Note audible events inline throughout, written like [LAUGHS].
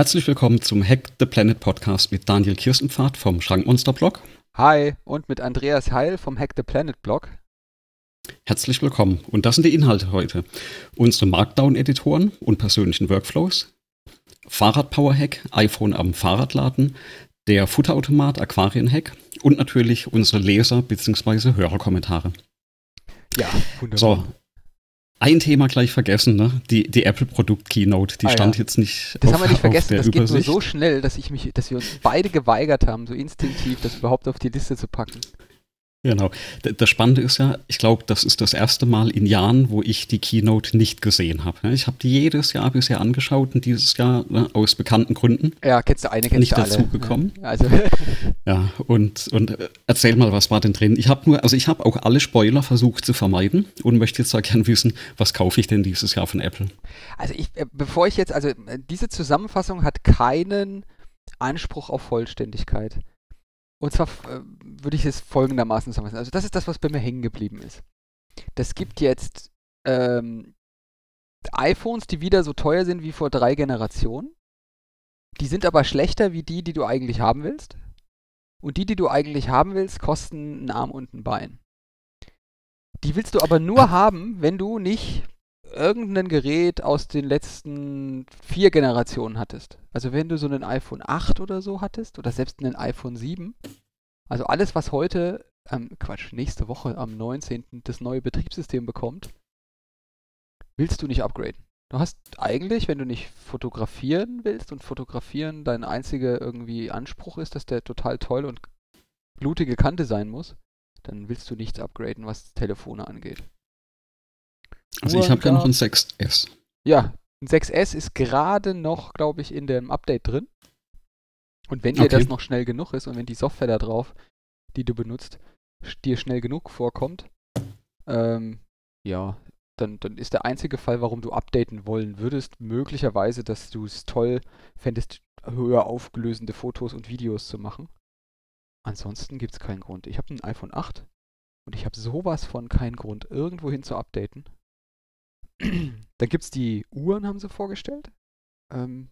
Herzlich willkommen zum Hack the Planet Podcast mit Daniel Kirstenpfad vom Schrankmonster Blog. Hi und mit Andreas Heil vom Hack the Planet Blog. Herzlich willkommen. Und das sind die Inhalte heute. Unsere Markdown-Editoren und persönlichen Workflows. Fahrrad-Power-Hack, iPhone am Fahrradladen, der Futterautomat Aquarien-Hack und natürlich unsere Leser- bzw. Hörerkommentare. Ja, wunderbar. So, ein Thema gleich vergessen, ne? Die, die Apple-Produkt-Keynote, die Ah, stand ja. jetzt nicht Das auf, haben wir nicht vergessen, das geht nur Übersicht. so schnell, dass ich mich, dass wir uns beide geweigert haben, so instinktiv das überhaupt auf die Liste zu packen. Genau. Das Spannende ist ja, ich glaube, das ist das erste Mal in Jahren, wo ich die Keynote nicht gesehen habe. ne? Ich habe die jedes Jahr bisher angeschaut und dieses Jahr ne, aus bekannten Gründen. Ja, kennst du eine, kennst Nicht du alle. dazugekommen. Ja, also, [LAUGHS] Ja, und, und äh, erzähl mal, was war denn drin? Ich habe nur, also ich habe auch alle Spoiler versucht zu vermeiden und möchte jetzt da gern wissen, was kaufe ich denn dieses Jahr von Apple? also ich, äh, bevor ich jetzt, also äh, diese Zusammenfassung hat keinen Anspruch auf Vollständigkeit. Und zwar äh, würde ich es folgendermaßen zusammenfassen. Also das ist das, was bei mir hängen geblieben ist. Das gibt jetzt ähm, iPhones, die wieder so teuer sind wie vor drei Generationen. Die sind aber schlechter wie die, die du eigentlich haben willst. Und die, die du eigentlich haben willst, kosten einen Arm und ein Bein. Die willst du aber nur haben, wenn du nicht irgendein Gerät aus den letzten vier Generationen hattest. Also wenn du so einen iPhone 8 oder so hattest oder selbst einen iPhone 7. Also alles, was heute, ähm, Quatsch, nächste Woche am 19. das neue Betriebssystem bekommt, willst du nicht upgraden. Du hast eigentlich, wenn du nicht fotografieren willst und fotografieren dein einziger irgendwie Anspruch ist, dass der total toll und blutige Kante sein muss, dann willst du nichts upgraden, was Telefone angeht. Also ich habe ja noch ein Uhrengas. 6S. Ja, ein 6S ist gerade noch, glaube ich, in dem Update drin. Und wenn dir Okay. das noch schnell genug ist und wenn die Software da drauf, die du benutzt, dir schnell genug vorkommt, ähm, ja, dann, dann ist der einzige Fall, warum du updaten wollen würdest, möglicherweise, dass du es toll fändest, höher aufgelösende Fotos und Videos zu machen. Ansonsten gibt es keinen Grund. Ich habe ein iPhone 8 und ich habe sowas von keinen Grund, irgendwohin zu updaten. Dann gibt es die Uhren, haben sie vorgestellt. Ähm,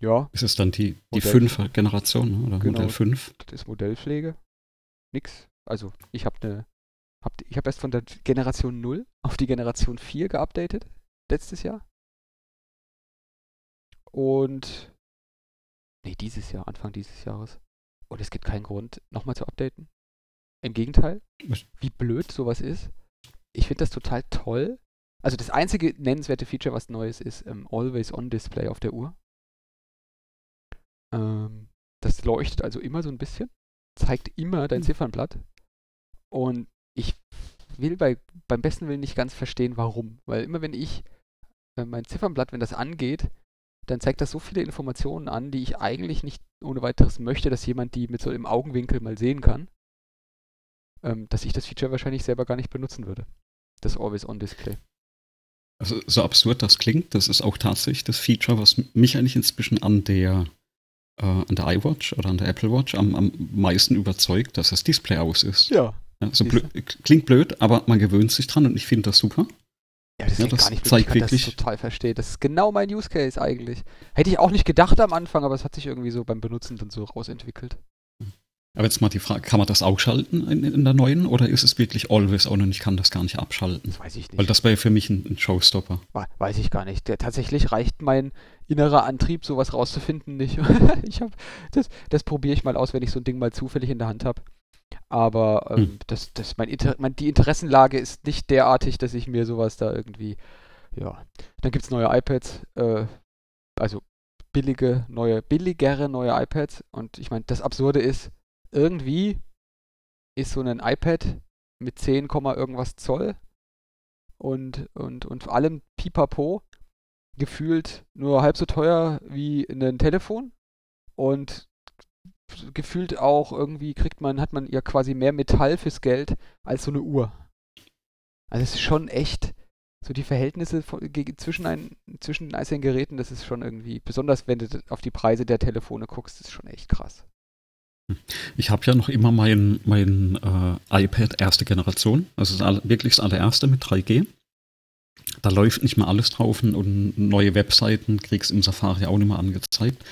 ja, Ist es dann die, die Modell- fünfte Generation ne? oder Genau. Modell 5? das ist Modellpflege. Nix. Also, ich habe eine. Hab, ich habe erst von der Generation 0 auf die Generation 4 geupdatet. Letztes Jahr. Und. Nee, dieses Jahr, Anfang dieses Jahres. Und es gibt keinen Grund, nochmal zu updaten. Im Gegenteil. Wie blöd sowas ist. Ich finde das total toll. Also das einzige nennenswerte Feature, was Neues ist, ähm, Always-On-Display auf der Uhr. Ähm, das leuchtet also immer so ein bisschen, zeigt immer dein Hm. Ziffernblatt. Und ich will bei, beim besten Willen nicht ganz verstehen, warum. Weil immer wenn ich äh, mein Ziffernblatt, wenn das angeht, dann zeigt das so viele Informationen an, die ich eigentlich nicht ohne weiteres möchte, dass jemand die mit so im Augenwinkel mal sehen kann, ähm, dass ich das Feature wahrscheinlich selber gar nicht benutzen würde. Das Always-On-Display. Also so absurd das klingt, das ist auch tatsächlich das Feature, was mich eigentlich inzwischen an der äh, an der iWatch oder an der Apple Watch am, am meisten überzeugt, dass das Display aus ist. Ja. Ja, so Siehste. blö klingt blöd, aber man gewöhnt sich dran und ich finde das super. Ja, das Ja, ist das gar nicht blöd. zeigt Ich wirklich- das total verstehen. Das ist genau mein Use Case eigentlich. Hätte ich auch nicht gedacht am Anfang, aber es hat sich irgendwie so beim Benutzen dann so rausentwickelt. Aber jetzt mal die Frage, kann man das ausschalten in, in der neuen oder ist es wirklich always on und ich kann das gar nicht abschalten? Das weiß ich nicht. Weil das wäre für mich ein, ein Showstopper. We- Weiß ich gar nicht. Der, tatsächlich reicht mein innerer Antrieb, sowas rauszufinden, nicht. [LAUGHS] ich hab, das das probiere ich mal aus, wenn ich so ein Ding mal zufällig in der Hand habe. Aber ähm, Hm. das, das mein, Inter mein, die Interessenlage ist nicht derartig, dass ich mir sowas da irgendwie. Ja. Dann gibt es neue iPads, äh, also billige, neue, billigere neue iPads. Und ich meine, das Absurde ist, irgendwie ist so ein iPad mit 10, Komma irgendwas Zoll und, und, und vor allem pipapo gefühlt nur halb so teuer wie ein Telefon und gefühlt auch irgendwie kriegt man, hat man ja quasi mehr Metall fürs Geld als so eine Uhr. Also es ist schon echt, so die Verhältnisse von, zwischen, ein, zwischen den einzelnen Geräten, das ist schon irgendwie, besonders wenn du auf die Preise der Telefone guckst, ist schon echt krass. Ich habe ja noch immer mein, mein äh, iPad erste Generation, also das wirklich das allererste mit 3G. da läuft nicht mehr alles drauf und neue Webseiten kriegst im Safari auch nicht mehr angezeigt.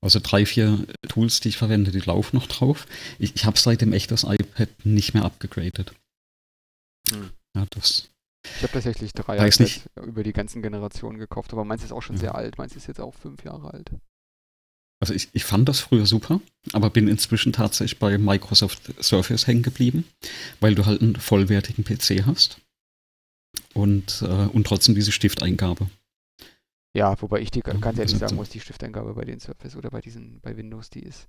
Also drei, vier Tools, die ich verwende, die laufen noch drauf. Ich, ich habe seitdem echt das iPad nicht mehr abgegradet. Hm. Ja, das Ich habe tatsächlich drei iPads über die ganzen Generationen gekauft, aber meins ist auch schon Ja. sehr alt. Meins ist jetzt auch fünf Jahre alt. Also ich, ich fand das früher super, aber bin inzwischen tatsächlich bei Microsoft Surface hängen geblieben, weil du halt einen vollwertigen PC hast und, äh, und trotzdem diese Stifteingabe. Ja, wobei ich dir ganz ehrlich sagen muss, die Stifteingabe bei den Surface oder bei diesen, bei Windows, die ist.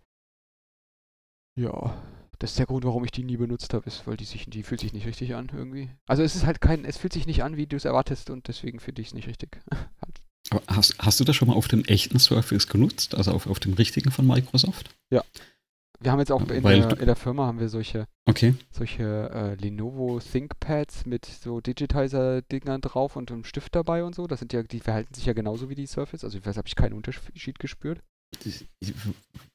Ja, das ist der Grund, warum ich die nie benutzt habe, ist, weil die sich, die fühlt sich nicht richtig an irgendwie. Also es ist halt kein, es fühlt sich nicht an, wie du es erwartest und deswegen finde ich es nicht richtig. [LAUGHS] Aber hast, hast du das schon mal auf dem echten Surface genutzt, also auf, auf dem richtigen von Microsoft? Wir haben jetzt auch in Weil der, in der Firma haben wir solche, Okay. solche äh, Lenovo ThinkPads mit so Digitizer-Dingern drauf und einem Stift dabei und so. Das sind ja, die verhalten sich ja genauso wie die Surface. Also ich weiß, habe ich keinen Unterschied gespürt.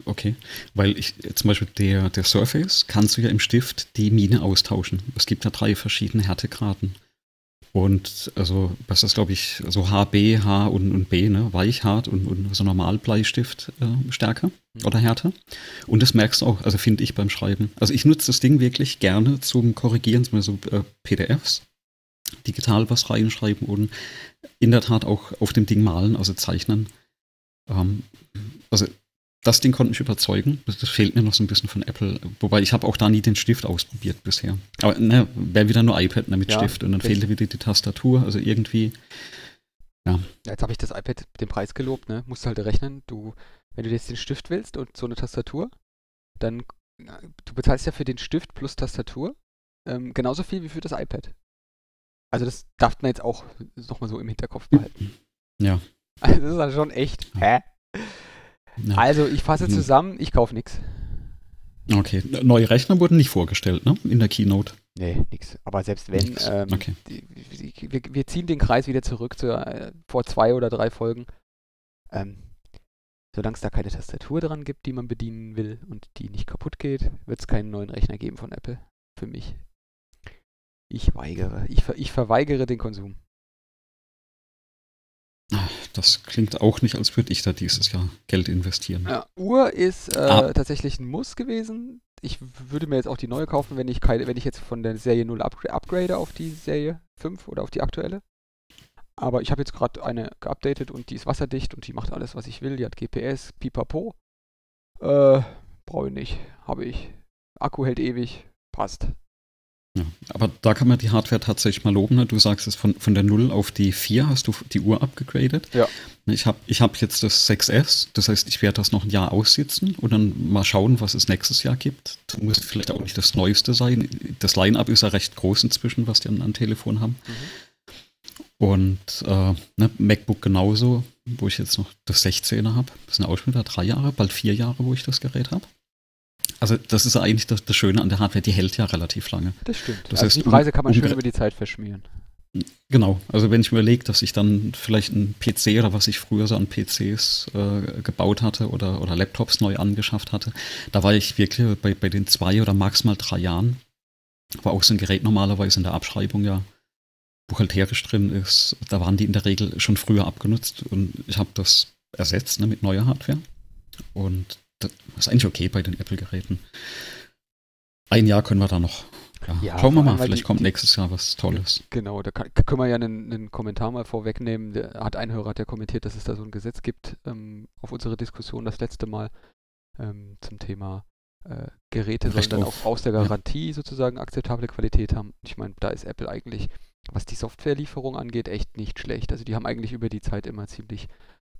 Okay, weil ich zum Beispiel der, der Surface kannst du ja im Stift die Mine austauschen. Es gibt ja drei verschiedene Härtegraden. Und also, was ist, glaube ich, so H, B, H und, und B, ne? Weich, hart und, und so normal Bleistift äh, Stärke Mhm. oder Härte. Und das merkst du auch, also finde ich beim Schreiben. Also ich nutze das Ding wirklich gerne zum Korrigieren, zum Beispiel so äh, PDFs, digital was reinschreiben und in der Tat auch auf dem Ding malen, also zeichnen. Ähm, also das Ding konnte mich überzeugen. Das, das fehlt mir noch so ein bisschen von Apple. Wobei ich habe auch da nie den Stift ausprobiert bisher. Aber ne, wäre wieder nur iPad ne, mit Ja, Stift und dann richtig. fehlte wieder die Tastatur. Also irgendwie, Ja, jetzt habe ich das iPad den Preis gelobt, ne? Musst du halt rechnen, du, wenn du jetzt den Stift willst und so eine Tastatur, dann du bezahlst ja für den Stift plus Tastatur ähm, genauso viel wie für das iPad. Also das darf man jetzt auch nochmal so im Hinterkopf behalten. Ja. Also das ist dann schon echt. Hä? Ja. Also ich fasse Mhm. zusammen, ich kaufe nichts. okay. Neue Rechner wurden nicht vorgestellt, ne? In der Keynote. Nee, nix. Aber selbst wenn, ähm, Okay. die, die, wir, wir ziehen den Kreis wieder zurück zu äh, vor zwei oder drei Folgen. Ähm, solange es da keine Tastatur dran gibt, die man bedienen will und die nicht kaputt geht, wird es keinen neuen Rechner geben von Apple. Für mich. Ich weigere. Ich, ver, ich verweigere den Konsum. Das klingt auch nicht, als würde ich da dieses Jahr Geld investieren. Ja, Uhr ist äh, Ah. tatsächlich ein Muss gewesen. Ich würde mir jetzt auch die neue kaufen, wenn ich keine, wenn ich jetzt von der Serie 0 upgra upgrade auf die Serie 5 oder auf die aktuelle. Aber ich habe jetzt gerade eine geupdatet und die ist wasserdicht und die macht alles, was ich will. Die hat GPS, pipapo. Äh, brauche ich nicht. Habe ich. Akku hält ewig. Passt. Ja, aber da kann man die Hardware tatsächlich mal loben. Ne? Du sagst es von, von der 0 auf die 4 hast du die Uhr abgegradet. Ja. Ich habe ich hab jetzt das 6S, das heißt, ich werde das noch ein Jahr aussitzen und dann mal schauen, was es nächstes Jahr gibt. Das muss vielleicht auch nicht das Neueste sein. Das Line-Up ist ja recht groß inzwischen, was die an, an Telefon haben. Und äh, ne, MacBook genauso, wo ich jetzt noch das 16er habe. Das sind auch schon wieder drei Jahre, bald vier Jahre, wo ich das Gerät habe. Also das ist eigentlich das, das Schöne an der Hardware, die hält ja relativ lange. Das stimmt. Das also heißt, die Preise kann man schön über die Zeit verschmieren. Genau, also wenn ich mir überlege, dass ich dann vielleicht einen PC oder was ich früher so an PCs äh, gebaut hatte oder, oder Laptops neu angeschafft hatte, da war ich wirklich bei, bei den zwei oder maximal drei Jahren, war auch so ein Gerät normalerweise in der Abschreibung ja buchhalterisch drin ist, da waren die in der Regel schon früher abgenutzt und ich habe das ersetzt ne, mit neuer Hardware und das ist eigentlich okay bei den Apple-Geräten. Ein Jahr können wir da noch. Ja, Ja, schauen wir mal, vielleicht die- kommt nächstes Jahr was Tolles. Genau, da kann, können wir ja einen, einen Kommentar mal vorwegnehmen. Der hat ein Hörer, der kommentiert, dass es da so ein Gesetz gibt ähm, auf unsere Diskussion das letzte Mal ähm, zum Thema äh, Geräte sollen Recht dann auf- auch aus der ja. Garantie sozusagen akzeptable Qualität haben. Ich meine, da ist Apple eigentlich, was die Softwarelieferung angeht, echt nicht schlecht. Also die haben eigentlich über die Zeit immer ziemlich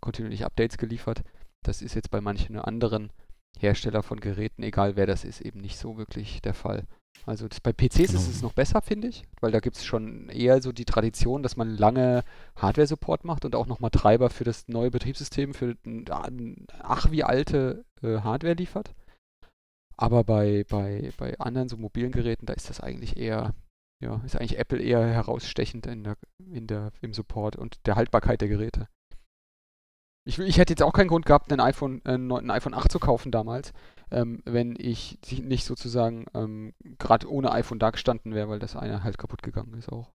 kontinuierlich Updates geliefert. Das ist jetzt bei manchen anderen Hersteller von Geräten, egal wer das ist, eben nicht so wirklich der Fall. Also das, bei PCs ist Genau. es noch besser, finde ich, weil da gibt es schon eher so die Tradition, dass man lange Hardware-Support macht und auch nochmal Treiber für das neue Betriebssystem, für ach wie alte äh, Hardware liefert. Aber bei, bei, bei anderen so mobilen Geräten, da ist das eigentlich eher, ja, ist eigentlich Apple eher herausstechend in der, in der, im Support und der Haltbarkeit der Geräte. Ich, ich hätte jetzt auch keinen Grund gehabt, ein iPhone, äh, ein iPhone 8 zu kaufen damals, ähm, wenn ich nicht sozusagen ähm, gerade ohne iPhone da gestanden wäre, weil das eine halt kaputt gegangen ist auch.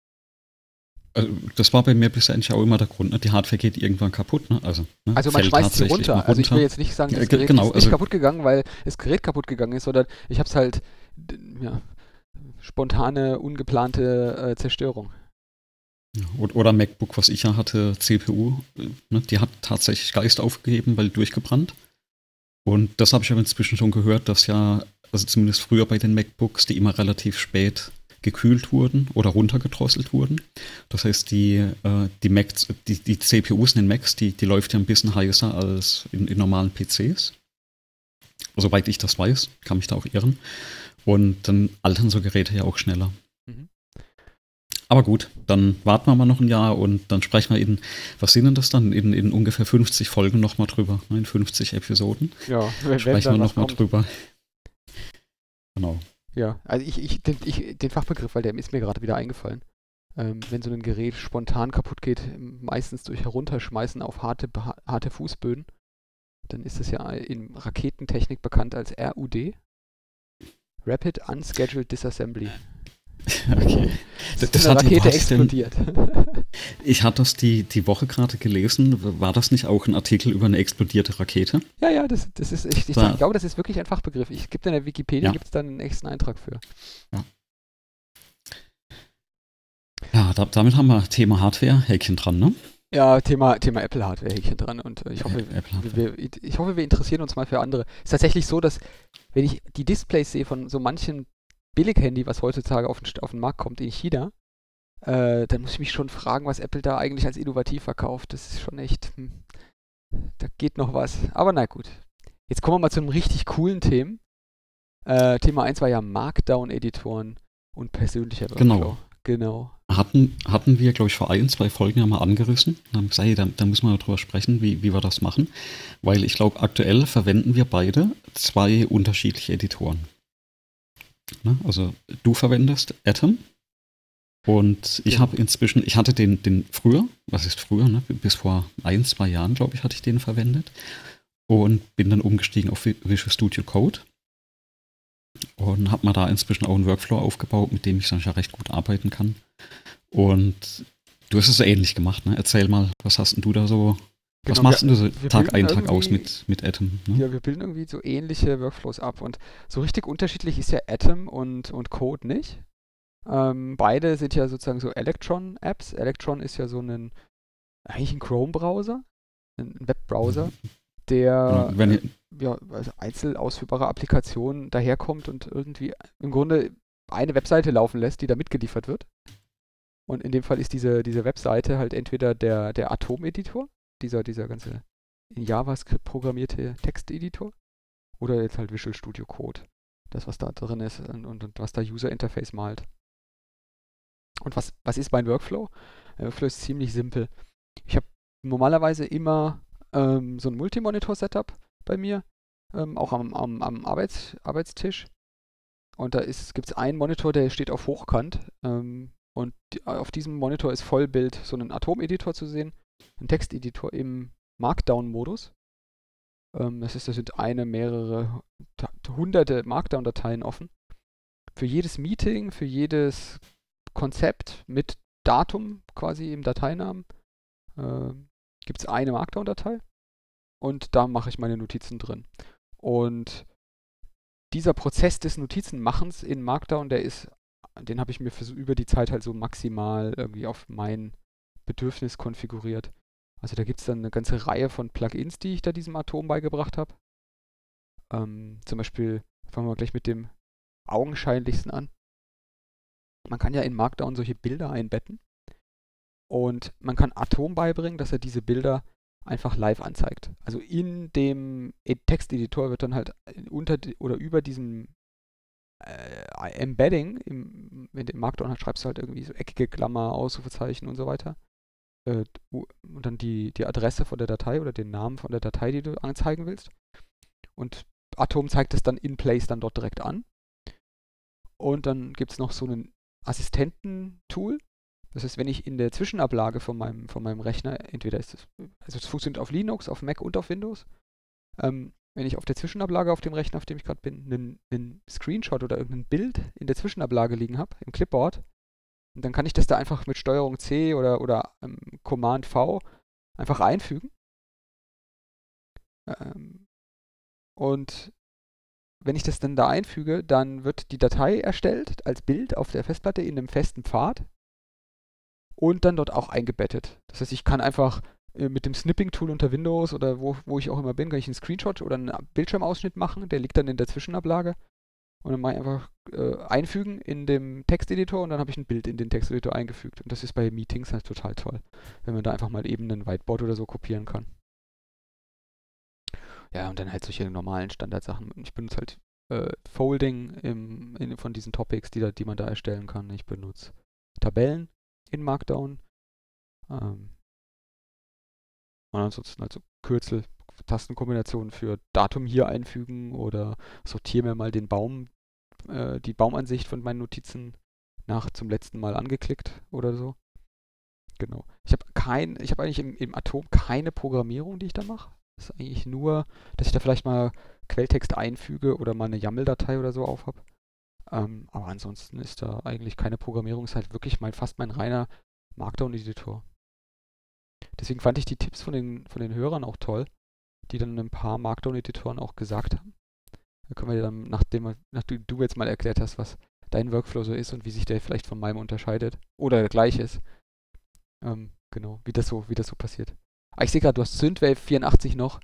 Also das war bei mir bisher eigentlich auch immer der Grund. Ne? Die Hardware geht irgendwann kaputt. Ne? Also, ne? also man Fällt schmeißt sie mal runter. Also ich will jetzt nicht sagen, das Gerät genau, ist nicht also- kaputt gegangen, weil das Gerät kaputt gegangen ist, sondern ich habe es halt, ja, spontane, ungeplante äh, Zerstörung. Oder, MacBook, was ich ja hatte, CPU, ne, die hat tatsächlich Geist aufgegeben, weil durchgebrannt. Und das habe ich aber inzwischen schon gehört, dass ja, also zumindest früher bei den MacBooks, die immer relativ spät gekühlt wurden oder runtergedrosselt wurden. Das heißt, die, äh, die, Macs, die, die CPUs in den Macs, die, die läuft ja ein bisschen heißer als in, in normalen PCs. Soweit ich das weiß, kann mich da auch irren. Und dann altern so Geräte ja auch schneller. Aber gut, dann warten wir mal noch ein Jahr und dann sprechen wir in, was sind denn das dann, in, in ungefähr 50 Folgen nochmal drüber, in 50 Episoden. Ja, wenn, Sprechen wir nochmal drüber. Genau. Ja, also ich, ich, den, ich, den Fachbegriff, weil der ist mir gerade wieder eingefallen. Ähm, wenn so ein Gerät spontan kaputt geht, meistens durch Herunterschmeißen auf harte, harte Fußböden, dann ist es ja in Raketentechnik bekannt als RUD. Rapid Unscheduled Disassembly. [LAUGHS] Okay. Das, Das eine hat- Rakete denn- explodiert. [LAUGHS] Ich hatte das die, die Woche gerade gelesen. War das nicht auch ein Artikel über eine explodierte Rakete? ja, ja, das, das ist, ich, ich, Da- glaube, das ist wirklich ein Fachbegriff. Ich gebe in der Wikipedia, Ja. gibt es dann einen extra Eintrag für. Ja, da, damit haben wir Thema Hardware, Häkchen dran, ne? Ja, Thema, Thema Apple Hardware Häkchen dran und äh, ich hoffe, wir- ich hoffe, wir interessieren uns mal für andere. Es ist tatsächlich so, dass wenn ich die Displays sehe von so manchen Billig-Handy, was heutzutage auf den, auf den Markt kommt in China, äh, dann muss ich mich schon fragen, was Apple da eigentlich als innovativ verkauft. Das ist schon echt, hm, da geht noch was. Aber na gut. Jetzt kommen wir mal zu einem richtig coolen Thema. Äh, Thema 1 war ja Markdown-Editoren und persönlicher Workflow. Genau. Genau. Hatten, hatten wir, glaube ich, vor ein, zwei Folgen ja mal angerissen. Und haben gesagt, hey, da, da müssen wir drüber sprechen, wie, wie wir das machen. Weil ich glaube, aktuell verwenden wir beide zwei unterschiedliche Editoren. Ne? Also du verwendest Atom und ich Ja. habe inzwischen, ich hatte den, den früher, was ist früher, ne? bis vor ein, zwei Jahren, glaube ich, hatte ich den verwendet und bin dann umgestiegen auf Vi- Visual Studio Code und habe mir da inzwischen auch einen Workflow aufgebaut, mit dem ich dann ja recht gut arbeiten kann. Und du hast es so ähnlich gemacht, ne? Erzähl mal, was hast denn du da so, was Genau, machst wir- du so Tag ein, Tag aus mit, mit Atom? Ne? Ja, wir bilden irgendwie so ähnliche Workflows ab und so richtig unterschiedlich ist ja Atom und, und Code nicht. Ähm, beide sind ja sozusagen so Electron-Apps. Electron ist ja so ein, eigentlich ein Chrome-Browser, ein Webbrowser, [LAUGHS] der Genau, wenn ihr, ja, als einzeln ausführbare Applikation daherkommt und irgendwie im Grunde eine Webseite laufen lässt, die da mitgeliefert wird. Und in dem Fall ist diese, diese Webseite halt entweder der, der Atom-Editor, dieser, dieser ganze in JavaScript programmierte Texteditor, oder jetzt halt Visual Studio Code. Das, was da drin ist und, und, und was da User Interface malt. Und was, was ist mein Workflow? Der Workflow ist ziemlich simpel. Ich habe normalerweise immer ähm, so ein Multimonitor-Setup bei mir, ähm, auch am, am, am Arbeits, Arbeitstisch. Und da gibt es einen Monitor, der steht auf Hochkant. Ähm, und die, auf diesem Monitor ist Vollbild so ein Atom-Editor zu sehen, ein Texteditor im Markdown-Modus. Ähm, das ist, da sind eine, mehrere, hunderte Markdown-Dateien offen. Für jedes Meeting, für jedes Konzept mit Datum quasi im Dateinamen äh, gibt es eine Markdown-Datei und da mache ich meine Notizen drin. Und dieser Prozess des Notizenmachens in Markdown, der ist, den habe ich mir für über die Zeit halt so maximal irgendwie auf mein Bedürfnis konfiguriert. Also da gibt es dann eine ganze Reihe von Plugins, die ich da diesem Atom beigebracht habe. Ähm, zum Beispiel, fangen wir gleich mit dem augenscheinlichsten an. Man kann ja in Markdown solche Bilder einbetten. Und man kann Atom beibringen, dass er diese Bilder einfach live anzeigt. Also in dem E- Texteditor wird dann halt unter di- oder über diesem äh, Embedding, im, wenn du im Markdown halt schreibst du halt irgendwie so eckige Klammer, Ausrufezeichen und so weiter. Äh, und dann die, die Adresse von der Datei oder den Namen von der Datei, die du anzeigen willst. Und Atom zeigt es dann in place dann dort direkt an. Und dann gibt es noch so ein Assistenten-Tool. Das heißt, wenn ich in der Zwischenablage von meinem, von meinem Rechner, entweder ist es, also es funktioniert auf Linux, auf Mac und auf Windows, ähm, wenn ich auf der Zwischenablage auf dem Rechner, auf dem ich gerade bin, einen, einen Screenshot oder irgendein Bild in der Zwischenablage liegen habe, im Clipboard, Und dann kann ich das da einfach mit Steuerung C oder, oder ähm, Command V einfach einfügen. Ähm, und wenn ich das dann da einfüge, dann wird die Datei erstellt als Bild auf der Festplatte in einem festen Pfad und dann dort auch eingebettet. Das heißt, ich kann einfach äh, mit dem Snipping-Tool unter Windows oder wo, wo ich auch immer bin, kann ich einen Screenshot oder einen Bildschirmausschnitt machen, der liegt dann in der Zwischenablage und dann mache ich einfach äh, einfügen in dem Texteditor und dann habe ich ein Bild in den Texteditor eingefügt. Und das ist bei Meetings halt total toll, wenn man da einfach mal eben ein Whiteboard oder so kopieren kann. Ja, und dann halt solche normalen Standardsachen. Ich benutze halt äh, Folding im, in, von diesen Topics, die, da, die man da erstellen kann. Ich benutze Tabellen in Markdown. Ähm, und ansonsten also Kürzel, Tastenkombinationen für Datum hier einfügen oder sortiere mir mal den Baum, äh, die Baumansicht von meinen Notizen nach zum letzten Mal angeklickt oder so. Genau. Ich habe kein, ich habe eigentlich im, im Atom keine Programmierung, die ich da mache. Das ist eigentlich nur, dass ich da vielleicht mal Quelltext einfüge oder mal eine YAML-Datei oder so auf habe. Ähm, aber ansonsten ist da eigentlich keine Programmierung. Ist halt wirklich mein, fast mein reiner Markdown-Editor. Deswegen fand ich die Tipps von den, von den Hörern auch toll, die dann ein paar Markdown-Editoren auch gesagt haben. Da können wir dann, nachdem, nachdem du jetzt mal erklärt hast, was dein Workflow so ist und wie sich der vielleicht von meinem unterscheidet oder gleich ist, ähm, genau, wie das so, wie das so passiert. Ah, ich sehe gerade, du hast Synthwave 84 noch.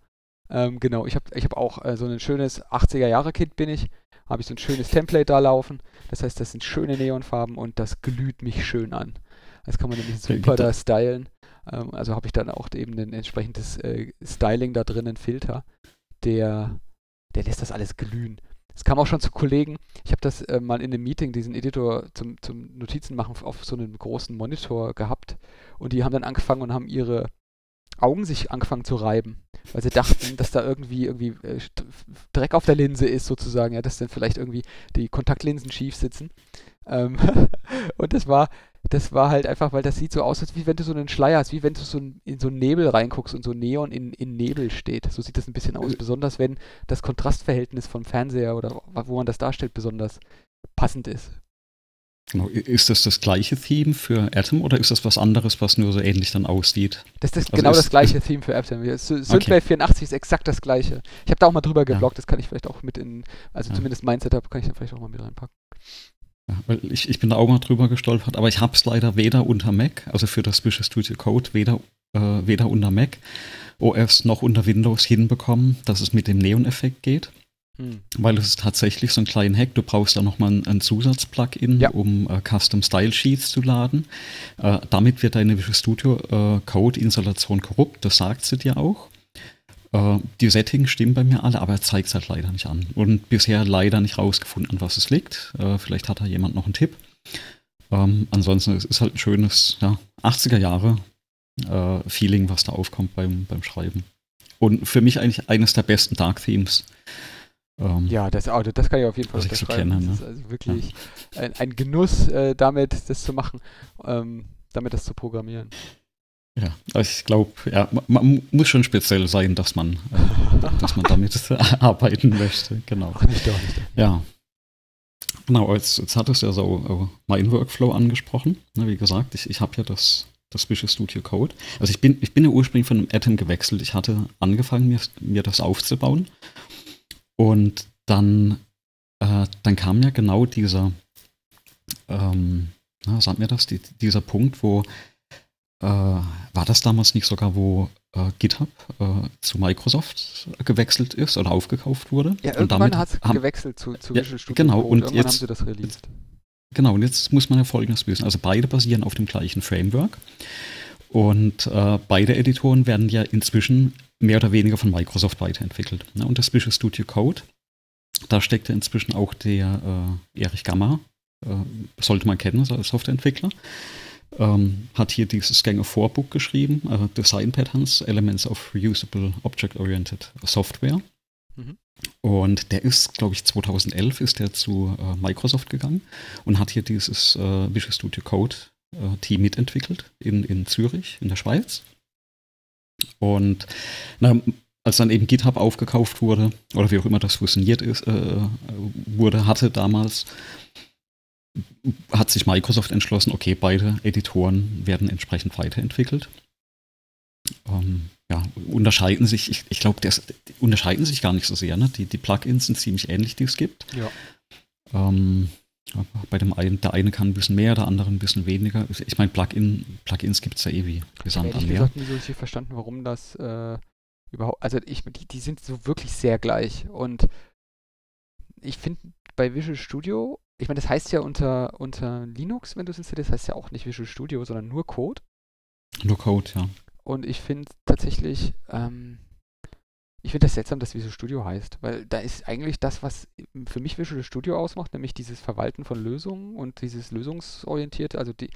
Ähm, genau, ich habe ich hab auch äh, so ein schönes 80er-Jahre-Kind bin ich. Habe ich so ein schönes Template da laufen. Das heißt, das sind schöne Neonfarben und das glüht mich schön an. Das kann man nämlich super da stylen. Ähm, also habe ich dann auch eben ein entsprechendes äh, Styling da drin, einen Filter, der, der lässt das alles glühen. Es kam auch schon zu Kollegen, ich habe das äh, mal in einem Meeting, diesen Editor zum, zum Notizen machen auf so einem großen Monitor gehabt und die haben dann angefangen und haben ihre Augen sich angefangen zu reiben, weil sie dachten, dass da irgendwie irgendwie äh, Dreck auf der Linse ist sozusagen, ja, dass dann vielleicht irgendwie die Kontaktlinsen schief sitzen. Ähm [LAUGHS] und das war das war halt einfach, weil das sieht so aus, als wie wenn du so einen Schleier hast, wie wenn du so in so einen Nebel reinguckst und so Neon in, in Nebel steht. So sieht das ein bisschen aus, äh. besonders wenn das Kontrastverhältnis vom Fernseher oder wo man das darstellt besonders passend ist. Genau. Ist das das gleiche Theme für Atom oder ist das was anderes, was nur so ähnlich dann aussieht? Das ist also genau ist, das gleiche [LAUGHS] Theme für Atom. Synthwave okay. 84 ist exakt das gleiche. Ich habe da auch mal drüber geblockt, ja. das kann ich vielleicht auch mit in, also ja. zumindest mein Setup kann ich da vielleicht auch mal mit reinpacken. Ja, weil ich, ich bin da auch mal drüber gestolpert, aber ich habe es leider weder unter Mac, also für das Visual Studio Code, weder, äh, weder unter Mac OS noch unter Windows hinbekommen, dass es mit dem Neon-Effekt geht. Hm. Weil es ist tatsächlich so ein kleiner Hack. Du brauchst da nochmal ein, ein Zusatz-Plugin, ja. um äh, Custom Style Sheets zu laden. Äh, damit wird deine Visual Studio äh, Code Installation korrupt. Das sagt sie dir auch. Äh, die Settings stimmen bei mir alle, aber er zeigt es halt leider nicht an. Und bisher leider nicht rausgefunden, an was es liegt. Äh, vielleicht hat da jemand noch einen Tipp. Ähm, ansonsten es ist halt ein schönes ja, 80er Jahre äh, Feeling, was da aufkommt beim, beim Schreiben. Und für mich eigentlich eines der besten Dark Themes. Ähm, ja, das, oh, das kann ich auf jeden Fall unterschreiben. So kenne, ne? Das ist also wirklich ja. ein, ein, Genuss, äh, damit das zu machen, ähm, damit das zu programmieren. Ja, also ich glaube, ja, man muss schon speziell sein, dass man, äh, dass man damit [LAUGHS] arbeiten möchte. Genau. Ach, nicht doch, nicht doch. Ja. Genau, jetzt, jetzt hattest du ja so uh, mein Workflow angesprochen. Ne, wie gesagt, ich, ich habe ja das, das Visual Studio Code. Also ich bin, ich bin ja ursprünglich von einem Atom gewechselt. Ich hatte angefangen, mir, mir das aufzubauen und dann, äh, dann kam ja genau dieser, ähm, na, sag mir das, die, dieser Punkt, wo äh, war das damals nicht sogar, wo äh, GitHub äh, zu Microsoft gewechselt ist oder aufgekauft wurde? Ja, irgendwann hat es gewechselt zu, zu ja, Visual Studio Genau, Code. und irgendwann jetzt, haben sie das released. Genau, und jetzt muss man ja Folgendes wissen. Also beide basieren auf dem gleichen Framework. Und äh, beide Editoren werden ja inzwischen mehr oder weniger von Microsoft weiterentwickelt. Ne? Und das Visual Studio Code, da steckt ja inzwischen auch der äh, Erich Gamma, äh, sollte man kennen als Softwareentwickler, ähm, hat hier dieses Gang of Four Book geschrieben, äh, Design Patterns, Elements of Reusable Object-Oriented Software. Mhm. Und der ist, glaube ich, 2011 ist der zu äh, Microsoft gegangen und hat hier dieses äh, Visual Studio Code äh, Team mitentwickelt in, in Zürich, in der Schweiz. Und na, als dann eben GitHub aufgekauft wurde, oder wie auch immer das fusioniert ist, äh, wurde, hatte damals, hat sich Microsoft entschlossen, okay, beide Editoren werden entsprechend weiterentwickelt. Ähm, ja, unterscheiden sich, ich, ich glaube, unterscheiden sich gar nicht so sehr. Ne? Die, die Plugins sind ziemlich ähnlich, die es gibt. Ja. Ähm, bei dem einen, der eine kann ein bisschen mehr, der andere ein bisschen weniger. Ich meine, Plugin, Plugins gibt es ja eh wie Gesamt an. Ich habe nie so richtig verstanden, warum das äh, überhaupt, also ich, die, die sind so wirklich sehr gleich und ich finde bei Visual Studio, ich meine, das heißt ja unter, unter Linux, wenn du es installierst, heißt ja auch nicht Visual Studio, sondern nur Code. Nur Code, ja. Und ich finde tatsächlich, ähm, ich finde das seltsam, dass Visual Studio heißt, weil da ist eigentlich das, was für mich Visual Studio ausmacht, nämlich dieses Verwalten von Lösungen und dieses lösungsorientierte, also die,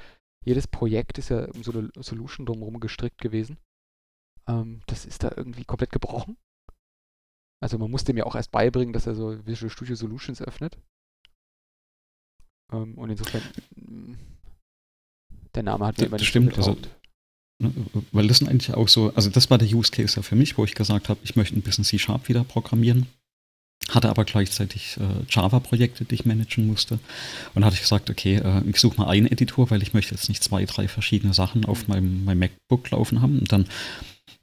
jedes Projekt ist ja um so eine Solution drumherum gestrickt gewesen. Ähm, das ist da irgendwie komplett gebrochen. Also man musste mir auch erst beibringen, dass er so Visual Studio Solutions öffnet. Ähm, und insofern, der Name hat mir immer nicht stimmt, also, ne, weil das sind eigentlich auch so, also das war der Use Case ja für mich, wo ich gesagt habe, ich möchte ein bisschen C-Sharp wieder programmieren. Hatte aber gleichzeitig äh, Java-Projekte, die ich managen musste. Und hatte ich gesagt, okay, äh, ich suche mal einen Editor, weil ich möchte jetzt nicht zwei, drei verschiedene Sachen auf mhm. meinem, meinem MacBook laufen haben. Und dann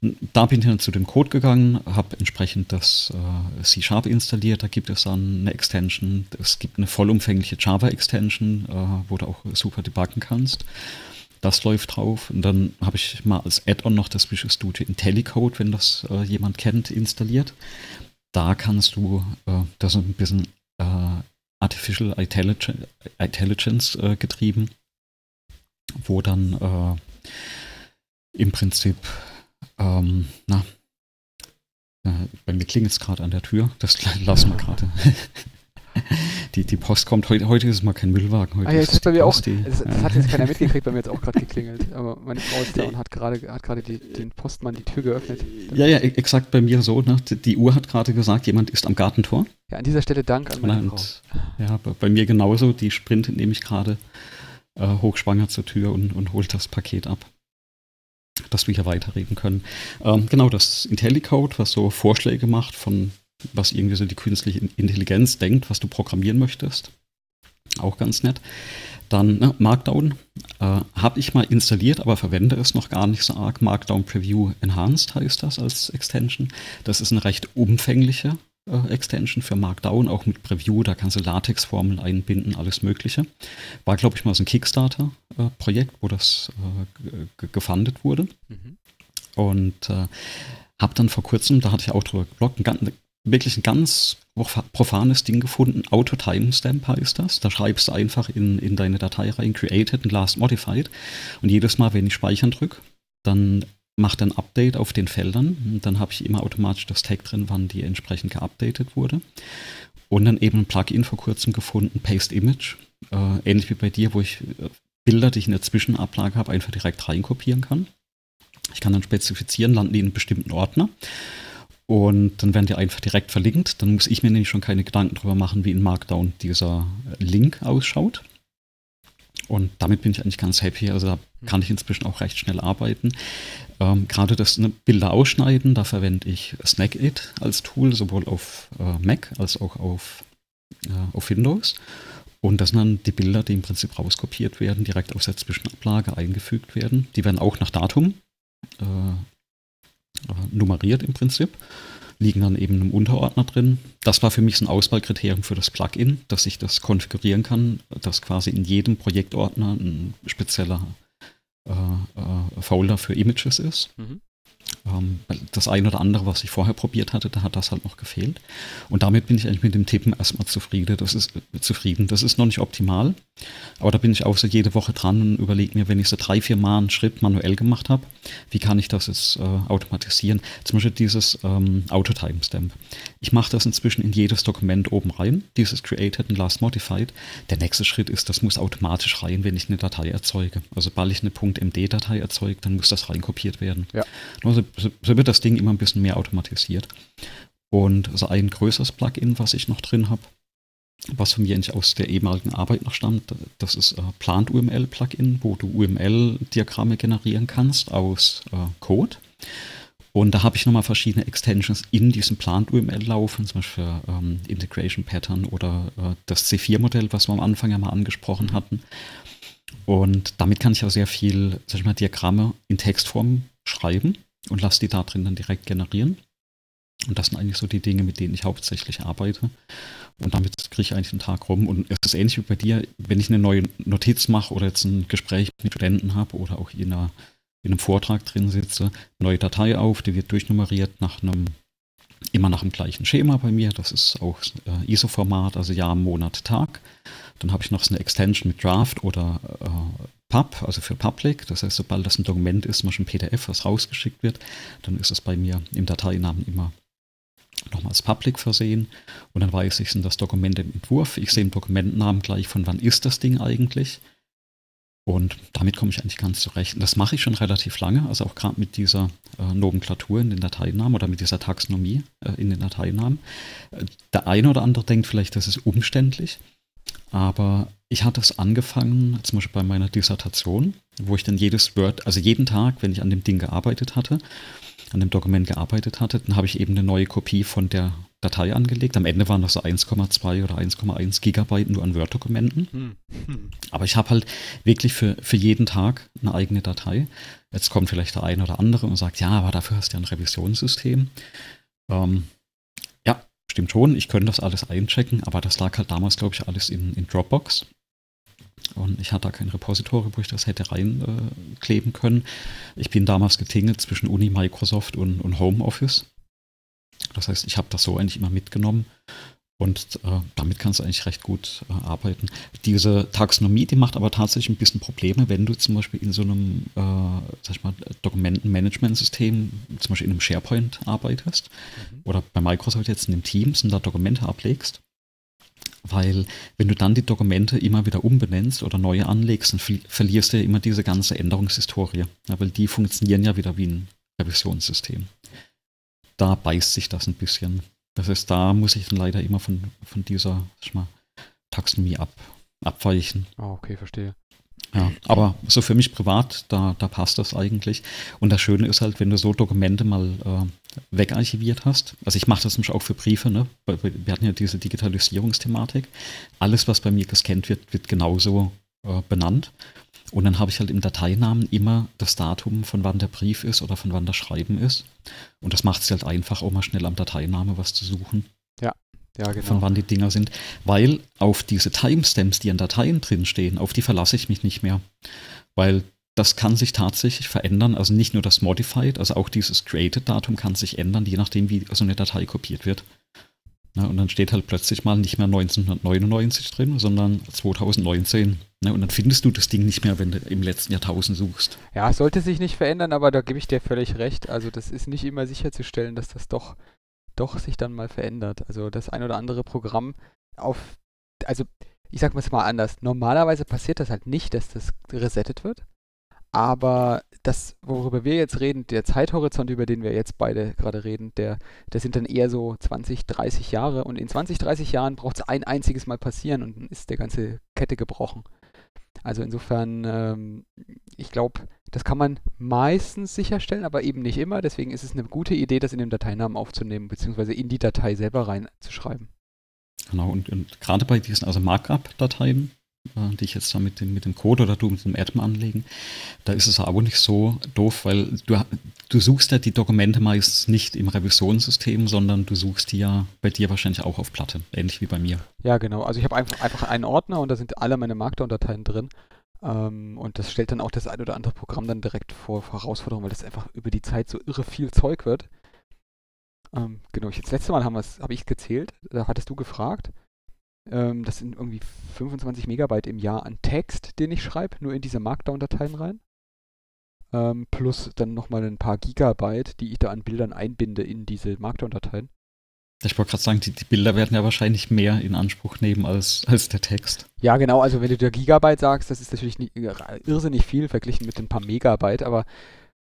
da bin ich dann zu dem Code gegangen, habe entsprechend das äh, C-Sharp installiert. Da gibt es dann eine Extension. Es gibt eine vollumfängliche Java-Extension, äh, wo du auch super debuggen kannst. Das läuft drauf. Und dann habe ich mal als Add-on noch das Visual Studio IntelliCode, wenn das äh, jemand kennt, installiert. Da kannst du, äh, das ist ein bisschen äh, Artificial Intelligence, Intelligence äh, getrieben, wo dann im Prinzip ähm, na, äh, bei mir klingelt es gerade an der Tür. Das lassen wir gerade. [LAUGHS] die, die Post kommt. Heute, heute ist es mal kein Müllwagen. Heute ah, ja, ist bei mir auch. Die, das, das hat jetzt keiner [LAUGHS] mitgekriegt, bei mir jetzt auch gerade geklingelt. Aber meine Frau ist da und hat gerade hat den Postmann die Tür geöffnet. Ja, ja, e-, exakt bei mir so. Ne? Die Uhr hat gerade gesagt, jemand ist am Gartentor. Ja, an dieser Stelle Dank an meine und, Frau. Ja, bei mir genauso. Die sprintet nämlich gerade äh, hochschwanger zur Tür und, und holt das Paket ab dass wir hier weiterreden können. Ähm, genau, das IntelliCode, was so Vorschläge macht von was irgendwie so die künstliche Intelligenz denkt, was du programmieren möchtest. Auch ganz nett. Dann ne, Markdown äh, habe ich mal installiert, aber verwende es noch gar nicht so arg. Markdown Preview Enhanced heißt das als Extension. Das ist eine recht umfängliche Extension für Markdown, auch mit Preview, da kannst du Latex-Formeln einbinden, alles Mögliche. War, glaube ich, mal so ein Kickstarter-Projekt, wo das äh, gefundet wurde. Mhm. Und äh, habe dann vor kurzem, da hatte ich auch drüber geblockt, ein, wirklich ein ganz profanes Ding gefunden. Auto-Timestamp heißt das. Da schreibst du einfach in, in deine Datei rein, created and last modified. Und jedes Mal, wenn ich speichern drücke, dann macht ein Update auf den Feldern. Und dann habe ich immer automatisch das Tag drin, wann die entsprechend geupdatet wurde. Und dann eben ein Plugin vor kurzem gefunden, Paste Image. Äh, ähnlich wie bei dir, wo ich äh, Bilder, die ich in der Zwischenablage habe, einfach direkt reinkopieren kann. Ich kann dann spezifizieren, landen die in einem bestimmten Ordner. Und dann werden die einfach direkt verlinkt. Dann muss ich mir nämlich schon keine Gedanken darüber machen, wie in Markdown dieser Link ausschaut. Und damit bin ich eigentlich ganz happy. Also da kann ich inzwischen auch recht schnell arbeiten. Ähm, Gerade das ne, Bilder ausschneiden, da verwende ich Snagit als Tool, sowohl auf äh, Mac als auch auf, äh, auf Windows. Und das sind dann die Bilder, die im Prinzip rauskopiert werden, direkt aus der Zwischenablage eingefügt werden. Die werden auch nach Datum äh, äh nummeriert im Prinzip liegen dann eben im Unterordner drin. Das war für mich ein Auswahlkriterium für das Plugin, dass ich das konfigurieren kann, dass quasi in jedem Projektordner ein spezieller äh, äh, Folder für Images ist. Mhm. Ähm, das eine oder andere, was ich vorher probiert hatte, da hat das halt noch gefehlt. Und damit bin ich eigentlich mit dem Tippen erstmal zufrieden. Das ist äh, zufrieden. Das ist noch nicht optimal, aber da bin ich auch so jede Woche dran und überlege mir, wenn ich so drei, vier Mal einen Schritt manuell gemacht habe, wie kann ich das jetzt äh, automatisieren? Zum Beispiel dieses ähm, Auto-Timestamp. Ich mache das inzwischen in jedes Dokument oben rein, dieses Created and Last Modified. Der nächste Schritt ist, das muss automatisch rein, wenn ich eine Datei erzeuge. Also sobald ich eine .md-Datei erzeuge, dann muss das reinkopiert werden. Ja. Also, so, so wird das Ding immer ein bisschen mehr automatisiert. Und also ein größeres Plugin, was ich noch drin habe, was von mir eigentlich aus der ehemaligen Arbeit noch stammt, das ist äh, Plant UML Plugin, wo du UML-Diagramme generieren kannst aus äh, Code. Und da habe ich nochmal verschiedene Extensions in diesem Plant UML laufen, zum Beispiel ähm, Integration Pattern oder äh, das C4-Modell, was wir am Anfang ja mal angesprochen hatten. Und damit kann ich auch sehr viel, sag ich mal, Diagramme in Textform schreiben und lasse die da drin dann direkt generieren. Und das sind eigentlich so die Dinge, mit denen ich hauptsächlich arbeite. Und damit kriege ich eigentlich einen Tag rum. Und es ist ähnlich wie bei dir, wenn ich eine neue Notiz mache oder jetzt ein Gespräch mit Studenten habe oder auch in, einer, in einem Vortrag drin sitze, neue Datei auf, die wird durchnummeriert nach einem, immer nach dem gleichen Schema bei mir. Das ist auch äh, ISO-Format, also Jahr, Monat, Tag. Dann habe ich noch so eine Extension mit Draft oder äh, Pub, also für Public. Das heißt, sobald das ein Dokument ist, Beispiel ein PDF, was rausgeschickt wird, dann ist es bei mir im Dateinamen immer nochmal als Public versehen und dann weiß ich, sind das Dokumente im Entwurf. Ich sehe im Dokumentennamen gleich, von wann ist das Ding eigentlich. Und damit komme ich eigentlich ganz zurecht. Und das mache ich schon relativ lange, also auch gerade mit dieser äh, Nomenklatur in den Dateinamen oder mit dieser Taxonomie äh, in den Dateinamen. Äh, der eine oder andere denkt vielleicht, das ist umständlich, aber ich hatte es angefangen, zum Beispiel bei meiner Dissertation, wo ich dann jedes Word, also jeden Tag, wenn ich an dem Ding gearbeitet hatte, an dem Dokument gearbeitet hatte, dann habe ich eben eine neue Kopie von der Datei angelegt. Am Ende waren das so 1,2 oder 1,1 Gigabyte nur an Word-Dokumenten. Hm. Hm. Aber ich habe halt wirklich für, für jeden Tag eine eigene Datei. Jetzt kommt vielleicht der eine oder andere und sagt, ja, aber dafür hast du ja ein Revisionssystem. Ähm, ja, stimmt schon, ich könnte das alles einchecken, aber das lag halt damals, glaube ich, alles in, in Dropbox. Und ich hatte da kein Repository, wo ich das hätte reinkleben äh, können. Ich bin damals getingelt zwischen Uni, Microsoft und, und Homeoffice. Das heißt, ich habe das so eigentlich immer mitgenommen und äh, damit kannst du eigentlich recht gut äh, arbeiten. Diese Taxonomie, die macht aber tatsächlich ein bisschen Probleme, wenn du zum Beispiel in so einem äh, sag ich mal, Dokumentenmanagementsystem, zum Beispiel in einem SharePoint arbeitest mhm. oder bei Microsoft jetzt in dem Teams und da Dokumente ablegst weil wenn du dann die Dokumente immer wieder umbenennst oder neue anlegst, dann verlierst du ja immer diese ganze Änderungshistorie. Ja, weil die funktionieren ja wieder wie ein Revisionssystem. Da beißt sich das ein bisschen. Das heißt, da muss ich dann leider immer von, von dieser mal, Taxonomie ab, abweichen. Ah, okay, verstehe. Ja, aber so für mich privat, da, da passt das eigentlich. Und das Schöne ist halt, wenn du so Dokumente mal äh, wegarchiviert hast. Also ich mache das nämlich auch für Briefe, ne? Wir hatten ja diese Digitalisierungsthematik. Alles, was bei mir gescannt wird, wird genauso äh, benannt. Und dann habe ich halt im Dateinamen immer das Datum, von wann der Brief ist oder von wann das Schreiben ist. Und das macht es halt einfach, auch mal schnell am Dateiname was zu suchen. Ja, genau. von wann die Dinger sind, weil auf diese Timestamps, die in Dateien drin stehen, auf die verlasse ich mich nicht mehr, weil das kann sich tatsächlich verändern, also nicht nur das Modified, also auch dieses Created-Datum kann sich ändern, je nachdem, wie so eine Datei kopiert wird. Ja, und dann steht halt plötzlich mal nicht mehr 1999 drin, sondern 2019. Ja, und dann findest du das Ding nicht mehr, wenn du im letzten Jahrtausend suchst. Ja, es sollte sich nicht verändern, aber da gebe ich dir völlig recht. Also das ist nicht immer sicherzustellen, dass das doch doch sich dann mal verändert. Also das ein oder andere Programm auf, also ich sag mal anders, normalerweise passiert das halt nicht, dass das resettet wird. Aber das, worüber wir jetzt reden, der Zeithorizont, über den wir jetzt beide gerade reden, der, der sind dann eher so 20, 30 Jahre. Und in 20, 30 Jahren braucht es ein einziges Mal passieren und dann ist der ganze Kette gebrochen. Also insofern, ähm, ich glaube, das kann man meistens sicherstellen, aber eben nicht immer. Deswegen ist es eine gute Idee, das in den Dateinamen aufzunehmen, beziehungsweise in die Datei selber reinzuschreiben. Genau, und, und gerade bei diesen also Markup-Dateien, die ich jetzt da mit dem, mit dem Code oder du mit dem Atom anlegen, da ist es aber nicht so doof, weil du, du suchst ja die Dokumente meistens nicht im Revisionssystem, sondern du suchst die ja bei dir wahrscheinlich auch auf Platte, ähnlich wie bei mir. Ja, genau. Also ich habe einfach, einfach einen Ordner und da sind alle meine Markdown-Dateien drin. Ähm, und das stellt dann auch das ein oder andere Programm dann direkt vor Herausforderungen, weil das einfach über die Zeit so irre viel Zeug wird. Ähm, genau, ich, das letzte Mal habe hab ich gezählt, da hattest du gefragt. Ähm, das sind irgendwie 25 Megabyte im Jahr an Text, den ich schreibe, nur in diese Markdown-Dateien rein. Ähm, plus dann nochmal ein paar Gigabyte, die ich da an Bildern einbinde in diese Markdown-Dateien. Ich wollte gerade sagen, die, die, Bilder werden ja wahrscheinlich mehr in Anspruch nehmen als, als der Text. Ja, genau. Also wenn du der Gigabyte sagst, das ist natürlich nicht, irrsinnig viel verglichen mit ein paar Megabyte, aber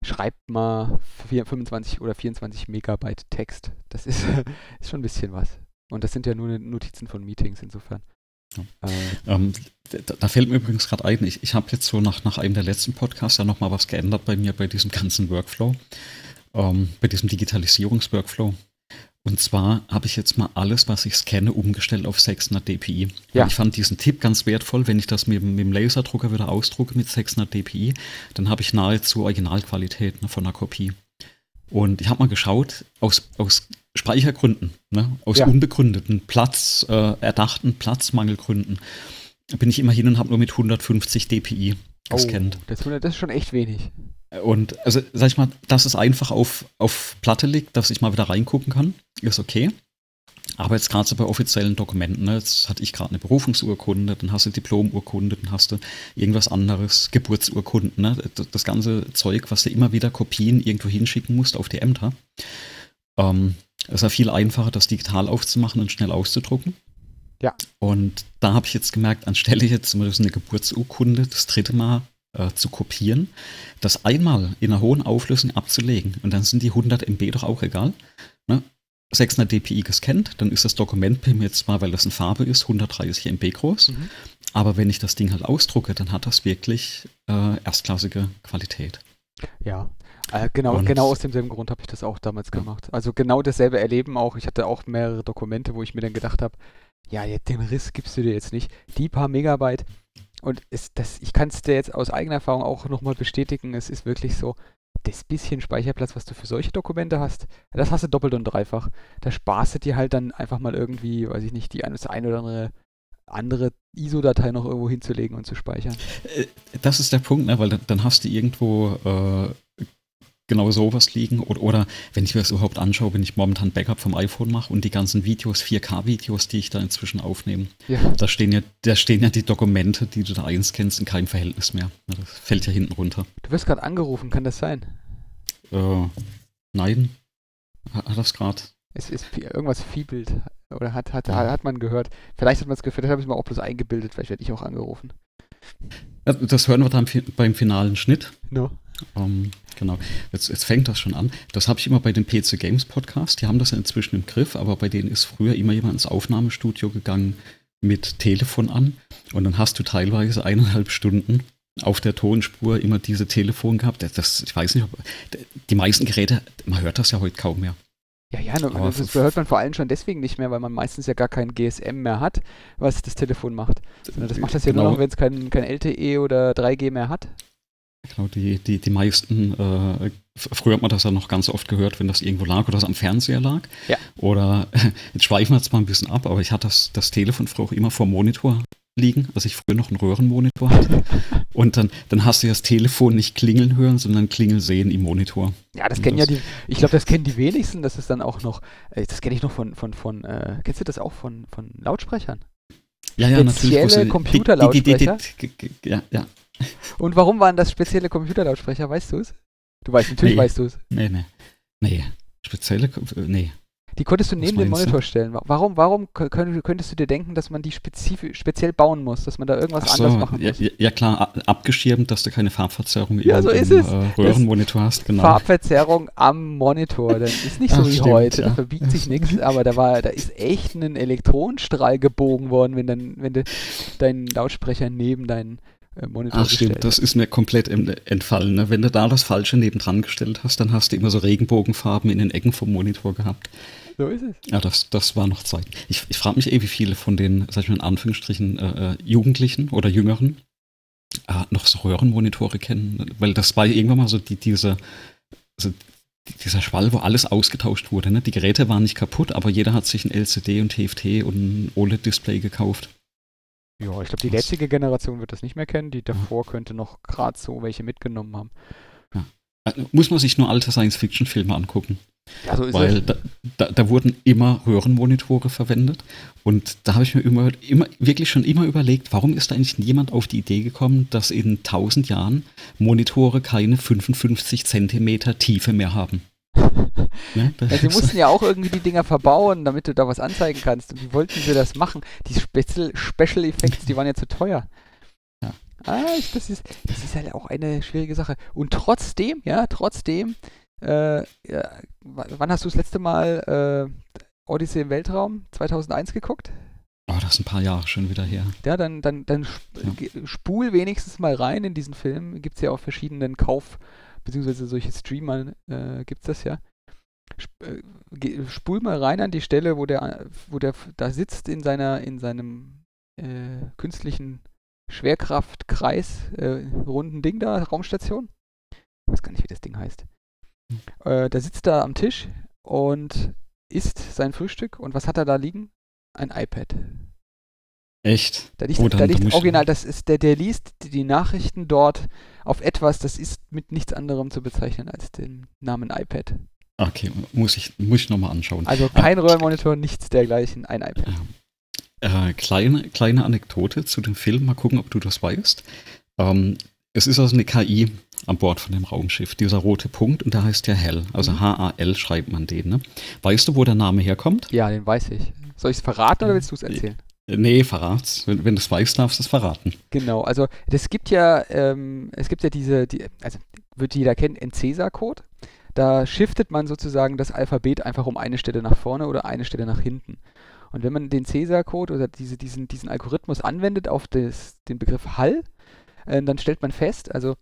schreibt mal 25 oder 24 Megabyte Text. Das ist, [LAUGHS] ist schon ein bisschen was. Und das sind ja nur Notizen von Meetings insofern. Ja. Äh, ähm, da, da, fällt mir übrigens gerade ein, ich, ich habe jetzt so nach, nach einem der letzten Podcasts ja nochmal was geändert bei mir bei diesem ganzen Workflow. ähm, bei diesem Digitalisierungsworkflow. Und zwar habe ich jetzt mal alles, was ich scanne, umgestellt auf 600 dpi. Ja. Ich fand diesen Tipp ganz wertvoll, wenn ich das mit, mit dem Laserdrucker wieder ausdrucke mit 600 dpi, dann habe ich nahezu Originalqualität ne, von einer Kopie. Und ich habe mal geschaut, aus, aus Speichergründen, ne, aus Ja. unbegründeten Platz, äh, erdachten Platzmangelgründen, bin ich immer hin und habe nur mit 150 dpi gescannt. Oh, das, das ist schon echt wenig. Und also, sag ich mal, dass es einfach auf, auf Platte liegt, dass ich mal wieder reingucken kann, ist okay. Aber jetzt gerade so bei offiziellen Dokumenten, ne, jetzt hatte ich gerade eine Berufungsurkunde, dann hast du Diplomurkunde, dann hast du irgendwas anderes, Geburtsurkunden, ne, das, das ganze Zeug, was du immer wieder Kopien irgendwo hinschicken musst auf die Ämter. Ähm, es ist ja viel einfacher, das digital aufzumachen und schnell auszudrucken. Ja. Und da habe ich jetzt gemerkt, anstelle jetzt zum Beispiel eine Geburtsurkunde das dritte Mal äh, zu kopieren, das einmal in einer hohen Auflösung abzulegen und dann sind die 100 MB doch auch egal. Ne? 600 dpi gescannt, dann ist das Dokument bei mir jetzt zwar, weil das in Farbe ist, 130 MB groß, Mhm. aber wenn ich das Ding halt ausdrucke, dann hat das wirklich äh, erstklassige Qualität. Ja. Äh, genau, Und- genau aus demselben Grund habe ich das auch damals gemacht. Also genau dasselbe Erleben auch. Ich hatte auch mehrere Dokumente, wo ich mir dann gedacht habe, ja, den Riss gibst du dir jetzt nicht. Die paar Megabyte. Und ist das, ich kann es dir jetzt aus eigener Erfahrung auch nochmal bestätigen, es ist wirklich so, das bisschen Speicherplatz, was du für solche Dokumente hast, das hast du doppelt und dreifach. Da sparst du dir halt dann einfach mal irgendwie, weiß ich nicht, die ein, das ein oder andere andere ISO-Datei noch irgendwo hinzulegen und zu speichern. Äh, Das ist der Punkt, ne? weil dann, dann hast du irgendwo äh, genau sowas liegen. Oder, oder wenn ich mir das überhaupt anschaue, wenn ich momentan Backup vom iPhone mache und die ganzen Videos, 4K-Videos, die ich da inzwischen aufnehme, Ja. da stehen ja, da stehen ja die Dokumente, die du da einscannst, in keinem Verhältnis mehr. Das fällt ja hinten runter. Du wirst gerade angerufen, kann das sein? Äh, nein. Hat das gerade? Es ist irgendwas fiebelt. Oder hat, hat, Ja. hat man gehört. Vielleicht hat man es gehört, vielleicht habe ich es mir auch bloß eingebildet, vielleicht werde ich auch angerufen. Äh, Das hören wir dann beim finalen Schnitt. No. Ähm, genau. Jetzt, jetzt fängt das schon an. Das habe ich immer bei den PC Games Podcast. Die haben das ja inzwischen im Griff, aber bei denen ist früher immer jemand ins Aufnahmestudio gegangen mit Telefon an und dann hast du teilweise eineinhalb Stunden auf der Tonspur immer diese Telefon gehabt. Das- Das, ich weiß nicht, ob die meisten Geräte, man hört das ja heute kaum mehr. Ja, ja, nur, das f- hört man vor allem schon deswegen nicht mehr, weil man meistens ja gar kein GSM mehr hat, was das Telefon macht. Sondern das macht das ja nur Genau. noch, wenn es kein, kein LTE oder 3G mehr hat. Genau, die, die, die meisten, äh, früher hat man das ja noch ganz oft gehört, wenn das irgendwo lag oder es am Fernseher lag. Ja. Oder, [LAUGHS] jetzt schweifen wir jetzt mal ein bisschen ab, aber ich hatte das, das Telefon früher auch immer vor dem Monitor liegen, als ich früher noch einen Röhrenmonitor hatte. Und dann, dann hast du das Telefon nicht klingeln hören, sondern klingeln sehen im Monitor. Ja, das kennen ja das- die, ich glaube, das kennen die wenigsten, das ist dann auch noch, äh, das kenne ich noch von, von, von, äh, kennst du das auch von, von Lautsprechern? Ja, ja, Spezielle natürlich. sie- Computerlautsprecher? Ja, ja. Und warum waren das spezielle Computerlautsprecher, weißt du es? Du weißt, natürlich Nee. weißt du es. Nee, nee. Nee. Spezielle, nee. Die konntest du neben den meinst du? Monitor stellen. Wa- Warum, warum kö- könnt- könntest du dir denken, dass man die speziell bauen muss, dass man da irgendwas so, anders machen ja, muss? ja, ja klar, abgeschirmt, dass du keine Farbverzerrung Ja, im, so ist im es. Äh, Röhrenmonitor hast. Genau. Farbverzerrung am Monitor. Das ist nicht so Ach, wie stimmt, heute, da ja. verbiegt sich nichts, aber da war, da ist echt ein Elektronenstrahl gebogen worden, wenn dann, wenn du deinen Lautsprecher neben deinen Monitor Ach stimmt, das ist mir komplett entfallen. Ne? Wenn du da das Falsche nebendran gestellt hast, dann hast du immer so Regenbogenfarben in den Ecken vom Monitor gehabt. So ist es. Ja, das, das war noch Zeit. Ich, ich frage mich eh, wie viele von den, sag ich mal in Anführungsstrichen, äh, äh, Jugendlichen oder Jüngeren äh, noch so Röhrenmonitore kennen. Weil das war irgendwann mal so die, diese, so dieser Schwall, wo alles ausgetauscht wurde. Ne? Die Geräte waren nicht kaputt, aber jeder hat sich ein LCD und TFT und ein OLED-Display gekauft. Ja, ich glaube, die jetzige Generation wird das nicht mehr kennen. Die davor könnte noch gerade so welche mitgenommen haben. Äh, Muss man sich nur alte Science-Fiction-Filme angucken. Ja, so weil da, da, da wurden immer Röhrenmonitore verwendet und da habe ich mir immer, immer, wirklich schon immer überlegt, warum ist da eigentlich niemand auf die Idee gekommen, dass in 1000 Jahren Monitore keine 55 Zentimeter Tiefe mehr haben. [LAUGHS] Das [LAUGHS] Ja, sie mussten ja auch irgendwie die Dinger verbauen, damit du da was anzeigen kannst. Und wie wollten sie das machen? Die Special, Special Effects, die waren ja zu teuer. Ja. Ah, das ist, das ist halt auch eine schwierige Sache. Und trotzdem, ja, trotzdem, äh, ja, wann hast du das letzte Mal äh, Odyssey im Weltraum 2001 geguckt? oh, das ist ein paar Jahre schon wieder her. Ja, dann, dann, dann sp Ja. spul wenigstens mal rein in diesen Film. Gibt es ja auf verschiedenen beziehungsweise solche Streamer äh, gibt es das ja. Äh, spul mal rein an die Stelle, wo der, wo der da sitzt in seiner, in seinem äh, künstlichen Schwerkraftkreis, äh, runden Ding da, Raumstation. Ich weiß gar nicht, wie das Ding heißt. Hm. Äh, da sitzt er am Tisch und isst sein Frühstück. Und was hat er da liegen? Ein iPad. Echt? Da liegt, oh, da liegt original, das ist der, der liest die Nachrichten dort auf etwas, das ist mit nichts anderem zu bezeichnen als den Namen iPad. Okay, muss ich, muss ich nochmal anschauen. Also kein Röhrenmonitor, nichts dergleichen, ein iPad. Äh, kleine, kleine Anekdote zu dem Film, mal gucken, ob du das weißt. Ähm, es ist also eine KI an Bord von dem Raumschiff, dieser rote Punkt, und der heißt ja Hell. Also mhm. H-A-L schreibt man den. Ne? Weißt du, wo der Name herkommt? Ja, den weiß ich. Soll ich es verraten oder willst du es erzählen? Nee, verrat's. Wenn, wenn du es weißt, darfst du es verraten. Genau, also es gibt ja, ähm, es gibt ja diese, die, also wird jeder kennen, Encesa-Code. Da shiftet man sozusagen das Alphabet einfach um eine Stelle nach vorne oder eine Stelle nach hinten. Und wenn man den Cäsar-Code oder diese, diesen, diesen Algorithmus anwendet auf das, den Begriff Hall, äh, dann stellt man fest, also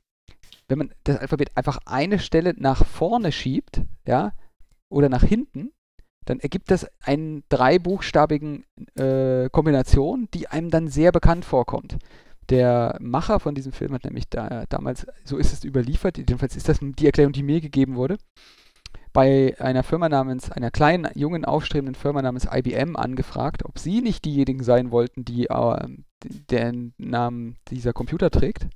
wenn man das Alphabet einfach eine Stelle nach vorne schiebt, ja, oder nach hinten, dann ergibt das eine dreibuchstabigen äh, Kombination, die einem dann sehr bekannt vorkommt. Der Macher von diesem Film hat nämlich da, damals, so ist es überliefert, jedenfalls ist das die Erklärung, die mir gegeben wurde, bei einer Firma namens, einer kleinen, jungen, aufstrebenden Firma namens IBM angefragt, ob sie nicht diejenigen sein wollten, die äh, den Namen dieser Computer trägt.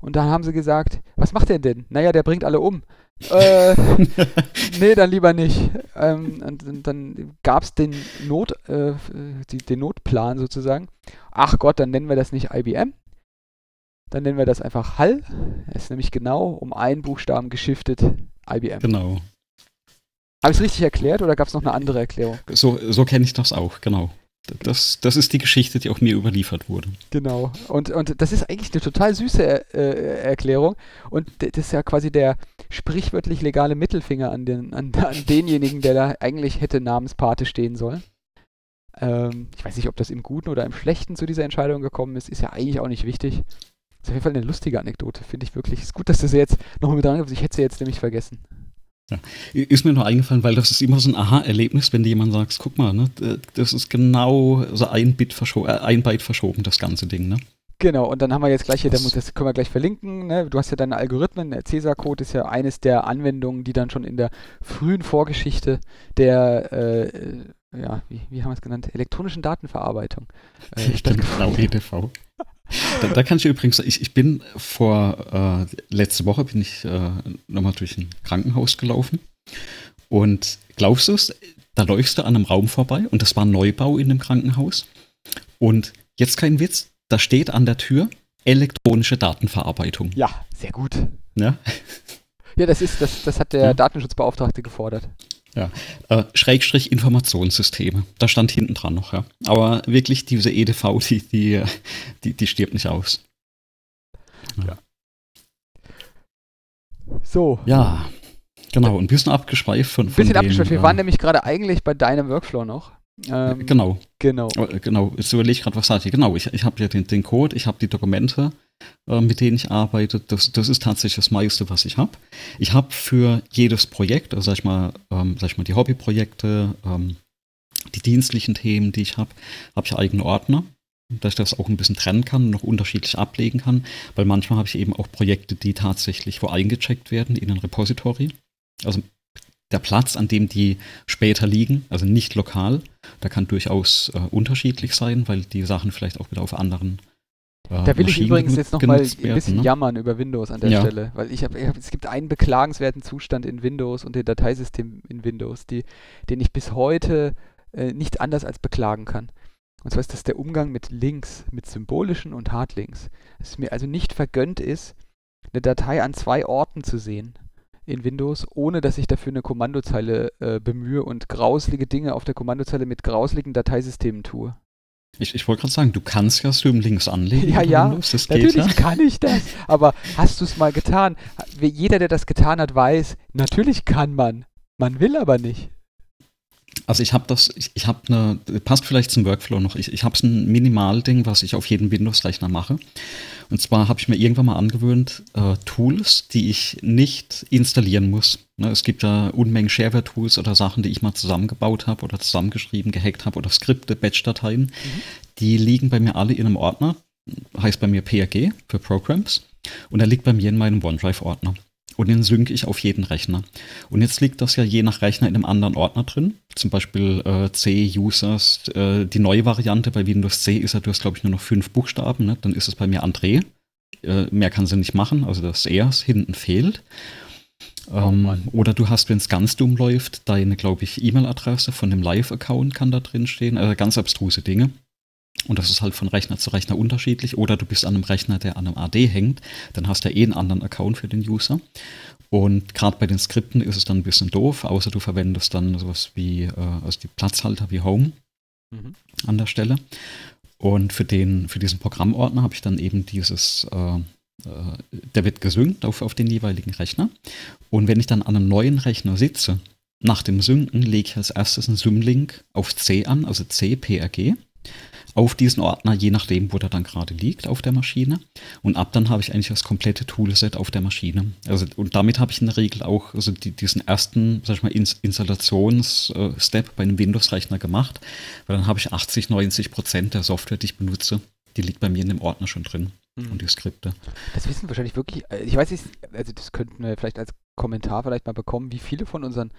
Und dann haben sie gesagt, was macht der denn? Naja, der bringt alle um. Äh, [LAUGHS] nee, dann lieber nicht. Ähm, und, dann gab es den, Not, äh, die, den Notplan sozusagen. Ach Gott, dann nennen wir das nicht IBM. Dann nennen wir das einfach Hall. Es ist nämlich genau um einen Buchstaben geschiftet IBM. Genau. Habe ich es richtig erklärt oder gab es noch eine andere Erklärung? So, so kenne ich das auch, genau. Das, das ist die Geschichte, die auch mir überliefert wurde. Genau. Und, und das ist eigentlich eine total süße äh, Erklärung. Und das ist ja quasi der sprichwörtlich legale Mittelfinger an, den, an, an denjenigen, der da eigentlich hätte Namenspate stehen sollen. Ähm, ich weiß nicht, ob das im Guten oder im Schlechten zu dieser Entscheidung gekommen ist. Ist ja eigentlich auch nicht wichtig. Ist auf jeden Fall eine lustige Anekdote, finde ich wirklich. Ist gut, dass du sie jetzt noch mit dran hast. Ich hätte sie jetzt nämlich vergessen. Ja. Ist mir nur eingefallen, weil das ist immer so ein Aha-Erlebnis, wenn dir jemand sagt, guck mal, ne, das ist genau so ein Bit verschoben, äh, ein Byte verschoben, das ganze Ding, ne? Genau, und dann haben wir jetzt gleich hier, das können wir gleich verlinken. Ne? Du hast ja deine Algorithmen, der Cäsar-Code ist ja eines der Anwendungen, die dann schon in der frühen Vorgeschichte der, äh, ja, wie, wie haben wir es genannt, elektronischen Datenverarbeitung. Äh, [LAUGHS] genau, EDV. Da, da, kann ich übrigens, ich, ich bin vor, äh, letzte Woche bin ich äh, nochmal durch ein Krankenhaus gelaufen und glaubst du es, da läufst du an einem Raum vorbei und das war ein Neubau in dem Krankenhaus und jetzt kein Witz, da steht an der Tür elektronische Datenverarbeitung. Ja, sehr gut. Ja, ja das ist, das, das hat der ja. Datenschutzbeauftragte gefordert. Ja, äh, Schrägstrich Informationssysteme. Da stand hinten dran noch, ja. Aber wirklich diese EDV, die, die, die, die stirbt nicht aus. Ja. So. Ja, genau. Ein bisschen abgeschweift von, Ein bisschen abgeschweift. Wir äh, waren nämlich gerade eigentlich bei deinem Workflow noch. Ähm, genau. Genau. Äh, genau. Jetzt überlege ich gerade, was sage ich. Genau, ich, ich habe ja den, den Code, ich habe die Dokumente äh, mit denen ich arbeite. Das, das ist tatsächlich das meiste, was ich habe. Ich habe für jedes Projekt, also sag ich mal, ähm, sag ich mal die Hobbyprojekte, ähm, die dienstlichen Themen, die ich habe, habe ich eigene Ordner, dass ich das auch ein bisschen trennen kann und noch unterschiedlich ablegen kann, weil manchmal habe ich eben auch Projekte, die tatsächlich wo eingecheckt werden in ein Repository. Also der Platz, an dem die später liegen, also nicht lokal, da kann durchaus äh, unterschiedlich sein, weil die Sachen vielleicht auch wieder auf anderen da will ich übrigens jetzt nochmal ein bisschen ne? jammern über Windows an der ja. Stelle, weil ich habe, hab, es gibt einen beklagenswerten Zustand in Windows und dem Dateisystem in Windows, die, den ich bis heute äh, nicht anders als beklagen kann. Und zwar ist das der Umgang mit Links, mit symbolischen und Hardlinks. Dass es mir also nicht vergönnt ist, eine Datei an zwei Orten zu sehen in Windows, ohne dass ich dafür eine Kommandozeile äh, bemühe und grauslige Dinge auf der Kommandozeile mit grausligen Dateisystemen tue. Ich, ich wollte gerade sagen, du kannst ja Stream links anlegen. Ja, ja, Windows, das natürlich geht, ja. kann ich das. Aber hast du es mal getan? Jeder, der das getan hat, weiß, natürlich kann man. Man will aber nicht. Also ich habe das, ich, ich habe eine, passt vielleicht zum Workflow noch, ich, ich habe ein Minimalding, was ich auf jedem Windows-Rechner mache. Und zwar habe ich mir irgendwann mal angewöhnt, äh, Tools, die ich nicht installieren muss. Ne, es gibt da Unmengen Shareware-Tools oder Sachen, die ich mal zusammengebaut habe oder zusammengeschrieben, gehackt habe oder Skripte, Batch-Dateien. Mhm. Die liegen bei mir alle in einem Ordner, heißt bei mir PRG für Programs. Und er liegt bei mir in meinem OneDrive-Ordner. Und den sync ich auf jeden Rechner. Und jetzt liegt das ja je nach Rechner in einem anderen Ordner drin. Zum Beispiel äh, C-Users. Äh, die neue Variante bei Windows C ist ja, du hast glaube ich nur noch fünf Buchstaben. Ne? Dann ist es bei mir André. Äh, mehr kann sie nicht machen. Also das Ers hinten fehlt. Ähm, oh oder du hast, wenn es ganz dumm läuft, deine, glaube ich, E-Mail-Adresse von dem Live-Account kann da drin stehen. Also ganz abstruse Dinge. Und das ist halt von Rechner zu Rechner unterschiedlich. Oder du bist an einem Rechner, der an einem AD hängt, dann hast du ja eh einen anderen Account für den User. Und gerade bei den Skripten ist es dann ein bisschen doof, außer du verwendest dann sowas wie, äh, also die Platzhalter wie Home mhm. an der Stelle. Und für den, für diesen Programmordner habe ich dann eben dieses, äh, äh, der wird gesynkt auf, auf den jeweiligen Rechner. Und wenn ich dann an einem neuen Rechner sitze, nach dem Synken lege ich als erstes einen Symlink auf C an, also C, PRG auf diesen Ordner, je nachdem, wo der dann gerade liegt auf der Maschine. Und ab dann habe ich eigentlich das komplette Toolset auf der Maschine. Also, und damit habe ich in der Regel auch also die, diesen ersten, sag ich mal, Installationsstep bei einem Windows-Rechner gemacht. Weil dann habe ich 80, 90 Prozent der Software, die ich benutze, die liegt bei mir in dem Ordner schon drin. Mhm. Und die Skripte. Das wissen wahrscheinlich wirklich, äh, ich weiß nicht, also das könnten wir vielleicht als Kommentar vielleicht mal bekommen, wie viele von unseren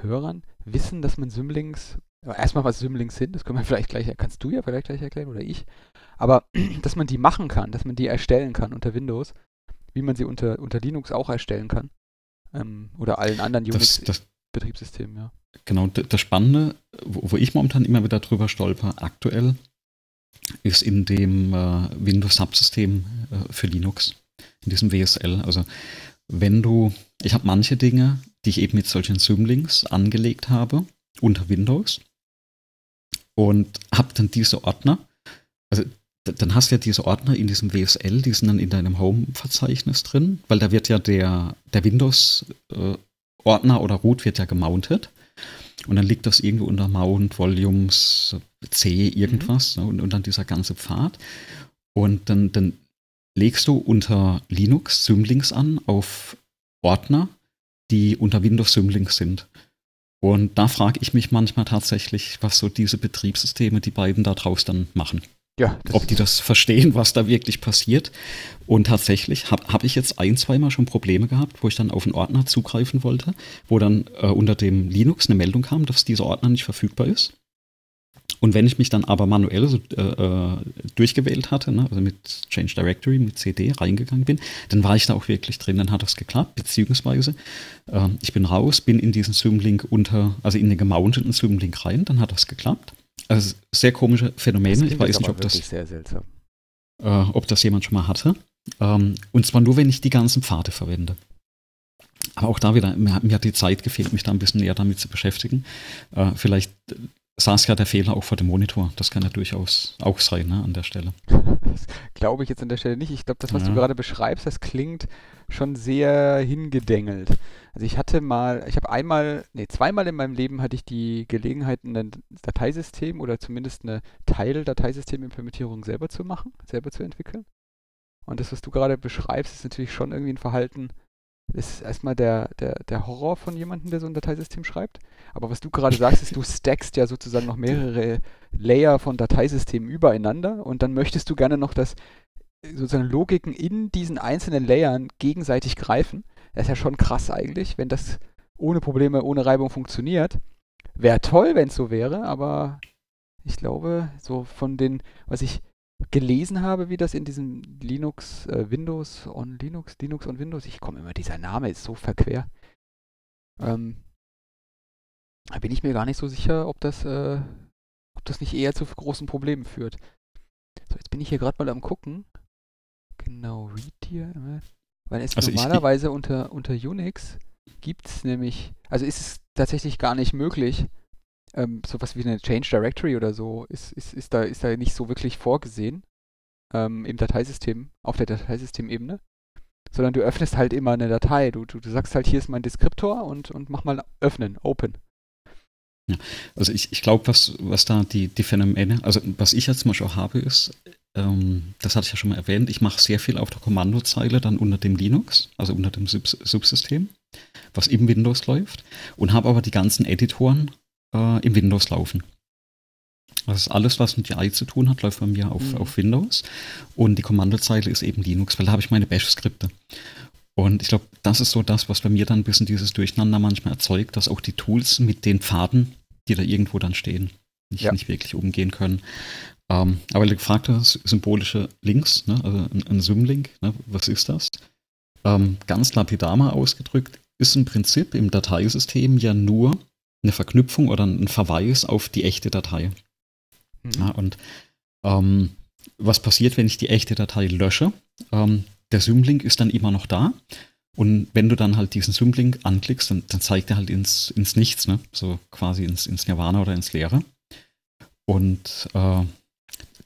Hörern wissen, dass man Symlinks erstmal, was Symlinks sind, das können wir vielleicht gleich, kannst du ja vielleicht gleich erklären oder ich. Aber [CLEARS THROAT] dass man die machen kann, dass man die erstellen kann unter Windows, wie man sie unter, unter Linux auch erstellen kann. Ähm, oder allen anderen Unix-Betriebssystemen, ja. Genau, das Spannende, wo, wo, ich momentan immer wieder drüber stolper, aktuell, ist in dem äh, Windows-Subsystem äh, für Linux, in diesem WSL. Also wenn du, ich habe manche Dinge, die ich eben mit solchen Symlinks angelegt habe unter Windows und habe dann diese Ordner, also dann hast du ja diese Ordner in diesem WSL, die sind dann in deinem Home-Verzeichnis drin, weil da wird ja der, der Windows-Ordner oder Root wird ja gemountet. Und dann liegt das irgendwo unter Mount, Volumes, C, irgendwas, mhm. ne, und, und, dann dieser ganze Pfad. Und dann, dann legst du unter Linux Symlinks an auf Ordner, die unter Windows Symlinks sind. Und da frage ich mich manchmal tatsächlich, was so diese Betriebssysteme, die beiden da draus dann machen. Ja, Ob die das verstehen, was da wirklich passiert. Und tatsächlich habe hab ich jetzt ein, zweimal schon Probleme gehabt, wo ich dann auf einen Ordner zugreifen wollte, wo dann äh, unter dem Linux eine Meldung kam, dass dieser Ordner nicht verfügbar ist. Und wenn ich mich dann aber manuell so, äh, äh, durchgewählt hatte, ne, also mit Change Directory, mit CD reingegangen bin, dann war ich da auch wirklich drin, dann hat das geklappt, beziehungsweise äh, ich bin raus, bin in diesen Zoom-Link unter, also in den gemounteten Zoom-Link rein, dann hat das geklappt. Also sehr komische Phänomene, ich weiß nicht, ob das, sehr seltsam. Äh, ob das jemand schon mal hatte. Ähm, und zwar nur, wenn ich die ganzen Pfade verwende. Aber auch da wieder, mir, mir, hat die Zeit gefehlt, mich da ein bisschen näher damit zu beschäftigen. Äh, vielleicht saß ja der Fehler auch vor dem Monitor. Das kann ja durchaus auch sein ne, an der Stelle. [LAUGHS] Das glaube ich jetzt an der Stelle nicht. Ich glaube, das, was ja. du gerade beschreibst, das klingt schon sehr hingedengelt. Also ich hatte mal, ich habe einmal, nee, zweimal in meinem Leben hatte ich die Gelegenheit, ein Dateisystem oder zumindest eine Teil-Dateisysteminplementierung selber zu machen, selber zu entwickeln. Und das, was du gerade beschreibst, ist natürlich schon irgendwie ein Verhalten, ist erstmal der, der, der Horror von jemandem, der so ein Dateisystem schreibt. Aber was du gerade sagst, ist, du stackst ja sozusagen noch mehrere Layer von Dateisystemen übereinander und dann möchtest du gerne noch, dass sozusagen Logiken in diesen einzelnen Layern gegenseitig greifen. Das ist ja schon krass eigentlich, wenn das ohne Probleme, ohne Reibung funktioniert. Wäre toll, wenn es so wäre, aber ich glaube, so von den, was ich gelesen habe, wie das in diesem Linux, äh, Windows on Linux, Linux on Windows, ich komme immer, dieser Name ist so verquer. Ähm, da bin ich mir gar nicht so sicher, ob das, äh, ob das nicht eher zu großen Problemen führt. So, jetzt bin ich hier gerade mal am gucken. Genau, read hier. Äh, weil es also normalerweise ich, ich, unter, unter Unix gibt es nämlich, also ist es tatsächlich gar nicht möglich, ähm, sowas wie eine Change Directory oder so ist, ist, ist, da, ist da nicht so wirklich vorgesehen ähm, im Dateisystem, auf der Dateisystemebene. Sondern du öffnest halt immer eine Datei. Du, du, du sagst halt, hier ist mein Deskriptor und, und mach mal öffnen, open. Ja, also ich, ich glaube, was, was da die, die Phänomene, also was ich jetzt Beispiel auch habe, ist, ähm, das hatte ich ja schon mal erwähnt, ich mache sehr viel auf der Kommandozeile dann unter dem Linux, also unter dem Sub Subsystem, was im Windows läuft, und habe aber die ganzen Editoren äh, im Windows laufen. Das ist alles, was mit UI zu tun hat, läuft bei mir auf, mhm. auf Windows. Und die Kommandozeile ist eben Linux, weil da habe ich meine Bash-Skripte. Und ich glaube, das ist so das, was bei mir dann ein bisschen dieses Durcheinander manchmal erzeugt, dass auch die Tools mit den Pfaden, die da irgendwo dann stehen, nicht, ja. nicht wirklich umgehen können. Ähm, aber du gefragt hast, symbolische Links, ne? also ein, ein Symlink, ne? was ist das? Ähm, ganz lapidar mal ausgedrückt, ist im Prinzip im Dateisystem ja nur eine Verknüpfung oder ein Verweis auf die echte Datei. Mhm. Ja, und ähm, was passiert, wenn ich die echte Datei lösche? Ähm, der Symlink ist dann immer noch da. Und wenn du dann halt diesen Symlink anklickst, dann, dann zeigt er halt ins, ins Nichts, ne? So quasi ins, ins Nirvana oder ins Leere. Und äh,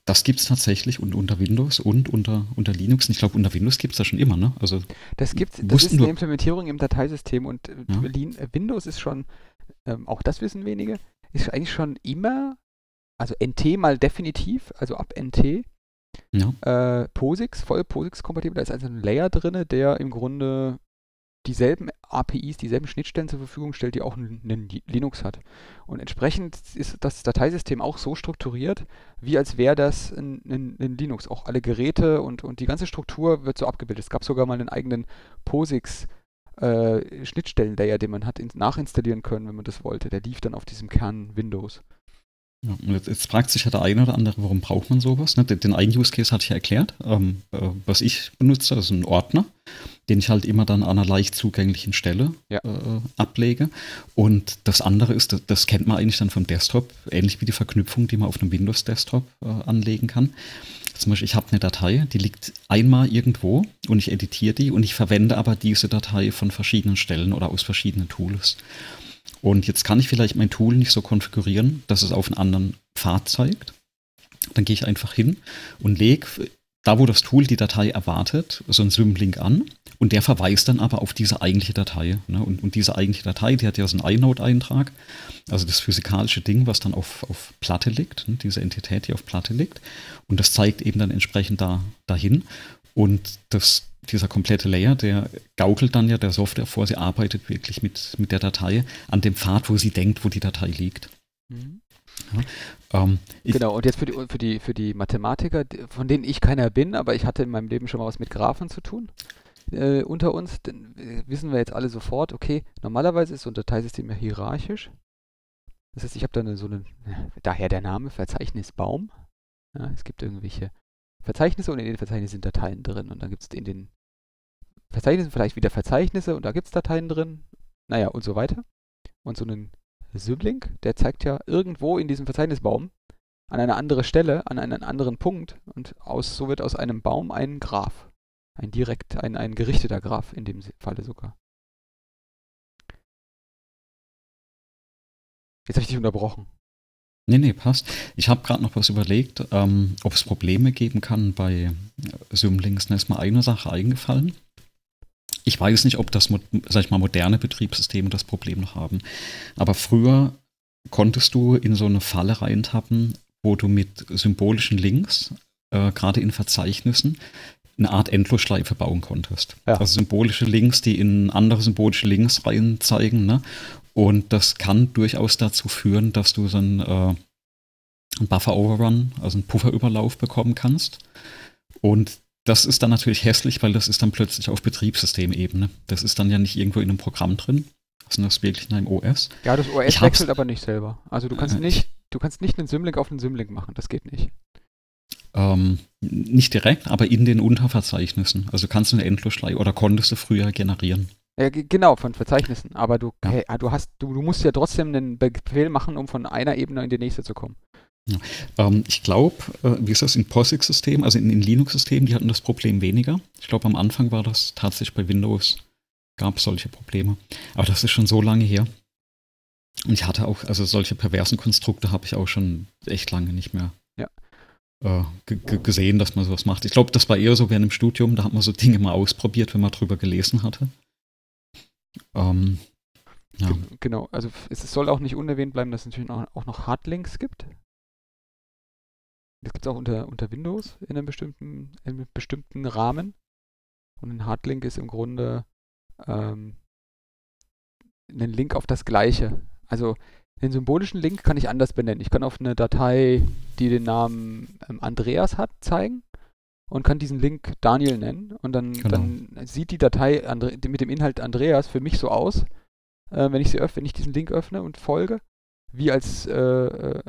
das gibt es tatsächlich und unter Windows und unter, unter Linux. Und ich glaube, unter Windows gibt es das schon immer, ne? Also, das gibt's, das ist eine Implementierung im Dateisystem und äh, ja. Windows ist schon, ähm, auch das wissen wenige, ist eigentlich schon immer, also NT mal definitiv, also ab NT, ja. Äh, POSIX, voll POSIX-kompatibel. Da ist also ein Layer drin, der im Grunde dieselben APIs, dieselben Schnittstellen zur Verfügung stellt, die auch ein, ein, Linux hat. Und entsprechend ist das Dateisystem auch so strukturiert, wie als wäre das ein, ein, ein, Linux. Auch alle Geräte und, und die ganze Struktur wird so abgebildet. Es gab sogar mal einen eigenen POSIX äh, Schnittstellen-Layer, den man hat in, nachinstallieren können, wenn man das wollte. Der lief dann auf diesem Kern Windows. Ja, jetzt, jetzt, fragt sich ja der eine oder andere, warum braucht man sowas? Ne? Den, den einen Use Case hatte ich ja erklärt. Ähm, äh, was ich benutze, ist ein Ordner, den ich halt immer dann an einer leicht zugänglichen Stelle ja. äh, ablege. Und das andere ist, das, das, kennt man eigentlich dann vom Desktop, ähnlich wie die Verknüpfung, die man auf einem Windows-Desktop äh, anlegen kann. Zum Beispiel, ich habe eine Datei, die liegt einmal irgendwo und ich editiere die und ich verwende aber diese Datei von verschiedenen Stellen oder aus verschiedenen Tools. Und jetzt kann ich vielleicht mein Tool nicht so konfigurieren, dass es auf einen anderen Pfad zeigt. Dann gehe ich einfach hin und lege da, wo das Tool die Datei erwartet, so einen Symlink an. Und der verweist dann aber auf diese eigentliche Datei. Ne? Und, und, diese eigentliche Datei, die hat ja so einen inode-Eintrag, also das physikalische Ding, was dann auf, auf Platte liegt, ne? diese Entität, die auf Platte liegt. Und das zeigt eben dann entsprechend da, dahin. Und das dieser komplette Layer, der gaukelt dann ja der Software vor, sie arbeitet wirklich mit, mit der Datei an dem Pfad, wo sie denkt, wo die Datei liegt. Mhm. Ja, ähm, genau, und jetzt für die, für, die, für die Mathematiker, von denen ich keiner bin, aber ich hatte in meinem Leben schon mal was mit Graphen zu tun. Äh, unter uns denn, äh, wissen wir jetzt alle sofort, okay, normalerweise ist so ein Dateisystem ja hierarchisch. Das heißt, ich habe da eine, so eine, daher der Name, Verzeichnisbaum. Ja, es gibt irgendwelche Verzeichnisse und in den Verzeichnissen sind Dateien drin. Und dann gibt es in den Verzeichnissen vielleicht wieder Verzeichnisse und da gibt es Dateien drin. Naja, und so weiter. Und so einen Symlink, der zeigt ja irgendwo in diesem Verzeichnisbaum an eine andere Stelle, an einen anderen Punkt. Und aus, so wird aus einem Baum ein Graph. Ein direkt, ein, ein gerichteter Graph in dem Falle sogar. Jetzt habe ich dich unterbrochen. Nee, nee, passt. Ich habe gerade noch was überlegt, ähm, ob es Probleme geben kann bei Symlinks. Da ist mir eine Sache eingefallen. Ich weiß nicht, ob das, sag ich mal, moderne Betriebssysteme das Problem noch haben. Aber früher konntest du in so eine Falle reintappen, wo du mit symbolischen Links, äh, gerade in Verzeichnissen, eine Art Endlosschleife bauen konntest. Ja. Also symbolische Links, die in andere symbolische Links rein zeigen. Ne? Und das kann durchaus dazu führen, dass du so einen, äh, einen Buffer-Overrun, also einen Pufferüberlauf bekommen kannst. Und das ist dann natürlich hässlich, weil das ist dann plötzlich auf Betriebssystemebene. Das ist dann ja nicht irgendwo in einem Programm drin, sondern das ist wirklich in einem OS. Ja, das OS ich wechselt aber nicht selber. Also du kannst äh, nicht, du kannst nicht einen Symlink auf einen Symlink machen, das geht nicht. Ähm, nicht direkt, aber in den Unterverzeichnissen. Also kannst du eine Endlosschleife oder konntest du früher generieren. Ja, genau, von Verzeichnissen. Aber du, ja. hey, du hast, du, du musst ja trotzdem einen Befehl machen, um von einer Ebene in die nächste zu kommen. Ja. Ähm, ich glaube, äh, wie ist das in POSIX-Systemen, also in, in Linux-Systemen, die hatten das Problem weniger. Ich glaube, am Anfang war das tatsächlich bei Windows, gab es solche Probleme. Aber das ist schon so lange her. Und ich hatte auch, also solche perversen Konstrukte habe ich auch schon echt lange nicht mehr ja. äh, gesehen, dass man sowas macht. Ich glaube, das war eher so während dem Studium, da hat man so Dinge mal ausprobiert, wenn man drüber gelesen hatte. Ähm, Ja. Ge- Genau, also es soll auch nicht unerwähnt bleiben, dass es natürlich auch, auch noch Hardlinks gibt. Das gibt es auch unter, unter Windows in einem bestimmten, in einem bestimmten Rahmen. Und ein Hardlink ist im Grunde ähm, ein Link auf das Gleiche. Also den symbolischen Link kann ich anders benennen. Ich kann auf eine Datei, die den Namen ähm, Andreas hat, zeigen und kann diesen Link Daniel nennen. Und dann, Genau. dann sieht die Datei Andre mit dem Inhalt Andreas für mich so aus, äh, wenn ich sie öffne, wenn ich diesen Link öffne und folge, wie als, äh, äh,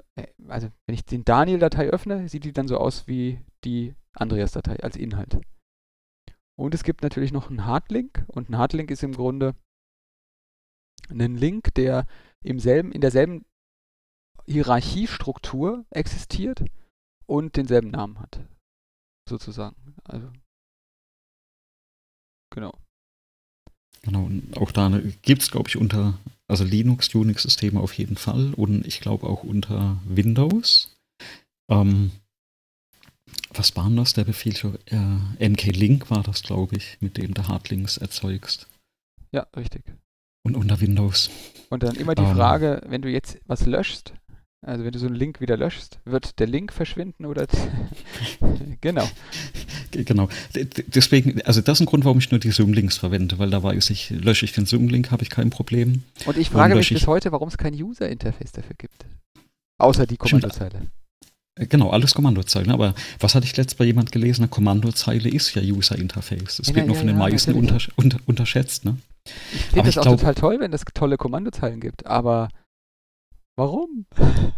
also wenn ich den Daniel-Datei öffne, sieht die dann so aus wie die Andreas-Datei als Inhalt. Und es gibt natürlich noch einen Hardlink und ein Hardlink ist im Grunde ein Link, der im selben, in derselben Hierarchiestruktur existiert und denselben Namen hat. Sozusagen. Also. Genau. Genau, und auch da gibt es, glaube ich, unter, also Linux, Unix-Systeme auf jeden Fall und ich glaube auch unter Windows. Ähm, was war denn das, der Befehl? Äh, MK-Link war das, glaube ich, mit dem du Hardlinks erzeugst. Ja, richtig. Und unter Windows. Und dann immer die Ähm. Frage, wenn du jetzt was löschst, also wenn du so einen Link wieder löschst, wird der Link verschwinden oder [LAUGHS] genau. Genau. Deswegen, also das ist ein Grund, warum ich nur die Zoom-Links verwende, weil da weiß ich, lösche ich den Zoom-Link, habe ich kein Problem. Und ich frage mich bis heute, warum es kein User-Interface dafür gibt. Außer die. Kommandozeile. Äh, Genau, alles Kommandozeilen. Aber was hatte ich letzt bei jemand gelesen? Eine Kommandozeile ist ja User-Interface. Das Ja, wird ja, nur von ja, den meisten unter unterschätzt. Ne? Ich finde das auch glaub- total toll, wenn es tolle Kommandozeilen gibt, aber warum?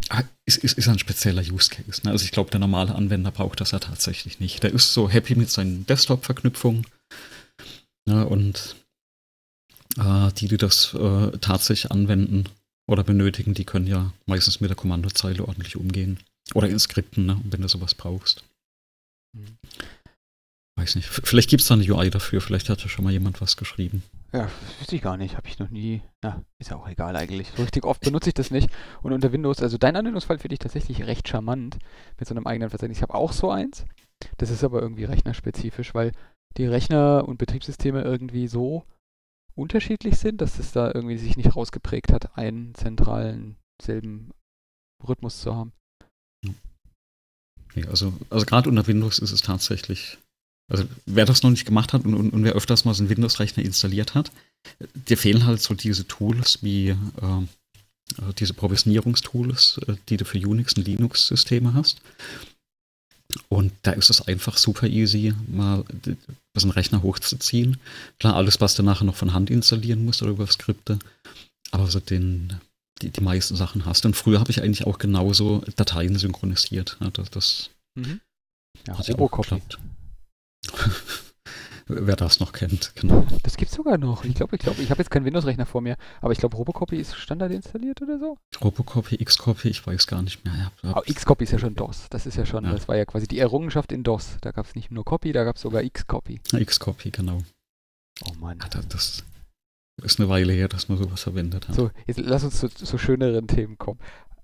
Ah, Ist, ist, ist ein spezieller Use Case. Ne? Also ich glaube, der normale Anwender braucht das ja tatsächlich nicht. Der ist so happy mit seinen Desktop-Verknüpfungen. Ne? Und äh, die, die das äh, tatsächlich anwenden oder benötigen, die können ja meistens mit der Kommandozeile ordentlich umgehen. Oder in Skripten, ne? wenn du sowas brauchst. Mhm. Weiß nicht. Vielleicht gibt es da eine UI dafür. Vielleicht hat ja schon mal jemand was geschrieben. Ja, wüsste ich gar nicht, habe ich noch nie. Ja, ist ja auch egal eigentlich. So richtig oft benutze ich das nicht. Und unter Windows, also dein Anwendungsfall finde ich tatsächlich recht charmant mit so einem eigenen Verzeichnis. Ich habe auch so eins. Das ist aber irgendwie rechnerspezifisch, weil die Rechner und Betriebssysteme irgendwie so unterschiedlich sind, dass es da irgendwie sich nicht rausgeprägt hat, einen zentralen selben Rhythmus zu haben. Also also gerade unter Windows ist es tatsächlich, also wer das noch nicht gemacht hat und, und, und wer öfters mal so einen Windows-Rechner installiert hat, dir fehlen halt so diese Tools wie äh, also diese Provisionierungstools, äh, die du für Unix und Linux-Systeme hast. Und da ist es einfach super easy, mal so einen Rechner hochzuziehen. Klar, alles, was du nachher noch von Hand installieren musst oder über Skripte, aber so den, die, die meisten Sachen hast. Und früher habe ich eigentlich auch genauso Dateien synchronisiert. Ja, das, das Mhm. Ja, hat ja auch geklappt. [LAUGHS] Wer das noch kennt, genau. Das gibt's sogar noch. Ich glaube, ich glaube, ich habe jetzt keinen Windows-Rechner vor mir, aber ich glaube, Robocopy ist Standard installiert oder so. Robocopy, Xcopy, ich weiß gar nicht mehr. Ja. Aber Xcopy ist ja schon DOS. Das ist ja schon, Ja. das war ja quasi die Errungenschaft in DOS. Da gab es nicht nur Copy, da gab es sogar Xcopy. Xcopy, genau. Oh Mann. Ja, das, das ist eine Weile her, dass man sowas verwendet hat. So, jetzt lass uns zu, zu schöneren Themen kommen.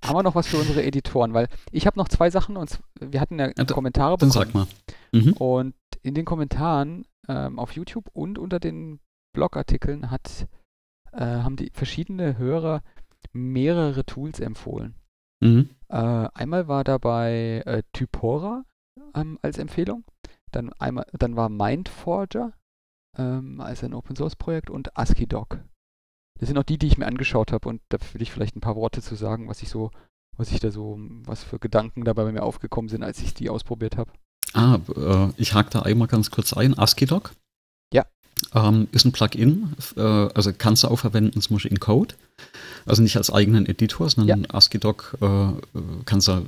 Haben wir noch was für unsere Editoren? Weil ich habe noch zwei Sachen und wir hatten ja Kommentare Dann bekommen. sag mal. Mhm. Und in den Kommentaren ähm, auf YouTube und unter den Blogartikeln hat, äh, haben die verschiedene Hörer mehrere Tools empfohlen. Mhm. Äh, einmal war dabei äh, Typora ähm, als Empfehlung. Dann, einmal, dann war Mindforger ähm, als ein Open Source Projekt und ASCII-Doc. Das sind auch die, die ich mir angeschaut habe und da will ich vielleicht ein paar Worte zu sagen, was ich so, was ich da so, was für Gedanken dabei bei mir aufgekommen sind, als ich die ausprobiert habe. Ah, äh, ich hake da einmal ganz kurz ein. ASCII-Doc. Ja. Ähm, ist ein Plugin, äh, also kannst du auch verwenden, zum Beispiel in Code. Also nicht als eigenen Editor, sondern ASCII-Doc äh, kannst du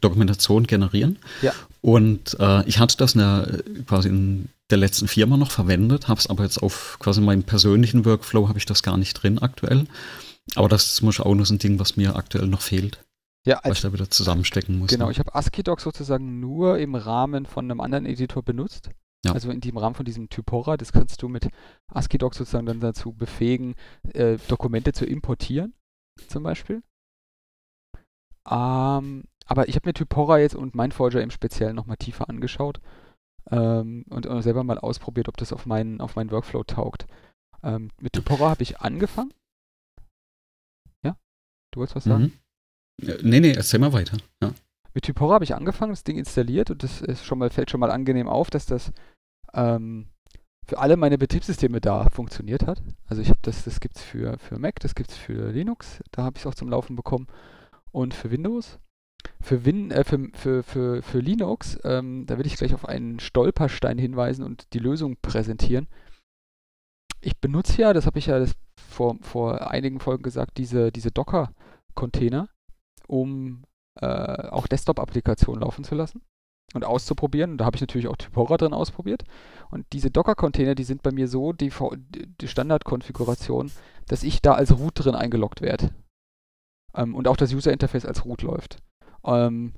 Dokumentation generieren. Ja. Und ich hatte das in der, quasi in der letzten Firma noch verwendet, habe es aber jetzt auf quasi meinem persönlichen Workflow habe ich das gar nicht drin aktuell. Aber das ist zum Beispiel auch noch so ein Ding, was mir aktuell noch fehlt, Ja, was ich da wieder zusammenstecken muss. Genau, ne? ich habe ASCII-Doc sozusagen nur im Rahmen von einem anderen Editor benutzt. Ja. Also in dem Rahmen von diesem Typora, das kannst du mit ASCII-Doc sozusagen dann dazu befähigen, äh, Dokumente zu importieren, zum Beispiel. Ähm, aber ich habe mir Typora jetzt und Mindforger im Speziellen nochmal tiefer angeschaut ähm, und auch selber mal ausprobiert, ob das auf meinen, auf meinen Workflow taugt. Ähm, mit Typora habe ich angefangen. Ja? Du wolltest was sagen? Mhm. Nee, nee, erzähl mal weiter. Ja. Mit Typora habe ich angefangen, das Ding installiert und das ist schon mal, fällt schon mal angenehm auf, dass das ähm, für alle meine Betriebssysteme da funktioniert hat. Also ich habe das, das gibt es für, für Mac, das gibt es für Linux, da habe ich es auch zum Laufen bekommen und für Windows. Für, Win, äh, für, für, für, für Linux, ähm, da will ich gleich auf einen Stolperstein hinweisen und die Lösung präsentieren. Ich benutze ja, das habe ich ja vor, vor einigen Folgen gesagt, diese, diese Docker-Container, um äh, auch Desktop-Applikationen laufen zu lassen und auszuprobieren. Und da habe ich natürlich auch Typora drin ausprobiert. Und diese Docker-Container, die sind bei mir so die, die Standardkonfiguration, dass ich da als Root drin eingeloggt werde. Ähm, und auch das User-Interface als Root läuft. Ähm,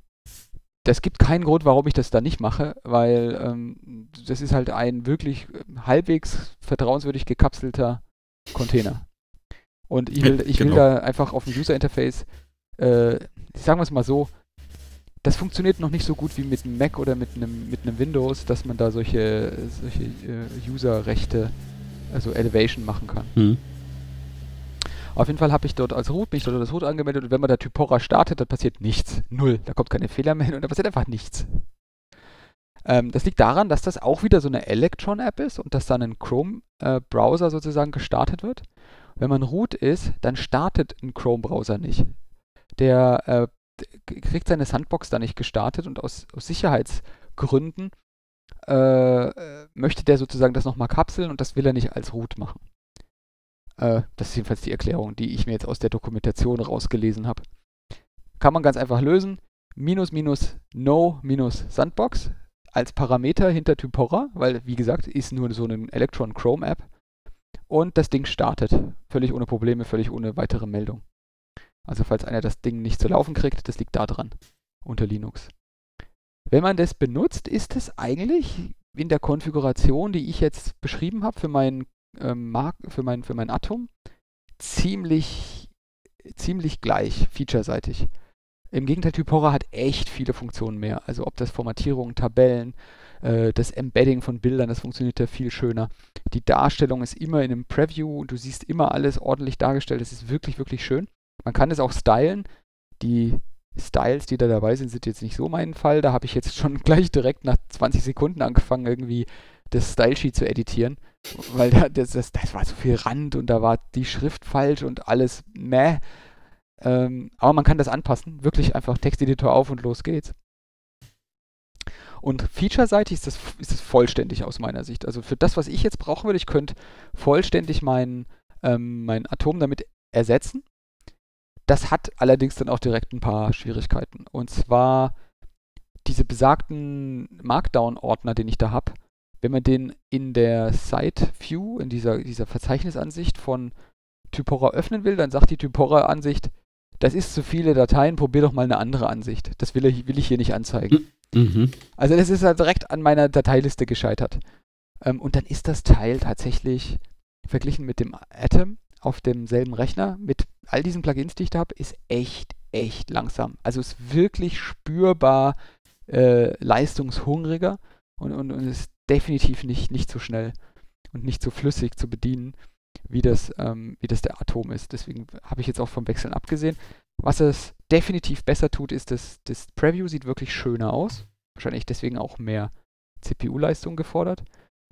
das gibt keinen Grund, warum ich das da nicht mache, weil ähm, das ist halt ein wirklich halbwegs vertrauenswürdig gekapselter Container. Und ich will, ich will genau. da einfach auf dem User-Interface, äh, sagen wir es mal so, das funktioniert noch nicht so gut wie mit einem Mac oder mit einem, mit einem Windows, dass man da solche, solche äh, User-Rechte, also Elevation machen kann. Mhm. Auf jeden Fall habe ich dort als Root, bin ich dort als Root angemeldet und wenn man da Typora startet, dann passiert nichts. Null. Da kommt keine Fehler mehr hin und da passiert einfach nichts. Ähm, das liegt daran, dass das auch wieder so eine Electron-App ist und dass dann ein Chrome-Browser äh, sozusagen gestartet wird. Wenn man Root ist, dann startet ein Chrome-Browser nicht. Der äh, kriegt seine Sandbox da nicht gestartet und aus, aus Sicherheitsgründen äh, möchte der sozusagen das nochmal kapseln und das will er nicht als Root machen. Äh, das ist jedenfalls die Erklärung, die ich mir jetzt aus der Dokumentation rausgelesen habe. Kann man ganz einfach lösen. Minus minus no minus Sandbox als Parameter hinter Typora, weil wie gesagt, ist nur so eine Electron Chrome App. Und das Ding startet. Völlig ohne Probleme, völlig ohne weitere Meldung. Also falls einer das Ding nicht zu laufen kriegt, das liegt da dran, unter Linux. Wenn man das benutzt, ist es eigentlich in der Konfiguration, die ich jetzt beschrieben habe für meinen ähm, für mein, für mein Atom, ziemlich, ziemlich gleich, featureseitig. Im Gegenteil, Typora hat echt viele Funktionen mehr. Also ob das Formatierung, Tabellen, äh, das Embedding von Bildern, das funktioniert ja viel schöner. Die Darstellung ist immer in einem Preview und du siehst immer alles ordentlich dargestellt. Das ist wirklich, wirklich schön. Man kann es auch stylen. Die Styles, die da dabei sind, sind jetzt nicht so mein Fall. Da habe ich jetzt schon [LAUGHS] gleich direkt nach 20 Sekunden angefangen, irgendwie das Stylesheet zu editieren, weil da, das, das, das, war so viel Rand und da war die Schrift falsch und alles meh. Ähm, aber man kann das anpassen. Wirklich einfach Texteditor auf und los geht's. Und featureseitig ist das, ist das vollständig aus meiner Sicht. Also für das, was ich jetzt brauchen würde, ich könnte vollständig mein, ähm, mein Atom damit ersetzen. Das hat allerdings dann auch direkt ein paar Schwierigkeiten. Und zwar diese besagten Markdown-Ordner, den ich da habe, wenn man den in der Site View, in dieser, dieser Verzeichnisansicht von Typora öffnen will, dann sagt die Typora-Ansicht, das ist zu viele Dateien, probier doch mal eine andere Ansicht. Das will, ich, will ich hier nicht anzeigen. Mhm. Also das ist halt direkt an meiner Dateiliste gescheitert. Ähm, und dann ist das Teil tatsächlich verglichen mit dem Atom auf demselben Rechner mit all diesen Plugins, die ich da habe, ist echt, echt langsam. Also ist wirklich spürbar äh, leistungshungriger und, und, und ist definitiv nicht, nicht so schnell und nicht so flüssig zu bedienen, wie das, ähm, wie das der Atom ist. Deswegen habe ich jetzt auch vom Wechseln abgesehen. Was es definitiv besser tut, ist, dass das Preview sieht wirklich schöner aus. Wahrscheinlich deswegen auch mehr CPU-Leistung gefordert.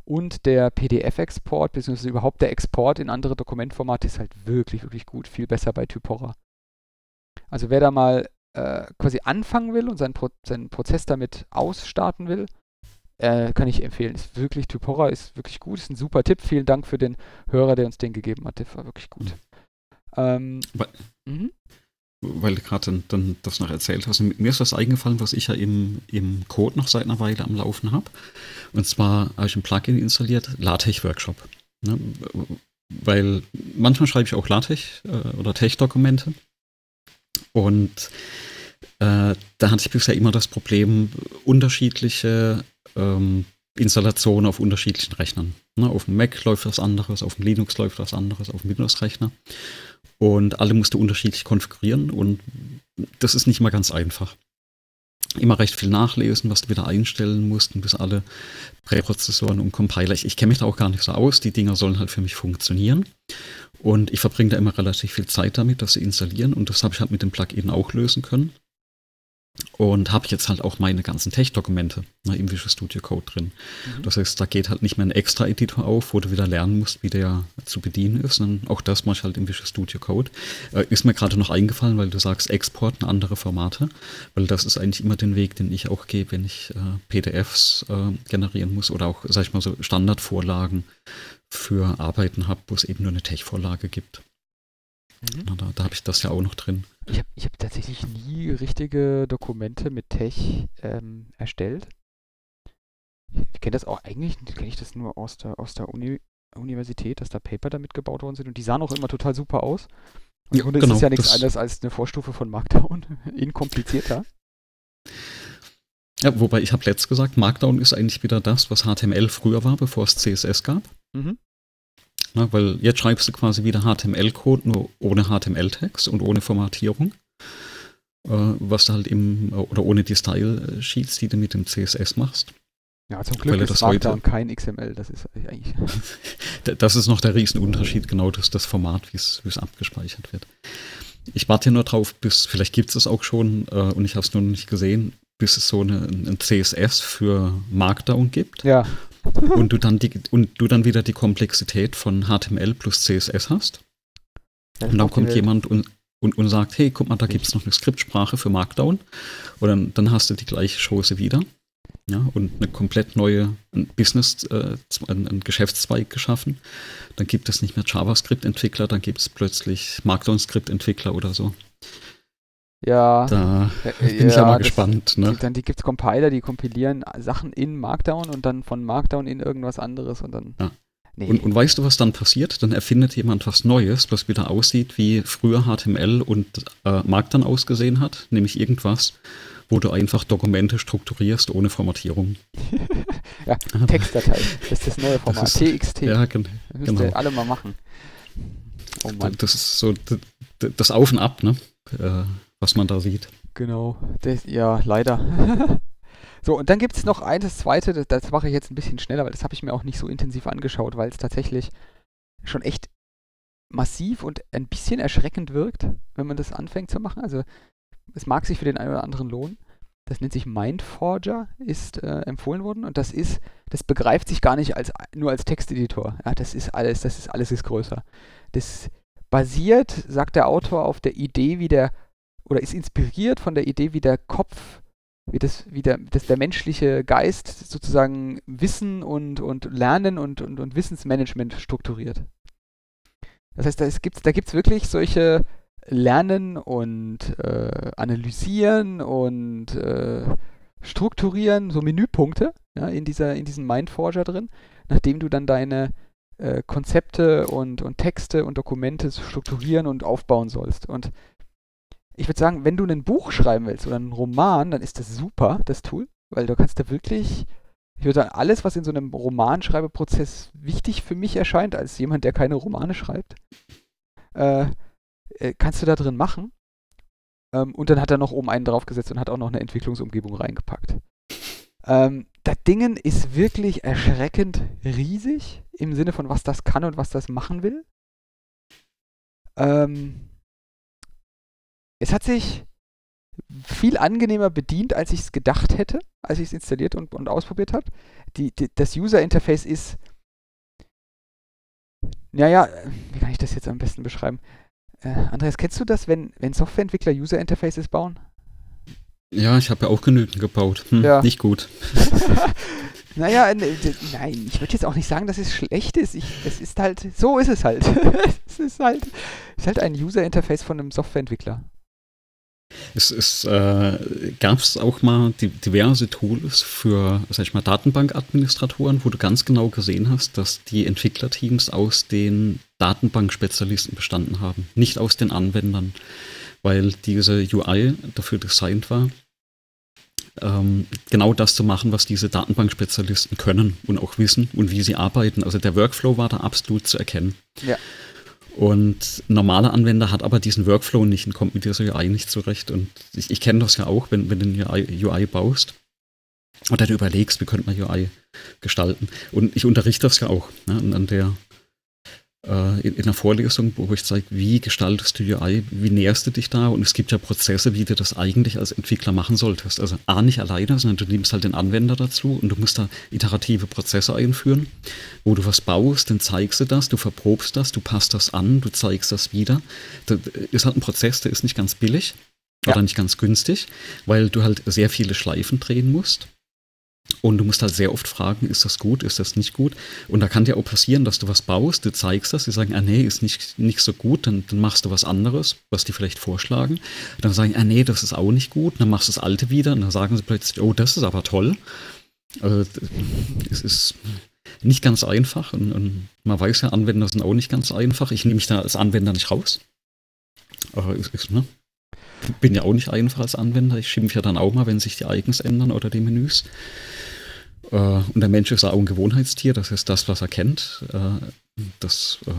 Und der PDF-Export, beziehungsweise überhaupt der Export in andere Dokumentformate ist halt wirklich, wirklich gut. Viel besser bei Typora. Also wer da mal äh, quasi anfangen will und seinen, Pro seinen Prozess damit ausstarten will, äh, kann ich empfehlen. Ist wirklich, Typora ist wirklich gut. Ist ein super Tipp. Vielen Dank für den Hörer, der uns den gegeben hat. Der war wirklich gut. Mhm. Ähm, weil, du gerade dann, dann, das noch erzählt hast. Mir ist was eingefallen, was ich ja im, im Code noch seit einer Weile am Laufen habe. Und zwar habe ich ein Plugin installiert, LaTeX Workshop. Ne? Weil manchmal schreibe ich auch LaTeX äh, oder Tech-Dokumente. Und äh, da hatte ich bisher immer das Problem, unterschiedliche ähm, Installationen auf unterschiedlichen Rechnern. Ne, auf dem Mac läuft was anderes, auf dem Linux läuft was anderes, auf dem Windows-Rechner. Und alle musste unterschiedlich konfigurieren und das ist nicht mal ganz einfach. immer recht viel nachlesen, was du wieder einstellen musst, bis alle Präprozessoren und Compiler. Ich, ich kenne mich da auch gar nicht so aus. Die Dinger sollen halt für mich funktionieren. Und ich verbringe da immer relativ viel Zeit damit, das zu installieren. Und das habe ich halt mit dem Plugin auch lösen können. Und habe jetzt halt auch meine ganzen Tech-Dokumente ne, im Visual Studio Code drin. Mhm. Das heißt, da geht halt nicht mehr ein extra Editor auf, wo du wieder lernen musst, wie der zu bedienen ist, sondern auch das mache ich halt im Visual Studio Code. Äh, ist mir gerade noch eingefallen, weil du sagst, Export in andere Formate, weil das ist eigentlich immer den Weg, den ich auch gehe, wenn ich äh, PDFs äh, generieren muss oder auch, sag ich mal, so Standardvorlagen für Arbeiten habe, wo es eben nur eine Tech-Vorlage gibt. Mhm. Na, da, da habe ich das ja auch noch drin. Ich habe hab tatsächlich nie richtige Dokumente mit Tech ähm, erstellt. Ich kenne das auch eigentlich, kenne ich das nur aus der, aus der Uni, Universität, dass da Paper damit gebaut worden sind und die sahen auch immer total super aus. Und Grunde genau, ist es ja nichts anderes als eine Vorstufe von Markdown, [LAUGHS] in komplizierter. Ja, wobei ich habe letzt gesagt, Markdown ist eigentlich wieder das, was HTML früher war, bevor es CSS gab. Mhm. Ne, weil jetzt schreibst du quasi wieder HTML-Code, nur ohne HTML-Text und ohne Formatierung. Äh, was du halt im, oder ohne die Style-Sheets, die du mit dem CSS machst. Ja, zum Glück weil ist das heute, kein XML, das ist eigentlich. [LAUGHS] das ist noch der Riesenunterschied, genau das, das Format, wie es abgespeichert wird. Ich warte nur drauf, bis, vielleicht gibt es es auch schon äh, und ich habe es nur noch nicht gesehen, bis es so eine, ein CSS für Markdown gibt. Ja [LAUGHS] und du dann die, und du dann wieder die Komplexität von HTML plus CSS hast. Ja, und dann kommt jemand und, und, und sagt, hey, guck mal, da gibt es noch eine Skriptsprache für Markdown. Und dann, dann hast du die gleiche Chose wieder. Ja, und eine komplett neue ein Business, äh, ein, ein, Geschäftszweig geschaffen. Dann gibt es nicht mehr JavaScript-Entwickler, dann gibt es plötzlich Markdown-Script-Entwickler oder so. Ja. Da bin ja, ich ja mal gespannt. Ne? Dann die gibt es Compiler, die kompilieren Sachen in Markdown und dann von Markdown in irgendwas anderes und dann. Ja. Nee. Und, und, weißt du, was dann passiert? Dann erfindet jemand was Neues, was wieder aussieht, wie früher HTML und äh, Markdown ausgesehen hat, nämlich irgendwas, wo du einfach Dokumente strukturierst ohne Formatierung. [LAUGHS] ja, Textdatei. Das ist das neue Format. Das ist, TXT. Ja, gen das genau. alle mal machen. Oh Mann. Das ist so das Auf und Ab, ne? Äh, was man da sieht. Genau, das, ja, leider. [LAUGHS] so, und dann gibt es noch eines zweite, das, das mache ich jetzt ein bisschen schneller, weil das habe ich mir auch nicht so intensiv angeschaut, weil es tatsächlich schon echt massiv und ein bisschen erschreckend wirkt, wenn man das anfängt zu machen. Also es mag sich für den einen oder anderen lohnen. Das nennt sich Mindforger, ist äh, empfohlen worden und das ist, das begreift sich gar nicht als nur als Texteditor. Ja, das ist alles, das ist alles ist größer. Das basiert, sagt der Autor, auf der Idee, wie der oder ist inspiriert von der Idee, wie der Kopf, wie das, wie der, dass der menschliche Geist sozusagen Wissen und, und Lernen und, und, und Wissensmanagement strukturiert. Das heißt, da gibt es da gibt's wirklich solche Lernen und äh, Analysieren und äh, Strukturieren, so Menüpunkte ja, in, dieser, in diesem Mindforger drin, nachdem du dann deine äh, Konzepte und, und Texte und Dokumente strukturieren und aufbauen sollst. Und ich würde sagen, wenn du ein Buch schreiben willst oder einen Roman, dann ist das super, das Tool, weil du kannst da wirklich, ich würde sagen, alles, was in so einem Romanschreibeprozess wichtig für mich erscheint, als jemand, der keine Romane schreibt, äh, äh, kannst du da drin machen. Ähm, und dann hat er noch oben einen draufgesetzt und hat auch noch eine Entwicklungsumgebung reingepackt. Ähm, das Ding ist wirklich erschreckend riesig im Sinne von, was das kann und was das machen will. Ähm, es hat sich viel angenehmer bedient, als ich es gedacht hätte, als ich es installiert und, und ausprobiert habe. Die, die, das User-Interface ist, naja, wie kann ich das jetzt am besten beschreiben? Äh, Andreas, kennst du das, wenn, wenn Softwareentwickler User-Interfaces bauen? Ja, ich habe ja auch genügend gebaut. Hm, ja. Nicht gut. [LAUGHS] [LAUGHS] naja, nein, ich würde jetzt auch nicht sagen, dass es schlecht ist. Ich, es ist halt, so ist es halt. [LAUGHS] es ist halt, ist halt ein User-Interface von einem Softwareentwickler. Es, es äh, gab auch mal die, diverse Tools für, sag ich mal, Datenbankadministratoren, wo du ganz genau gesehen hast, dass die Entwicklerteams aus den Datenbankspezialisten bestanden haben, nicht aus den Anwendern, weil diese UI dafür designt war, ähm, genau das zu machen, was diese Datenbankspezialisten können und auch wissen und wie sie arbeiten. Also der Workflow war da absolut zu erkennen. Ja. Und normaler Anwender hat aber diesen Workflow nicht und kommt mit dieser UI nicht zurecht. Und ich, ich kenne das ja auch, wenn, wenn du eine UI, UI baust oder du überlegst, wie könnte man UI gestalten. Und ich unterrichte das ja auch ne, an der in, in einer Vorlesung, wo ich zeige, wie gestaltest du UI, wie näherst du dich da und es gibt ja Prozesse, wie du das eigentlich als Entwickler machen solltest. Also A, nicht alleine, sondern du nimmst halt den Anwender dazu und du musst da iterative Prozesse einführen, wo du was baust, dann zeigst du das, du verprobst das, du passt das an, du zeigst das wieder. Das ist halt ein Prozess, der ist nicht ganz billig ja. oder nicht ganz günstig, weil du halt sehr viele Schleifen drehen musst. Und du musst halt sehr oft fragen, ist das gut, ist das nicht gut? Und da kann dir auch passieren, dass du was baust, du zeigst das, die sagen, ah nee, ist nicht, nicht so gut, dann, dann machst du was anderes, was die vielleicht vorschlagen. Dann sagen, ah nee, das ist auch nicht gut, dann machst du das alte wieder und dann sagen sie plötzlich, oh, das ist aber toll. Also es ist nicht ganz einfach und, und man weiß ja, Anwender sind auch nicht ganz einfach. Ich nehme mich da als Anwender nicht raus. Aber es ist, ne? Bin ja auch nicht einfach als Anwender. Ich schimpfe ja dann auch mal, wenn sich die Icons ändern oder die Menüs. Äh, und der Mensch ist auch ein Gewohnheitstier, das ist das, was er kennt. Äh, das äh,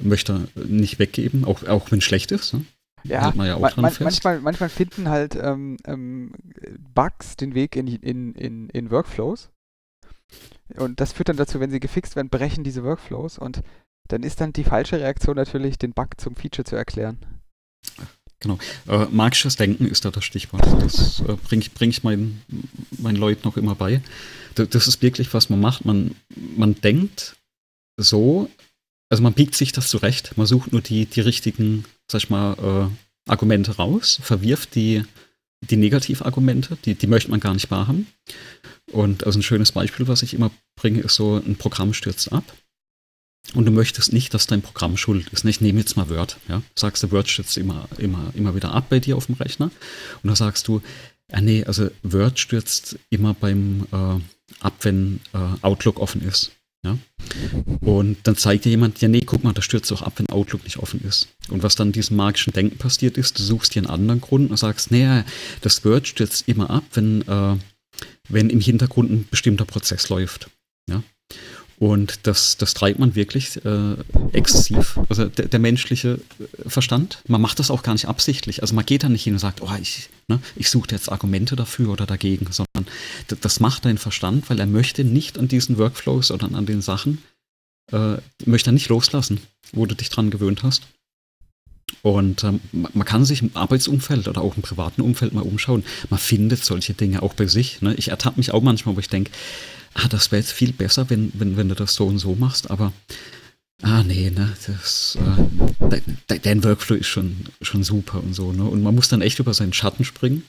möchte er nicht weggeben, auch, auch wenn es schlecht ist. Ne? Ja, ja man, man, manchmal, manchmal finden halt ähm, ähm, Bugs den Weg in, in, in, in Workflows. Und das führt dann dazu, wenn sie gefixt werden, brechen diese Workflows. Und dann ist dann die falsche Reaktion natürlich, den Bug zum Feature zu erklären. Genau. Äh, marxisches Denken ist da das Stichwort. Das äh, bringe ich, bring ich meinen, meinen Leuten noch immer bei. Das, das ist wirklich, was man macht. Man, man denkt so, also man biegt sich das zurecht. Man sucht nur die, die richtigen, sag ich mal, äh, Argumente raus, verwirft die, die Negativargumente, die, die möchte man gar nicht wahrhaben. Und also ein schönes Beispiel, was ich immer bringe, ist so, ein Programm stürzt ab und du möchtest nicht, dass dein Programm schuld ist. Ich nehme jetzt mal Word. Ja? Sagst du, Word stürzt immer, immer, immer wieder ab bei dir auf dem Rechner. Und dann sagst du, ja, nee, also Word stürzt immer beim äh, ab, wenn äh, Outlook offen ist. Ja? Und dann zeigt dir jemand, ja, nee, guck mal, das stürzt auch ab, wenn Outlook nicht offen ist. Und was dann diesem magischen Denken passiert ist, du suchst dir einen anderen Grund und sagst, nee, das Word stürzt immer ab, wenn, äh, wenn im Hintergrund ein bestimmter Prozess läuft. Ja? Und das, das treibt man wirklich äh, exzessiv. Also der, der, menschliche Verstand, man macht das auch gar nicht absichtlich. Also man geht da nicht hin und sagt, oh, ich, ne, ich suche jetzt Argumente dafür oder dagegen, sondern das macht dein Verstand, weil er möchte nicht an diesen Workflows oder an den Sachen, äh, möchte er nicht loslassen, wo du dich dran gewöhnt hast. Und ähm, man kann sich im Arbeitsumfeld oder auch im privaten Umfeld mal umschauen. Man findet solche Dinge auch bei sich. Ne? Ich ertappe mich auch manchmal, wo ich denke, ah, das wäre jetzt viel besser, wenn, wenn, wenn du das so und so machst, aber ah nee, ne, das, äh, dein, dein Workflow ist schon, schon super und so, ne? Und man muss dann echt über seinen Schatten springen,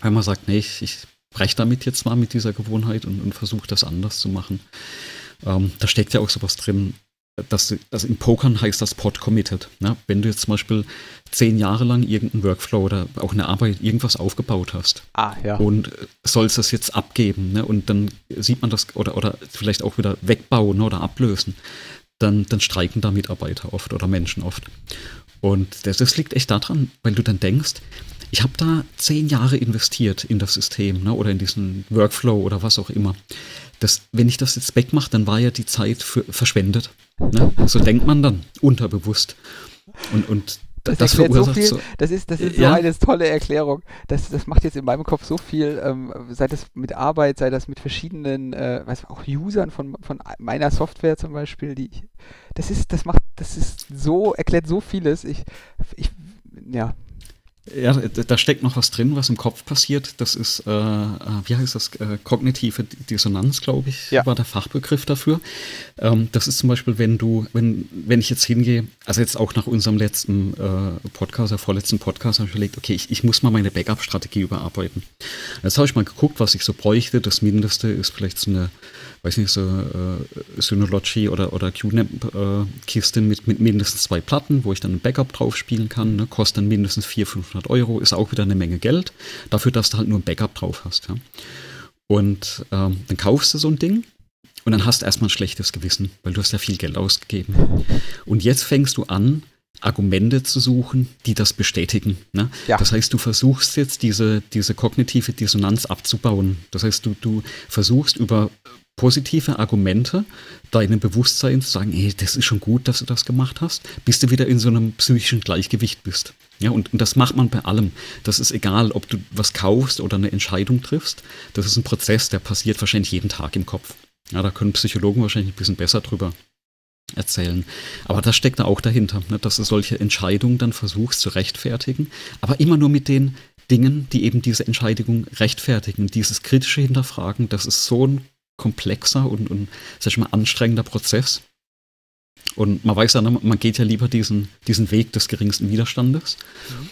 weil man sagt, nee, ich, ich breche damit jetzt mal mit dieser Gewohnheit und, und versuche das anders zu machen. Ähm, da steckt ja auch sowas drin, dass, also im Pokern heißt das Pod committed. Ne? Wenn du jetzt zum Beispiel zehn Jahre lang irgendeinen Workflow oder auch eine Arbeit, irgendwas aufgebaut hast ah, ja. und sollst das jetzt abgeben ne? und dann sieht man das oder, oder vielleicht auch wieder wegbauen oder ablösen, dann, dann streiken da Mitarbeiter oft oder Menschen oft. Und das, das liegt echt daran, weil du dann denkst, ich habe da zehn Jahre investiert in das System ne, oder in diesen Workflow oder was auch immer. Das, wenn ich das jetzt wegmache, dann war ja die Zeit für, verschwendet. Ne? So denkt man dann unterbewusst. Und, und das, das verursacht so, viel, so, das ist, das ist ja. so eine tolle Erklärung. Das, das macht jetzt in meinem Kopf so viel, ähm, sei das mit Arbeit, sei das mit verschiedenen, äh, weiß auch Usern von, von meiner Software zum Beispiel, die das ist, das macht, das ist so, erklärt so vieles. Ich, ich ja, ja, da steckt noch was drin, was im Kopf passiert. Das ist, äh, äh, wie heißt das, äh, kognitive Dissonanz, glaube ich, ja. war der Fachbegriff dafür. Ähm, das ist zum Beispiel, wenn du, wenn, wenn ich jetzt hingehe, also jetzt auch nach unserem letzten äh, Podcast, der vorletzten Podcast, habe ich überlegt, okay, ich, ich muss mal meine Backup-Strategie überarbeiten. Jetzt habe ich mal geguckt, was ich so bräuchte. Das Mindeste ist vielleicht so eine weiß nicht, so äh, Synology oder, oder QNAP-Kiste äh, mit, mit mindestens zwei Platten, wo ich dann ein Backup drauf spielen kann. Ne? Kostet dann mindestens 400, 500 Euro, ist auch wieder eine Menge Geld. Dafür, dass du halt nur ein Backup drauf hast. Ja? Und ähm, dann kaufst du so ein Ding und dann hast du erstmal ein schlechtes Gewissen, weil du hast ja viel Geld ausgegeben. Und jetzt fängst du an, Argumente zu suchen, die das bestätigen. Ne? Ja. Das heißt, du versuchst jetzt diese, diese kognitive Dissonanz abzubauen. Das heißt, du, du versuchst über positive Argumente deinem Bewusstsein zu sagen, hey, das ist schon gut, dass du das gemacht hast, bis du wieder in so einem psychischen Gleichgewicht bist. Ja, und, und das macht man bei allem. Das ist egal, ob du was kaufst oder eine Entscheidung triffst. Das ist ein Prozess, der passiert wahrscheinlich jeden Tag im Kopf. Ja, da können Psychologen wahrscheinlich ein bisschen besser drüber erzählen. Aber das steckt da auch dahinter, ne, dass du solche Entscheidungen dann versuchst zu rechtfertigen, aber immer nur mit den Dingen, die eben diese Entscheidung rechtfertigen. Dieses kritische Hinterfragen, das ist so ein komplexer und, und sag ich mal, anstrengender Prozess. Und man weiß ja, ne, man geht ja lieber diesen, diesen Weg des geringsten Widerstandes. Mhm.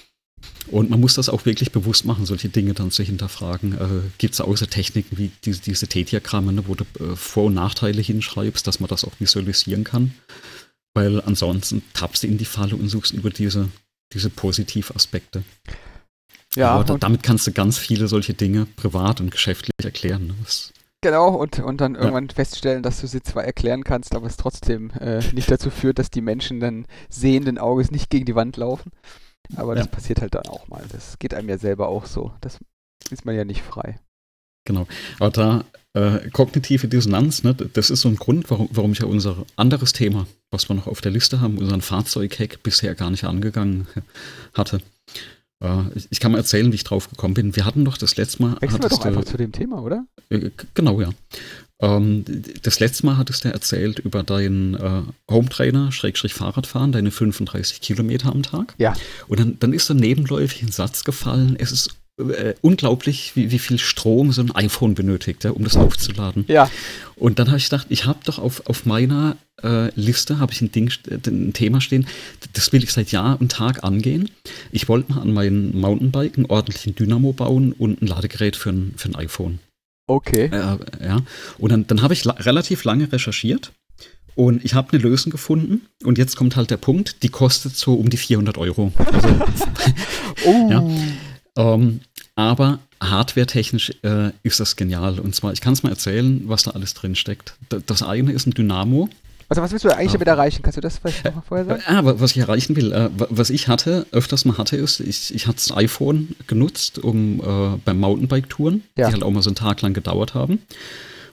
Und man muss das auch wirklich bewusst machen, solche Dinge dann zu hinterfragen. Äh, Gibt es außer Techniken wie diese, diese T-Diagramme, ne, wo du äh, Vor- und Nachteile hinschreibst, dass man das auch visualisieren kann? Weil ansonsten tappst du in die Falle und suchst über diese, diese Positivaspekte. Ja, Aber damit kannst du ganz viele solche Dinge privat und geschäftlich erklären. Ne? Genau, und, und dann irgendwann ja. feststellen, dass du sie zwar erklären kannst, aber es trotzdem äh, nicht dazu führt, dass die Menschen dann sehenden Auges nicht gegen die Wand laufen. Aber das ja. passiert halt dann auch mal. Das geht einem ja selber auch so. Das ist man ja nicht frei. Genau. Aber da äh, kognitive Dissonanz, ne, das ist so ein Grund, warum, warum ich ja unser anderes Thema, was wir noch auf der Liste haben, unseren Fahrzeughack bisher gar nicht angegangen [LAUGHS] hatte. Äh, ich, ich, kann mal erzählen, wie ich drauf gekommen bin. Wir hatten doch das letzte Mal. Wechseln wir doch einfach zu dem Thema, oder? Äh, genau, ja. Ähm, das letzte Mal hattest du erzählt über deinen äh, Hometrainer, Schrägstrich Fahrradfahren, deine 35 Kilometer am Tag. Ja. Und dann, dann ist so nebenläufig ein Satz gefallen. Es ist äh, unglaublich, wie, wie viel Strom so ein iPhone benötigt, ja, um das aufzuladen. Ja. Und dann habe ich gedacht, ich habe doch auf, auf meiner äh, Liste habe ich ein Ding, ein Thema stehen, das will ich seit Jahr und Tag angehen. Ich wollte mal an meinem Mountainbike einen ordentlichen Dynamo bauen und ein Ladegerät für ein, für ein iPhone. Okay. Äh, ja. Und dann, dann habe ich la relativ lange recherchiert und ich habe eine Lösung gefunden. Und jetzt kommt halt der Punkt, die kostet so um die 400 Euro. Also, [LAUGHS] oh. [LAUGHS] ja. Ähm, aber hardware-technisch äh, ist das genial. Und zwar, ich kann es mal erzählen, was da alles drin steckt. Das eine ist ein Dynamo. Also was willst du eigentlich ah. damit erreichen? Kannst du das vielleicht noch mal vorher sagen? Ja, äh, was ich erreichen will, äh, was ich hatte, öfters mal hatte, ist, ich, ich hatte das iPhone genutzt, um äh, beim Mountainbike-Touren, ja. die halt auch mal so einen Tag lang gedauert haben,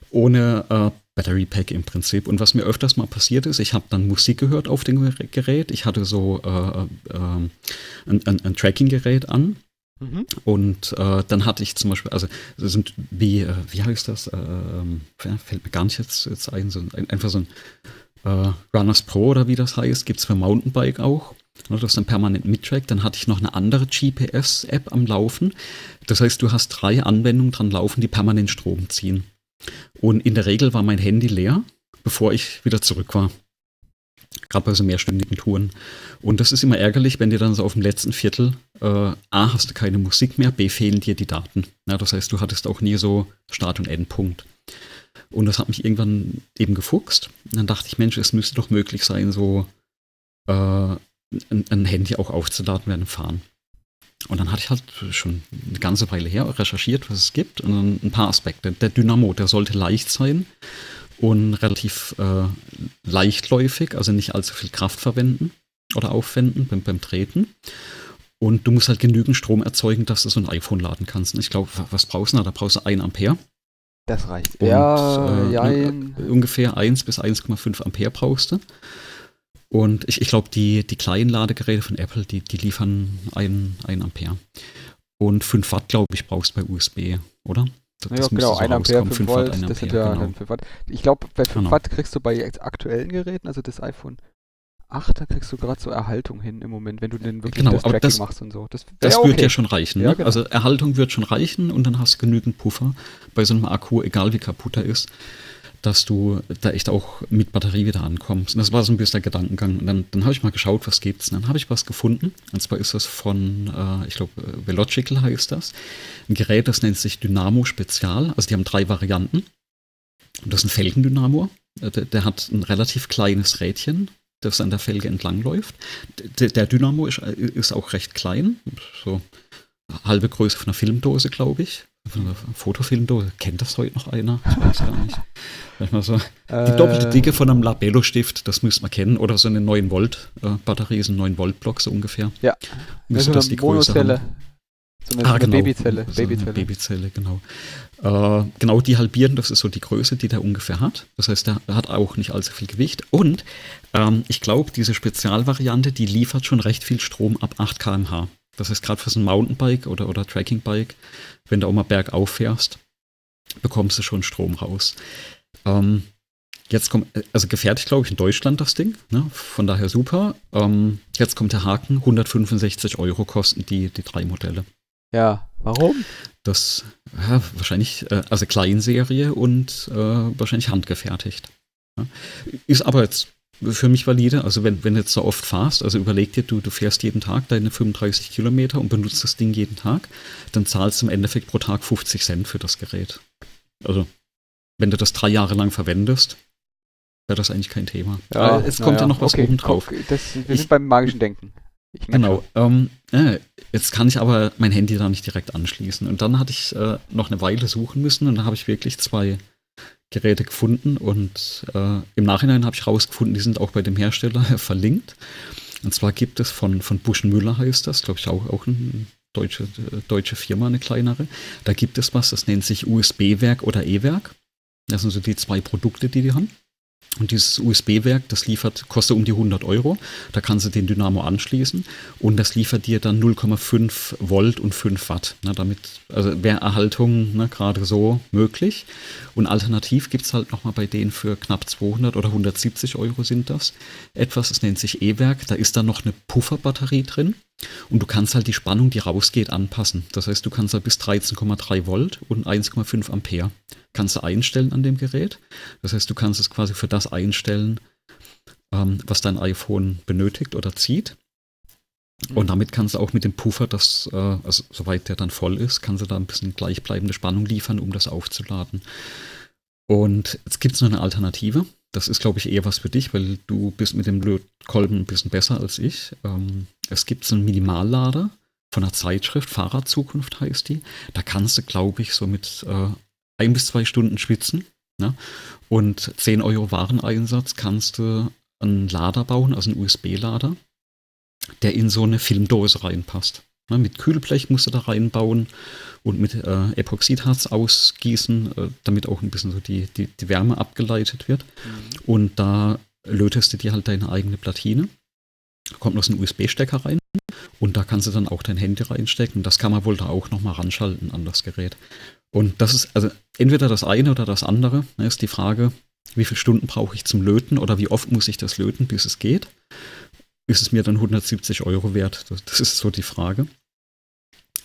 ohne äh, Battery Pack im Prinzip. Und was mir öfters mal passiert ist, ich habe dann Musik gehört auf dem Gerät, ich hatte so äh, äh, ein, ein, ein Tracking-Gerät an Mhm. Und äh, dann hatte ich zum Beispiel, also sind wie, äh, wie heißt das? Äh, fällt mir gar nicht jetzt, jetzt ein, so ein, einfach so ein äh, Runners Pro oder wie das heißt, gibt es für Mountainbike auch. Das ist dann permanent mittrack. Dann hatte ich noch eine andere GPS-App am Laufen. Das heißt, du hast drei Anwendungen dran laufen, die permanent Strom ziehen. Und in der Regel war mein Handy leer, bevor ich wieder zurück war. Gerade bei so mehrstündigen Touren. Und das ist immer ärgerlich, wenn dir dann so auf dem letzten Viertel äh, A hast du keine Musik mehr, B fehlen dir die Daten. Ja, das heißt, du hattest auch nie so Start- und Endpunkt. Und das hat mich irgendwann eben gefuchst. Und dann dachte ich, Mensch, es müsste doch möglich sein, so äh, ein, ein, Handy auch aufzuladen während dem Fahren. Und dann hatte ich halt schon eine ganze Weile her recherchiert, was es gibt. Und dann ein paar Aspekte. Der Dynamo, der sollte leicht sein und relativ äh, leichtläufig, also nicht allzu viel Kraft verwenden oder aufwenden beim, beim Treten. Und du musst halt genügend Strom erzeugen, dass du so ein iPhone laden kannst. Ich glaube, was brauchst du da? Da brauchst du 1 Ampere. Das reicht. Und, ja, äh, ja ungefähr 1 bis 1,5 Ampere brauchst du. Und ich, ich glaube, die, die kleinen Ladegeräte von Apple, die, die liefern 1 Ampere. Und 5 Watt, glaube ich, brauchst du bei USB, oder? Das ja, genau, 1 Ampere, 5 Volt, Ampere, das sind ja genau. dann 5 Watt. Ich glaube, bei 5 genau. Watt kriegst du bei aktuellen Geräten, also das iPhone 8, da kriegst du gerade so Erhaltung hin im Moment, wenn du denn wirklich genau, das Tracking das, machst und so. Das, das okay. wird ja schon reichen. Ne? Ja, genau. Also Erhaltung wird schon reichen und dann hast du genügend Puffer bei so einem Akku, egal wie kaputt er ist dass du da echt auch mit Batterie wieder ankommst. Und das war so ein bisschen der Gedankengang. Und dann, dann habe ich mal geschaut, was gibt's. Und dann habe ich was gefunden. Und zwar ist das von, äh, ich glaube, Velogical heißt das. Ein Gerät, das nennt sich Dynamo Spezial. Also die haben drei Varianten. Und das ist ein Felgendynamo. Äh, der, der hat ein relativ kleines Rädchen, das an der Felge entlangläuft. Der, der Dynamo ist, ist auch recht klein. So halbe Größe von einer Filmdose, glaube ich. Einer Fotofilmdose. Kennt das heute noch einer? Ich weiß gar nicht. Manchmal so. Äh, die doppelte Dicke von einem Labello-Stift, das müsste man kennen. Oder so eine 9-Volt-Batterie, so ein 9-Volt-Block so ungefähr. Ja. Müsste das, das die Größe haben. So eine, ah, genau. Babyzelle. So Babyzelle. Babyzelle, genau. Äh, genau, die halbieren, das ist so die Größe, die der ungefähr hat. Das heißt, der hat auch nicht allzu viel Gewicht. Und ähm, ich glaube, diese Spezialvariante, die liefert schon recht viel Strom ab 8 km/h. Das heißt, gerade für so ein Mountainbike oder, oder Trekkingbike, wenn du auch mal bergauf fährst, bekommst du schon Strom raus. Ähm, jetzt kommt, also gefertigt, glaube ich, in Deutschland das Ding. Ne? Von daher super. Ähm, jetzt kommt der Haken: 165 Euro kosten die, die drei Modelle. Ja, warum? Das ja, wahrscheinlich, äh, also Kleinserie und äh, wahrscheinlich handgefertigt. Ja. Ist aber jetzt für mich valide. Also wenn, wenn du jetzt so oft fahrst, also überleg dir, du, du fährst jeden Tag deine 35 Kilometer und benutzt das Ding jeden Tag, dann zahlst du im Endeffekt pro Tag 50 Cent für das Gerät. Also wenn du das drei Jahre lang verwendest, wäre das eigentlich kein Thema. Ja, es kommt ja, ja noch was okay, oben drauf. Das, wir ich, sind beim magischen Denken. Genau. Ähm, äh, jetzt kann ich aber mein Handy da nicht direkt anschließen. Und dann hatte ich äh, noch eine Weile suchen müssen und dann habe ich wirklich zwei Geräte gefunden und äh, im Nachhinein habe ich rausgefunden, die sind auch bei dem Hersteller [LAUGHS] verlinkt. Und zwar gibt es von, von Buschenmüller heißt das, glaube ich auch, auch eine deutsche, deutsche Firma, eine kleinere. Da gibt es was, das nennt sich USB-Werk oder E-Werk. Das sind so die zwei Produkte, die die haben. Und dieses USB-Werk, das liefert, kostet um die 100 Euro. Da kannst du den Dynamo anschließen und das liefert dir dann 0,5 Volt und 5 Watt. Na, damit also wäre Erhaltung ne, gerade so möglich. Und alternativ gibt es halt nochmal bei denen für knapp 200 oder 170 Euro sind das etwas, das nennt sich E-Werk. Da ist dann noch eine Pufferbatterie drin. Und du kannst halt die Spannung, die rausgeht, anpassen. Das heißt, du kannst halt bis 13,3 Volt und 1,5 Ampere kannst du einstellen an dem Gerät. Das heißt, du kannst es quasi für das einstellen, ähm, was dein iPhone benötigt oder zieht. Und mhm. damit kannst du auch mit dem Puffer, das, äh, also soweit der dann voll ist, kannst du da ein bisschen gleichbleibende Spannung liefern, um das aufzuladen. Und jetzt gibt es noch eine Alternative. Das ist, glaube ich, eher was für dich, weil du bist mit dem Lötkolben ein bisschen besser als ich. Ähm, es gibt so einen Minimallader von einer Zeitschrift, Fahrradzukunft heißt die. Da kannst du, glaube ich, so mit äh, ein bis zwei Stunden schwitzen. Ne? Und 10 Euro Wareneinsatz kannst du einen Lader bauen, also einen USB-Lader, der in so eine Filmdose reinpasst. Ne? Mit Kühlblech musst du da reinbauen und mit äh, Epoxidharz ausgießen, äh, damit auch ein bisschen so die, die, die Wärme abgeleitet wird. Mhm. Und da lötest du dir halt deine eigene Platine. Da kommt noch so ein USB-Stecker rein. Und da kannst du dann auch dein Handy reinstecken. Das kann man wohl da auch nochmal ranschalten an das Gerät. Und das ist also entweder das eine oder das andere. Ne, ist die Frage, wie viele Stunden brauche ich zum Löten oder wie oft muss ich das löten, bis es geht? Ist es mir dann 170 Euro wert? Das, das ist so die Frage.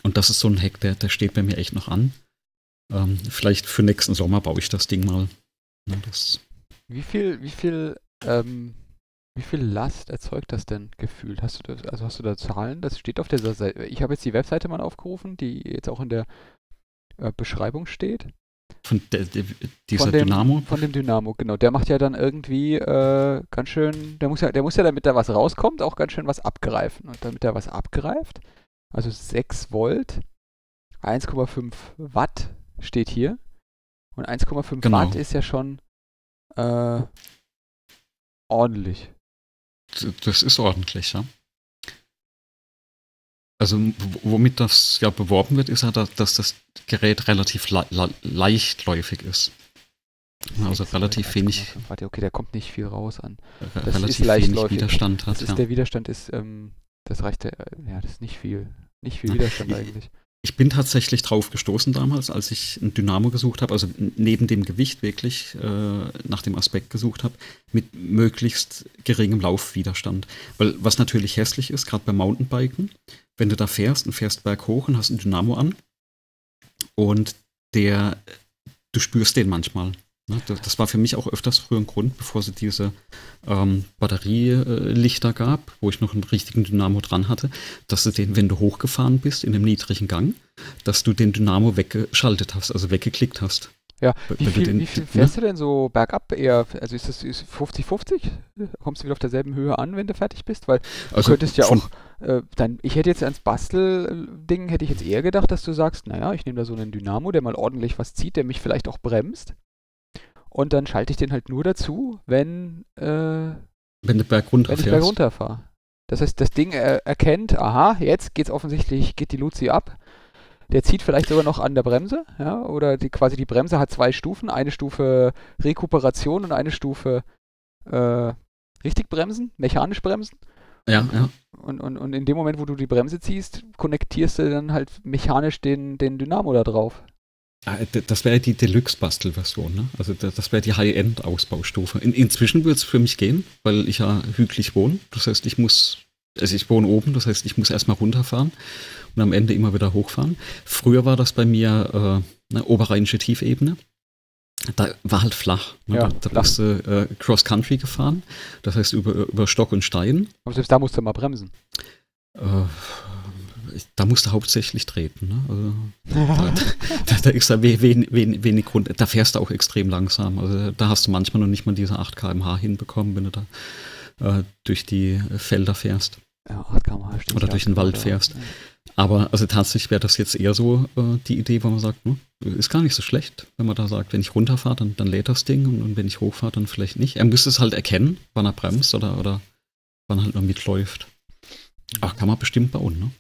Und das ist so ein Hack, der, der steht bei mir echt noch an. Ähm, vielleicht für nächsten Sommer baue ich das Ding mal. Ja, das wie viel, wie viel, ähm, wie viel Last erzeugt das denn gefühlt? Hast du das, also hast du da Zahlen? Das steht auf der Seite. Ich habe jetzt die Webseite mal aufgerufen, die jetzt auch in der äh, Beschreibung steht. Von der, der, dieser von dem, Dynamo? Von dem Dynamo, genau. Der macht ja dann irgendwie äh, ganz schön, der muss ja, der muss ja, damit da was rauskommt, auch ganz schön was abgreifen. Und damit er was abgreift, also 6 Volt, 1,5 Watt steht hier. Und 1,5 genau. Watt ist ja schon äh, ordentlich. Das ist ordentlich, ja. Also womit das ja beworben wird, ist ja, dass, das Gerät relativ le le leichtläufig ist. Also relativ wenig. Warte, okay, da kommt nicht viel raus an. Das relativ wenig Widerstand hat. Das ist, ja. Der Widerstand ist, ähm, das reicht, ja, das ist nicht viel. Nicht viel [LAUGHS] Widerstand eigentlich. Ich bin tatsächlich drauf gestoßen damals, als ich ein Dynamo gesucht habe, also neben dem Gewicht wirklich äh, nach dem Aspekt gesucht habe, mit möglichst geringem Laufwiderstand. Weil was natürlich hässlich ist, gerade beim Mountainbiken, wenn du da fährst und fährst berghoch und hast ein Dynamo an und der, du spürst den manchmal. Ne? Das war für mich auch öfters früher ein Grund, bevor es diese ähm, Batterielichter gab, wo ich noch einen richtigen Dynamo dran hatte, dass du den, wenn du hochgefahren bist in einem niedrigen Gang, dass du den Dynamo weggeschaltet hast, also weggeklickt hast. Ja, wie viel, den, wie viel, fährst ne? du denn so bergab eher? Also ist das 50-50? Kommst du wieder auf derselben Höhe an, wenn du fertig bist? Weil du also könntest ja auch, äh, dann, ich hätte jetzt ans Bastel-Ding, hätte ich jetzt eher gedacht, dass du sagst, naja, ich nehme da so einen Dynamo, der mal ordentlich was zieht, der mich vielleicht auch bremst. Und dann schalte ich den halt nur dazu, wenn, äh, wenn du Berg runter wenn ich Berg runter fahre. Das heißt, das Ding er erkennt, aha, jetzt geht's offensichtlich, geht die Luzi ab. der zieht vielleicht sogar noch an der Bremse, ja, oder die, quasi die Bremse hat zwei Stufen, eine Stufe Rekuperation und eine Stufe äh, richtig bremsen, mechanisch bremsen. Ja, ja. Und, und, und in dem Moment, wo du die Bremse ziehst, konnektierst du dann halt mechanisch den, den Dynamo da drauf. Ah, das wäre die Deluxe-Bastelversion, ne? Also das wäre die High-End-Ausbaustufe. In, inzwischen würde es für mich gehen, weil ich ja hügelig wohne. Das heißt, ich muss, also ich wohne oben, das heißt, ich muss erstmal runterfahren und am Ende immer wieder hochfahren. Früher war das bei mir äh, eine oberrheinische Tiefebene. Da war halt flach. Ne? Ja, da flach. bist du äh, Cross-Country gefahren, das heißt über, über Stock und Stein. Aber selbst da musst du mal bremsen. Äh, da musst du hauptsächlich treten. Ne? Also, [LAUGHS] da, da, da ist da we- wenig, wenig, wenig Grund. Da fährst du auch extrem langsam. Also da hast du manchmal noch nicht mal diese 8 km/h hinbekommen, wenn du da äh, durch die Felder fährst. Ja, 8 km/h stimmt. Oder durch den Wald fährst. Aber also tatsächlich wäre das jetzt eher so äh, die Idee, wo man sagt, ne, ist gar nicht so schlecht, wenn man da sagt, wenn ich runterfahre, dann, dann lädt das Ding und, und wenn ich hochfahre, dann vielleicht nicht. Er müsste es halt erkennen, wann er bremst oder, oder wann er halt noch mitläuft. Ach, kann man bestimmt bauen, ne?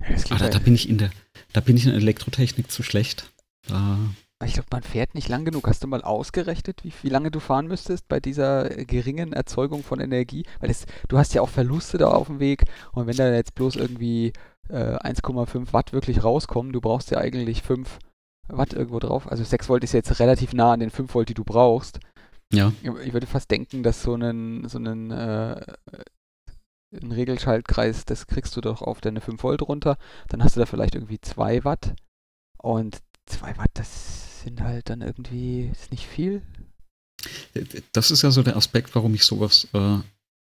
Ja, Ah, da, da bin ich in der, da bin ich in Elektrotechnik zu schlecht. Da, Ich glaube, man fährt nicht lang genug. Hast du mal ausgerechnet, wie, wie lange du fahren müsstest bei dieser äh, geringen Erzeugung von Energie? Weil das, du hast ja auch Verluste da auf dem Weg und wenn da jetzt bloß irgendwie äh, 1,5 Watt wirklich rauskommen, du brauchst ja eigentlich 5 Watt irgendwo drauf. Also 6 Volt ist jetzt relativ nah an den 5 Volt, die du brauchst. ja, Ich würde fast denken, dass so einen, so einen äh, einen Regelschaltkreis, das kriegst du doch auf deine 5 Volt runter. Dann hast du da vielleicht irgendwie 2 Watt. Und 2 Watt, das sind halt dann irgendwie, ist nicht viel. das ist ja so der Aspekt, warum ich sowas äh,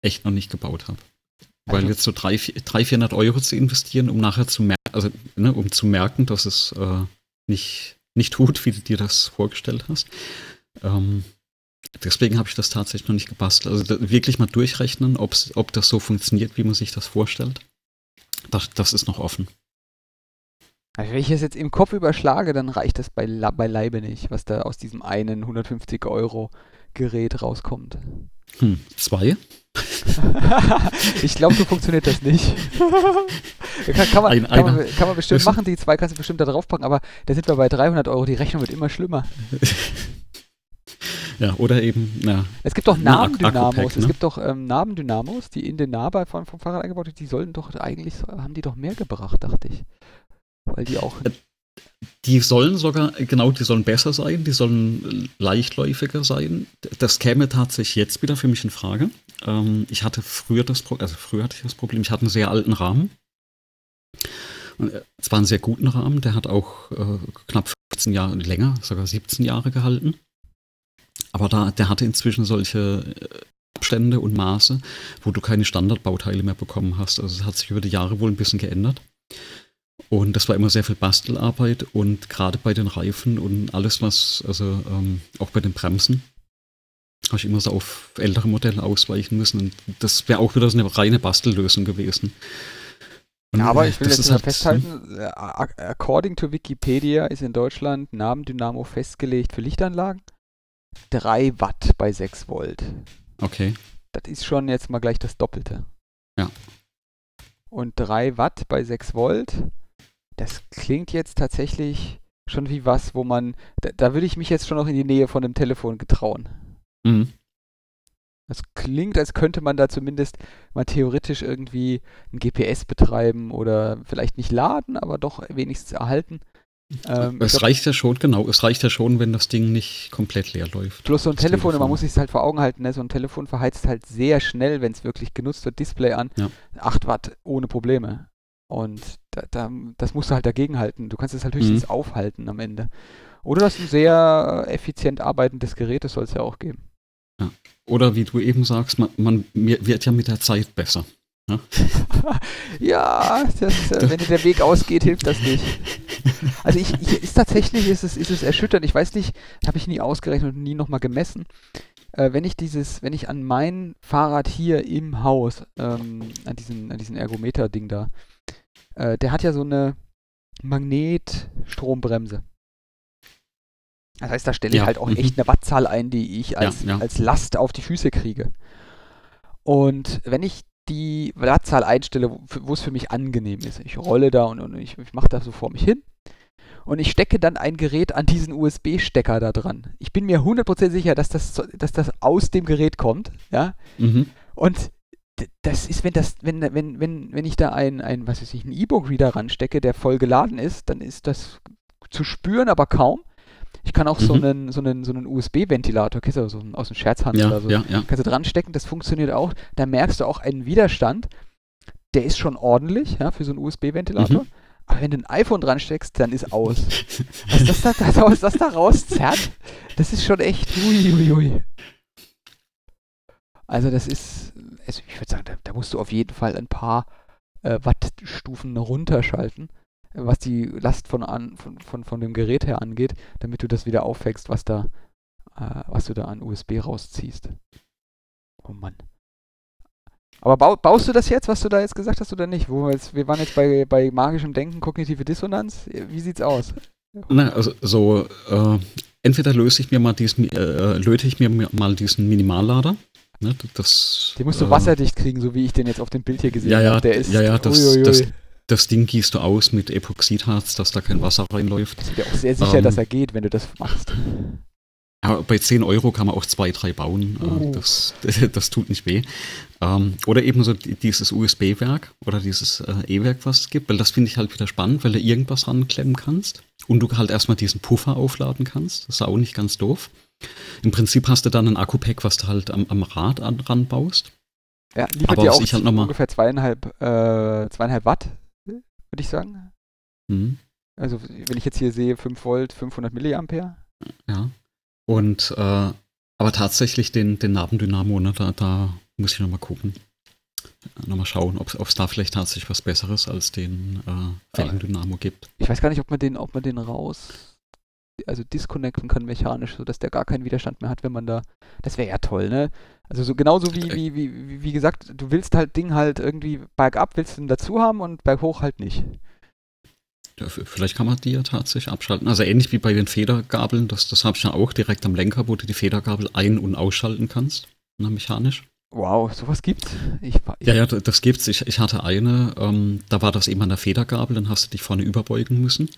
echt noch nicht gebaut habe. Weil Also- jetzt so 300, 400 Euro zu investieren, um nachher zu merken, also ne, um zu merken, dass es äh, nicht, nicht tut, wie du dir das vorgestellt hast. Ähm, deswegen habe ich das tatsächlich noch nicht gebastelt. Also da, wirklich mal durchrechnen, ob's, ob das so funktioniert, wie man sich das vorstellt. Das, das ist noch offen. Also wenn ich es jetzt im Kopf überschlage, dann reicht das bei, beileibe nicht, was da aus diesem einen 150 Euro Gerät rauskommt. Hm, zwei? [LAUGHS] ich glaube, so funktioniert das nicht. [LAUGHS] kann, kann, man, Ein- kann, man, kann man bestimmt machen, die zwei kannst du bestimmt da draufpacken, aber da sind wir bei 300 Euro, die Rechnung wird immer schlimmer. [LAUGHS] Ja, oder eben, na, Es gibt doch Nabendynamos. Akku-Pack, Es ne? gibt doch ähm, Nabendynamos, die in den Naber vom, vom Fahrrad eingebaut sind. Die sollen doch eigentlich, haben die doch mehr gebracht, dachte ich. Weil die auch. Äh, Die sollen sogar, genau, die sollen besser sein, die sollen leichtläufiger sein. Das käme tatsächlich jetzt wieder für mich in Frage. Ähm, ich hatte früher das Problem, also früher hatte ich das Problem, ich hatte einen sehr alten Rahmen. Und, äh, Es war einen sehr guten Rahmen, der hat auch äh, knapp 15 Jahre länger, sogar 17 Jahre gehalten. Aber da, der hatte inzwischen solche äh, Abstände und Maße, wo du keine Standardbauteile mehr bekommen hast. Also es hat sich über die Jahre wohl ein bisschen geändert. Und das war immer sehr viel Bastelarbeit und gerade bei den Reifen und alles, was, also ähm, auch bei den Bremsen, habe ich immer so auf ältere Modelle ausweichen müssen. Und das wäre auch wieder so eine reine Bastellösung gewesen. Und, Ja, aber ich will das jetzt halt, festhalten, äh, ac- according to Wikipedia ist in Deutschland Nabendynamo festgelegt für Lichtanlagen. 3 Watt bei 6 Volt. Okay. Das ist schon jetzt mal gleich das Doppelte. Ja. Und 3 Watt bei 6 Volt, das klingt jetzt tatsächlich schon wie was, wo man, da, da würde ich mich jetzt schon noch in die Nähe von einem Telefon getrauen. Mhm. Das klingt, als könnte man da zumindest mal theoretisch irgendwie ein GPS betreiben oder vielleicht nicht laden, aber doch wenigstens erhalten. Ähm, es glaub, reicht ja schon, genau, es reicht ja schon, wenn das Ding nicht komplett leer läuft. bloß so ein das Telefon, und Telefon. man muss sich halt vor Augen halten, ne? so ein Telefon verheizt halt sehr schnell, wenn es wirklich genutzt wird, Display an, Ja. 8 Watt ohne Probleme. Und da, da, das musst du halt dagegenhalten. Du kannst es halt höchstens Mhm. aufhalten am Ende. Oder das ist ein sehr äh, effizient arbeitendes Gerät, das soll es ja auch geben. Oder wie du eben sagst, man, man wird ja mit der Zeit besser. [LAUGHS] Ja, das, äh, [LAUGHS] wenn dir der Weg ausgeht, hilft das nicht. [LAUGHS] [LAUGHS] Also ich, ich ist tatsächlich ist es, ist es erschütternd. Ich weiß nicht, habe ich nie ausgerechnet und nie nochmal gemessen. Äh, wenn ich dieses, wenn ich an mein Fahrrad hier im Haus, ähm, an diesen, an diesen Ergometer-Ding da, äh, der hat ja so eine Magnetstrombremse. Das heißt, da stelle ich Ja, halt auch mhm. echt eine Wattzahl ein, die ich als, ja. als Last auf die Füße kriege. Und wenn ich die Wattzahl einstelle, wo es für mich angenehm ist. Ich rolle da und, und ich, ich mache das so vor mich hin. Und ich stecke dann ein Gerät an diesen USB-Stecker da dran. Ich bin mir 100% sicher, dass das, dass das aus dem Gerät kommt. Ja? Mhm. Und das ist, wenn das, wenn, wenn, wenn, wenn ich da ein, ein was weiß ich, ein E-Book-Reader ranstecke, der voll geladen ist, dann ist das zu spüren, aber kaum. Ich kann auch mhm. so einen, so einen, so einen USB-Ventilator, kennst du, so aus dem Scherzhandel ja, oder so, ja, ja. kannst du dran stecken, das funktioniert auch. Da merkst du auch einen Widerstand, der ist schon ordentlich, ja, für so einen USB-Ventilator. Mhm. Aber wenn du ein iPhone dran steckst, dann ist aus. [LAUGHS] was das da, [LAUGHS] das, das, das da rauszerrt, das ist schon echt ui, Also das ist, also ich würde sagen, da, da, musst du auf jeden Fall ein paar äh, Wattstufen runterschalten was die Last von, an, von, von, von dem Gerät her angeht, damit du das wieder auffängst, was da, äh, was du da an USB rausziehst. Oh Mann. Aber bau, baust du das jetzt, was du da jetzt gesagt hast, oder nicht? Wo wir, jetzt, wir waren jetzt bei, bei magischem Denken, kognitive Dissonanz. Wie sieht's aus? Na, also so, äh, entweder löse ich mir mal diesen, äh, löte ich mir mal diesen Minimallader. Ne, das, den musst du äh, wasserdicht kriegen, so wie ich den jetzt auf dem Bild hier gesehen ja, ja, habe. Der ist, ja, ja, das, das, das Ding gießt du aus mit Epoxidharz, dass da kein Wasser reinläuft. Ich bin dir auch sehr sicher, ähm, dass er geht, wenn du das machst. Ja, bei 10 Euro kann man auch zwei, drei bauen. Äh, oh. Das, [LAUGHS] das, tut nicht weh. Ähm, oder eben so dieses USB-Werk oder dieses äh, E-Werk, was es gibt, weil das finde ich halt wieder spannend, weil du irgendwas ranklemmen kannst und du halt erstmal diesen Puffer aufladen kannst. Das ist auch nicht ganz doof. Im Prinzip hast du dann ein Akku-Pack, was du halt am, am Rad an, ranbaust. Ja, liefert Aber dir auch halt ungefähr zweieinhalb, äh, zweieinhalb Watt würde ich sagen. Mhm. Also wenn ich jetzt hier sehe 5 Volt, 500 Milliampere. Ja. Und äh, aber tatsächlich den, den Nabendynamo, ne, da, da muss ich nochmal gucken. Nochmal schauen, ob es da vielleicht tatsächlich was Besseres als den äh, Felgendynamo gibt. Ich weiß gar nicht, ob man den, ob man den raus, also disconnecten kann mechanisch, sodass der gar keinen Widerstand mehr hat, wenn man da. Das wäre ja toll, ne? Also so genauso wie, äh, wie, wie, wie gesagt, du willst halt Ding halt irgendwie bergab willst du dazu haben und berghoch halt nicht. Ja, vielleicht kann man die ja tatsächlich abschalten. Also ähnlich wie bei den Federgabeln, das, das habe ich ja auch direkt am Lenker, wo du die Federgabel ein- und ausschalten kannst, na, mechanisch. Wow, sowas gibt's? Ich, ich ja, ja, das gibt's. Ich, ich hatte eine, ähm, da war das eben an der Federgabel, dann hast du dich vorne überbeugen müssen.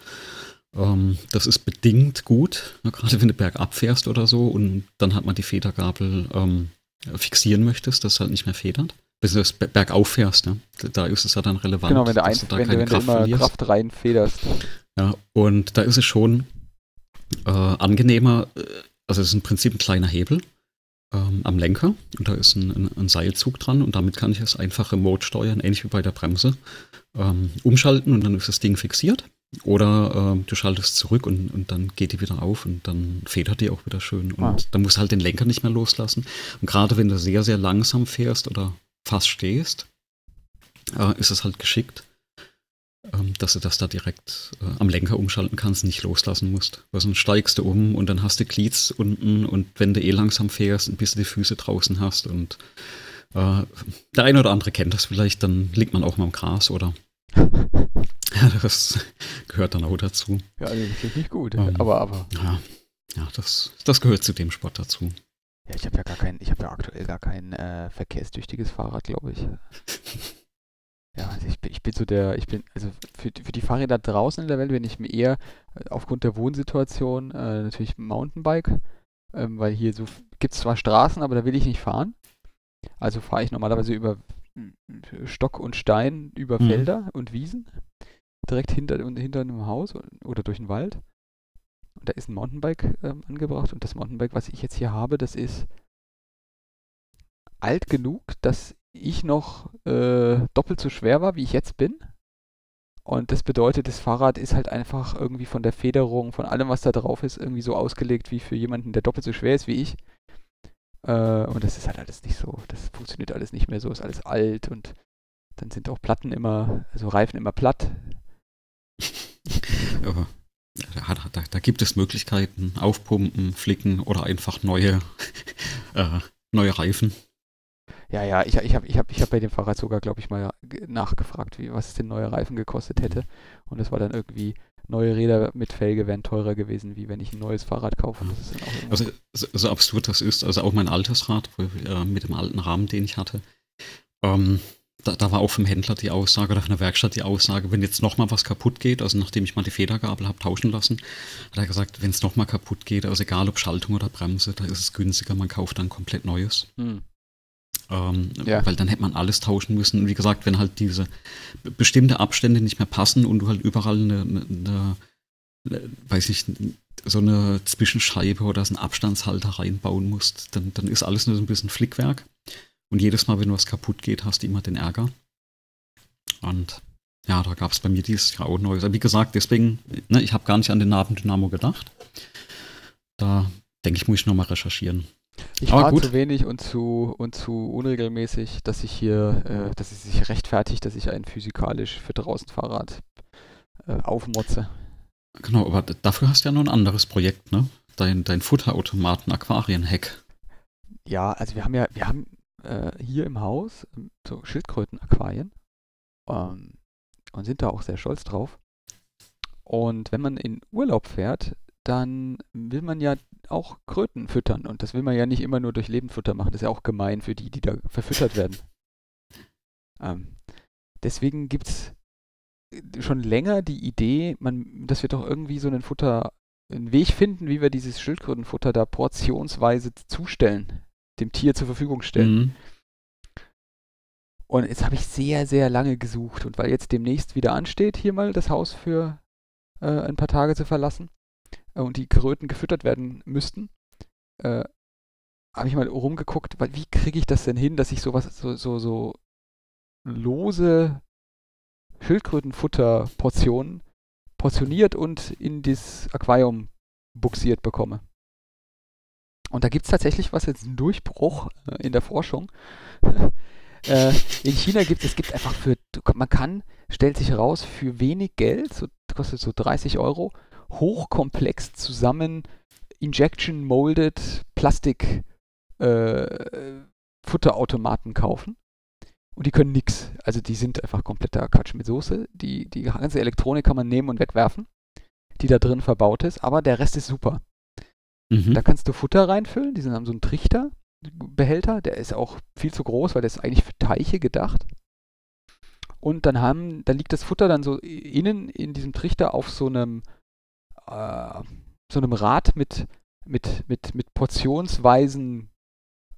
Ähm, das ist bedingt gut, ne, gerade wenn du bergab fährst oder so und dann hat man die Federgabel ähm, fixieren möchtest, dass es halt nicht mehr federt. Bis du das bergauf fährst, ne? da ist es ja dann relevant. Genau, wenn du, ein, du wenn, wenn Kraft du immer verlierst. Kraft rein federst. Ja, und da ist es schon äh, angenehmer, äh, also es ist im Prinzip ein kleiner Hebel ähm, am Lenker und da ist ein, ein, ein, Seilzug dran und damit kann ich es einfach remote steuern, ähnlich wie bei der Bremse, ähm, umschalten und dann ist das Ding fixiert. Oder äh, du schaltest zurück und, und dann geht die wieder auf und dann federt die auch wieder schön. Und ah. dann musst du halt den Lenker nicht mehr loslassen. Und gerade wenn du sehr, sehr langsam fährst oder fast stehst, äh, ist es halt geschickt, ähm, dass du das da direkt äh, am Lenker umschalten kannst, nicht loslassen musst. Weil sonst steigst du um und dann hast du Glieds unten und wenn du eh langsam fährst, ein bisschen die Füße draußen hast und äh, der eine oder andere kennt das vielleicht, dann liegt man auch mal im Gras oder ja, das gehört dann auch dazu. Ja, das ist nicht gut. Um, ähm, aber, aber. Ja, ja das, das gehört zu dem Sport dazu. Ja, ich habe ja gar kein, ich habe ja aktuell gar kein äh, verkehrstüchtiges Fahrrad, glaube ich. [LAUGHS] Ja, also ich bin, ich bin so der, ich bin, also für, für die Fahrräder draußen in der Welt bin ich mir eher äh, aufgrund der Wohnsituation äh, natürlich Mountainbike, ähm, weil hier so gibt es zwar Straßen, aber da will ich nicht fahren. Also fahre ich normalerweise über Stock und Stein über mhm. Felder und Wiesen, direkt hinter, hinter einem Haus oder durch den Wald. Und da ist ein Mountainbike ähm, angebracht und das Mountainbike, was ich jetzt hier habe, das ist alt genug, dass ich noch äh, doppelt so schwer war, wie ich jetzt bin. Und das bedeutet, das Fahrrad ist halt einfach irgendwie von der Federung, von allem, was da drauf ist, irgendwie so ausgelegt wie für jemanden, der doppelt so schwer ist wie ich. Äh, und das ist halt alles nicht so. Das funktioniert alles nicht mehr so, ist alles alt und dann sind auch Platten immer, also Reifen immer platt. [LAUGHS] Aber da, da, da, gibt es Möglichkeiten, aufpumpen, flicken oder einfach neue, [LAUGHS] äh, neue Reifen. Ja, ja, ich, ich habe ich hab, ich hab bei dem Fahrrad sogar, glaube ich, mal nachgefragt, wie, was es denn neue Reifen gekostet hätte. Und das war dann irgendwie neue Räder mit Felge wären teurer gewesen, wie wenn ich ein neues Fahrrad kaufe. also so, so, absurd das ist, also auch mein altes Rad äh, mit dem alten Rahmen, den ich hatte, Ähm, da, da, war auch vom Händler die Aussage oder von der Werkstatt die Aussage, wenn jetzt nochmal was kaputt geht, also nachdem ich mal die Federgabel habe tauschen lassen, hat er gesagt, wenn es nochmal kaputt geht, also egal ob Schaltung oder Bremse, da ist es günstiger, man kauft dann komplett Neues. Hm. Ähm, ja. Weil dann hätte man alles tauschen müssen. Und wie gesagt, wenn halt diese bestimmte Abstände nicht mehr passen und du halt überall eine, eine, eine weiß ich, so eine Zwischenscheibe oder so einen Abstandshalter reinbauen musst, dann, dann ist alles nur so ein bisschen Flickwerk. Und jedes Mal, wenn was kaputt geht, hast du immer den Ärger. Und ja, da gab es bei mir dieses Jahr auch Neues. Aber wie gesagt, deswegen, ne, ich habe gar nicht an den Nabendynamo gedacht. Da denke ich, muss ich nochmal recherchieren. Ich fahre zu wenig und zu, und zu unregelmäßig, dass ich hier, äh, dass es sich rechtfertigt, dass ich ein physikalisch für draußen Fahrrad äh, aufmotze. Genau, aber dafür hast du ja noch ein anderes Projekt, ne? Dein, dein Futterautomaten Aquarien-Hack. Ja, also wir haben ja, wir haben äh, hier im Haus ähm, so Schildkröten-Aquarien ähm, und sind da auch sehr stolz drauf. Und wenn man in Urlaub fährt, dann will man ja auch Kröten füttern. Und das will man ja nicht immer nur durch Lebendfutter machen. Das ist ja auch gemein für die, die da verfüttert werden. [LAUGHS] Ähm, deswegen gibt es schon länger die Idee, man, dass wir doch irgendwie so einen Futter, einen Weg finden, wie wir dieses Schildkrötenfutter da portionsweise zustellen, dem Tier zur Verfügung stellen. Mhm. Und jetzt habe ich sehr, sehr lange gesucht. Und weil jetzt demnächst wieder ansteht, hier mal das Haus für äh, ein paar Tage zu verlassen, und die Kröten gefüttert werden müssten, äh, habe ich mal rumgeguckt, weil wie kriege ich das denn hin, dass ich sowas, so, so, so lose Schildkrötenfutter-Portionen portioniert und in das Aquarium buxiert bekomme. Und da gibt es tatsächlich was, jetzt einen Durchbruch äh, in der Forschung. [LAUGHS] äh, in China gibt es gibt einfach für, man kann, stellt sich heraus, für wenig Geld, so, kostet so 30 Euro, hochkomplex zusammen Injection Molded Plastik äh, Futterautomaten kaufen. Und die können nichts. Also die sind einfach kompletter Quatsch mit Soße. Die, die ganze Elektronik kann man nehmen und wegwerfen, die da drin verbaut ist, aber der Rest ist super. Mhm. Da kannst du Futter reinfüllen, die haben so einen Trichterbehälter, der ist auch viel zu groß, weil der ist eigentlich für Teiche gedacht. Und dann haben, da liegt das Futter dann so innen in diesem Trichter auf so einem äh, so einem Rad mit, mit, mit, mit portionsweisen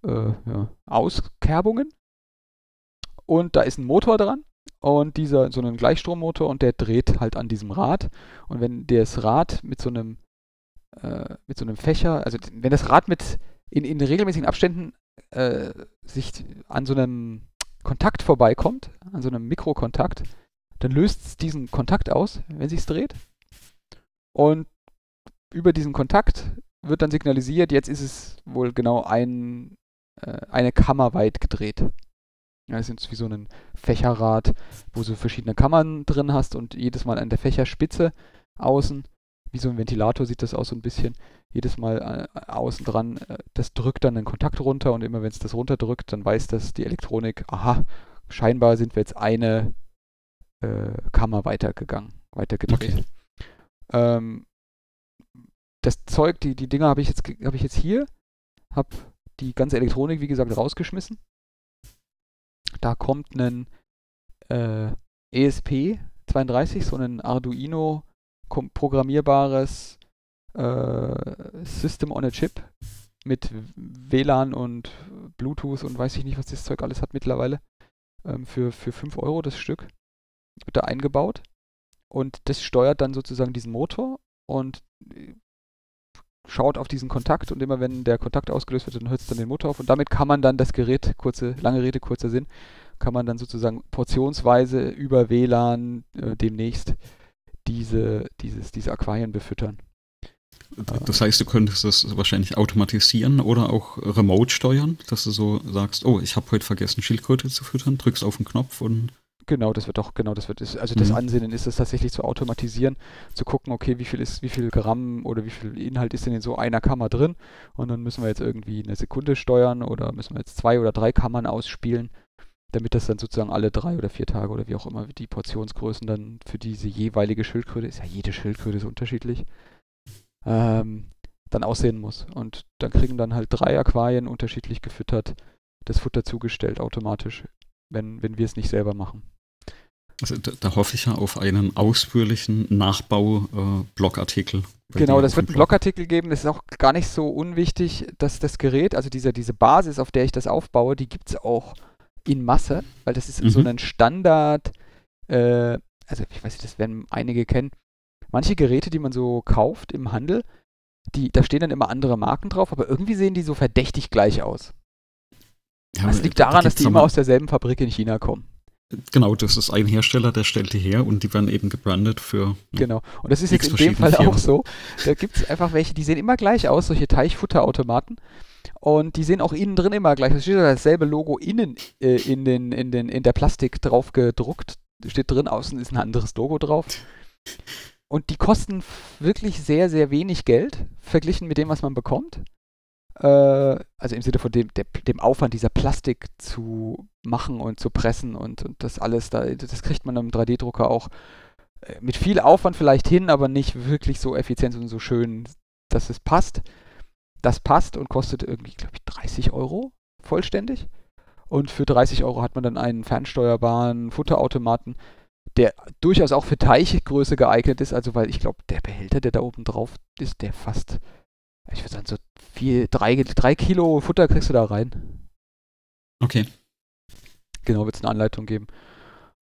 äh, ja, Auskerbungen. Und da ist ein Motor dran und dieser, so ein Gleichstrommotor und der dreht halt an diesem Rad. Und wenn das Rad mit so einem, äh, mit so einem Fächer, also wenn das Rad mit in, in regelmäßigen Abständen äh, sich an so einem Kontakt vorbeikommt, an so einem Mikrokontakt, dann löst es diesen Kontakt aus, wenn sich es dreht. Und über diesen Kontakt wird dann signalisiert, jetzt ist es wohl genau ein, äh, eine Kammer weit gedreht. Ja, das ist wie so ein Fächerrad, wo du verschiedene Kammern drin hast und jedes Mal an der Fächerspitze außen, wie so ein Ventilator sieht das aus so ein bisschen, jedes Mal äh, außen dran, äh, das drückt dann den Kontakt runter und immer wenn es das runterdrückt, dann weiß das die Elektronik, aha, scheinbar sind wir jetzt eine äh, Kammer weitergegangen, weitergedreht. Okay. Ähm, das Zeug, die, die Dinger habe ich, jetzt, hab ich jetzt hier, habe die ganze Elektronik, wie gesagt, rausgeschmissen. Da kommt ein äh, ESP32, so ein Arduino programmierbares äh, System on a Chip mit WLAN und Bluetooth und weiß ich nicht, was das Zeug alles hat mittlerweile. Ähm, für, für 5 Euro das Stück. Wird da eingebaut. Und das steuert dann sozusagen diesen Motor und äh, schaut auf diesen Kontakt und immer wenn der Kontakt ausgelöst wird, dann hört es dann den Motor auf und damit kann man dann das Gerät, kurze, lange Rede, kurzer Sinn, kann man dann sozusagen portionsweise über WLAN äh, demnächst diese, dieses, diese Aquarien befüttern. Das heißt, du könntest das wahrscheinlich automatisieren oder auch remote steuern, dass du so sagst, oh, ich habe heute vergessen, Schildkröte zu füttern, drückst auf den Knopf und Genau, das wird doch, genau, das wird, also das mhm. Ansinnen ist es tatsächlich zu automatisieren, zu gucken, okay, wie viel ist, wie viel Gramm oder wie viel Inhalt ist denn in so einer Kammer drin und dann müssen wir jetzt irgendwie eine Sekunde steuern oder müssen wir jetzt zwei oder drei Kammern ausspielen, damit das dann sozusagen alle drei oder vier Tage oder wie auch immer die Portionsgrößen dann für diese jeweilige Schildkröte, ist ja jede Schildkröte ist unterschiedlich, ähm, dann aussehen muss. Und dann kriegen dann halt drei Aquarien unterschiedlich gefüttert das Futter zugestellt automatisch wenn, wenn wir es nicht selber machen. Also da, da, hoffe ich ja auf einen ausführlichen Nachbau-Blogartikel. Äh, genau, das wird einen Blogartikel geben. Das ist auch gar nicht so unwichtig, dass das Gerät, also diese, diese Basis, auf der ich das aufbaue, die gibt es auch in Masse, weil das ist mhm. so ein Standard, äh, also ich weiß nicht, das werden einige kennen. Manche Geräte, die man so kauft im Handel, die, da stehen dann immer andere Marken drauf, aber irgendwie sehen die so verdächtig gleich aus. Ja, das liegt daran, da dass die immer aus derselben Fabrik in China kommen. Genau, das ist ein Hersteller, der stellt die her und die werden eben gebrandet für. Genau, und das ist jetzt in dem Fall Firmen. auch so. Da gibt es einfach welche, die sehen immer gleich aus, solche Teichfutterautomaten. Und die sehen auch innen drin immer gleich. Es steht dasselbe Logo innen äh, in, den, in, den, in der Plastik drauf gedruckt. Steht drin, außen ist ein anderes Logo drauf. Und die kosten wirklich sehr, sehr wenig Geld, verglichen mit dem, was man bekommt. Äh, also im Sinne von dem, der, dem Aufwand, dieser Plastik zu machen und zu pressen und, und das alles, da, das kriegt man im 3D-Drucker auch äh, mit viel Aufwand vielleicht hin, aber nicht wirklich so effizient und so schön, dass es passt. Das passt und kostet irgendwie, glaube ich, 30 Euro vollständig. Und für 30 Euro hat man dann einen fernsteuerbaren Futterautomaten, der durchaus auch für Teichgröße geeignet ist. Also, weil ich glaube, der Behälter, der da oben drauf ist, der fast, ich würde sagen, so vier, drei, drei Kilo Futter kriegst du da rein. Okay. Genau, wird es eine Anleitung geben.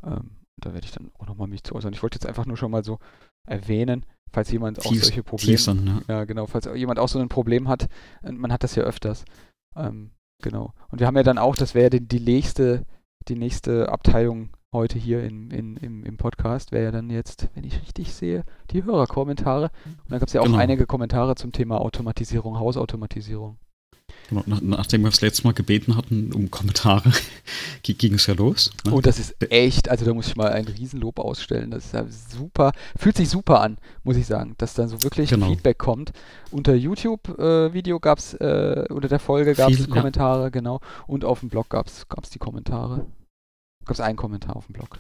Ähm, da werde ich dann auch nochmal mich zu äußern. Ich wollte jetzt einfach nur schon mal so erwähnen, falls jemand auch Tief, solche Probleme. Tiefern, ne? Ja, genau, falls jemand auch so ein Problem hat. Man hat das ja öfters. Ähm, genau. Und wir haben ja dann auch, das wäre die, die nächste, die nächste Abteilung heute hier in, in, im, im Podcast, wäre ja dann jetzt, wenn ich richtig sehe, die Hörerkommentare. Und da gab es ja auch genau. einige Kommentare zum Thema Automatisierung, Hausautomatisierung. Genau, nach, nachdem wir das letzte Mal gebeten hatten um Kommentare, [LAUGHS] ging es ja los. Ne? Und das ist echt, also da muss ich mal ein Riesenlob ausstellen. Das ist ja super, fühlt sich super an, muss ich sagen, dass dann so wirklich genau. Feedback kommt. Unter YouTube-Video äh, gab es, äh, unter der Folge gab es Kommentare, ja. genau. Und auf dem Blog gab es die Kommentare. Gab es einen Kommentar auf dem Blog.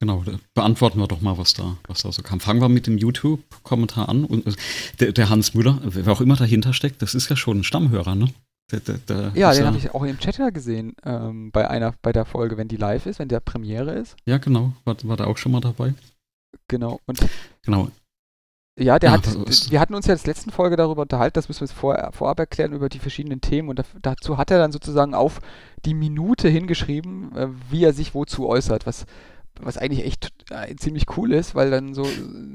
Genau, beantworten wir doch mal, was da, was da so kam. Fangen wir mit dem YouTube-Kommentar an. Und äh, der, der, Hans Müller, wer auch immer dahinter steckt, das ist ja schon ein Stammhörer, ne? Der, der, ja, den ja habe ich auch im Chat ja gesehen, ähm, bei einer, bei der Folge, wenn die live ist, wenn der Premiere ist. Ja, genau, war, war der auch schon mal dabei. Genau, und genau. Ja, der ja, hat, wir hatten uns ja in der letzten Folge darüber unterhalten, das müssen wir jetzt vor, vorab erklären, über die verschiedenen Themen und dazu hat er dann sozusagen auf die Minute hingeschrieben, äh, wie er sich wozu äußert, was, was eigentlich echt äh, ziemlich cool ist, weil dann so,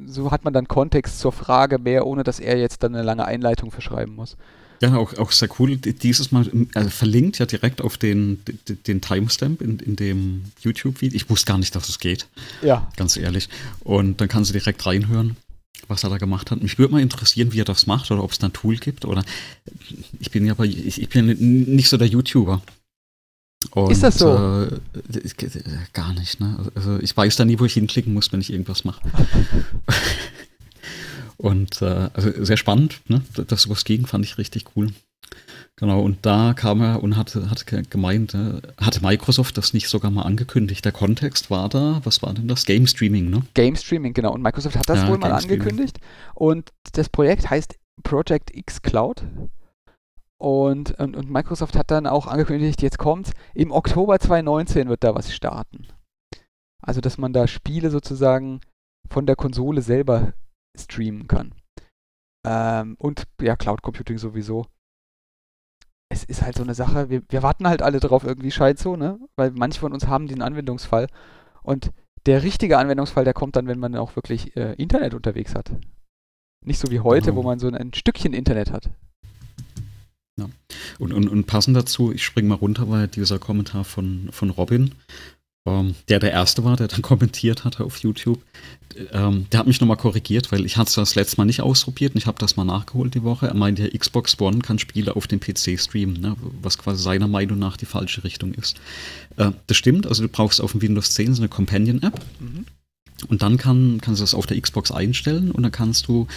so hat man dann Kontext zur Frage mehr, ohne dass er jetzt dann eine lange Einleitung verschreiben muss. Ja, auch, auch sehr cool. Dieses Mal also verlinkt ja direkt auf den, den, den Timestamp in, in dem YouTube-Video. Ich wusste gar nicht, dass es geht. Ja. Ganz ehrlich. Und dann kannst du direkt reinhören was er da gemacht hat. Mich würde mal interessieren, wie er das macht oder ob es da ein Tool gibt. Oder ich bin ja bei, ich, ich bin nicht so der YouTuber. Und, ist das so? Äh, gar nicht, ne? Also ich weiß da nie, wo ich hinklicken muss, wenn ich irgendwas mache. [LAUGHS] und äh, also sehr spannend, ne? Dass sowas ging, fand ich richtig cool. Genau, und da kam er und hat, hat gemeint, äh, hatte Microsoft das nicht sogar mal angekündigt? Der Kontext war da, was war denn das? Game Streaming, ne? Game Streaming, genau. Und Microsoft hat das ja, wohl mal angekündigt. Und das Projekt heißt Project X Cloud. Und, und, und, Microsoft hat dann auch angekündigt, jetzt kommt, im Oktober 2019 wird da was starten. Also, dass man da Spiele sozusagen von der Konsole selber streamen kann. Ähm, und ja, Cloud Computing sowieso es ist halt so eine Sache, wir, wir warten halt alle drauf, irgendwie scheint so, ne? Weil manche von uns haben den Anwendungsfall. Und der richtige Anwendungsfall, der kommt dann, wenn man auch wirklich äh, Internet unterwegs hat. Nicht so wie heute, oh. wo man so ein, ein Stückchen Internet hat. Ja. Und, und, und passend dazu, ich springe mal runter, weil dieser Kommentar von, von Robin, ähm, der der Erste war, der dann [LAUGHS] kommentiert hatte auf YouTube, ähm, der hat mich nochmal korrigiert, weil ich hatte das letzte Mal nicht ausprobiert und ich habe das mal nachgeholt die Woche. Er meinte, Xbox One kann Spiele auf dem PC streamen, ne, was quasi seiner Meinung nach die falsche Richtung ist. Äh, das stimmt, also du brauchst auf dem Windows 10 so eine Companion-App. Mhm. Und dann kann, kannst du das auf der Xbox einstellen und dann kannst du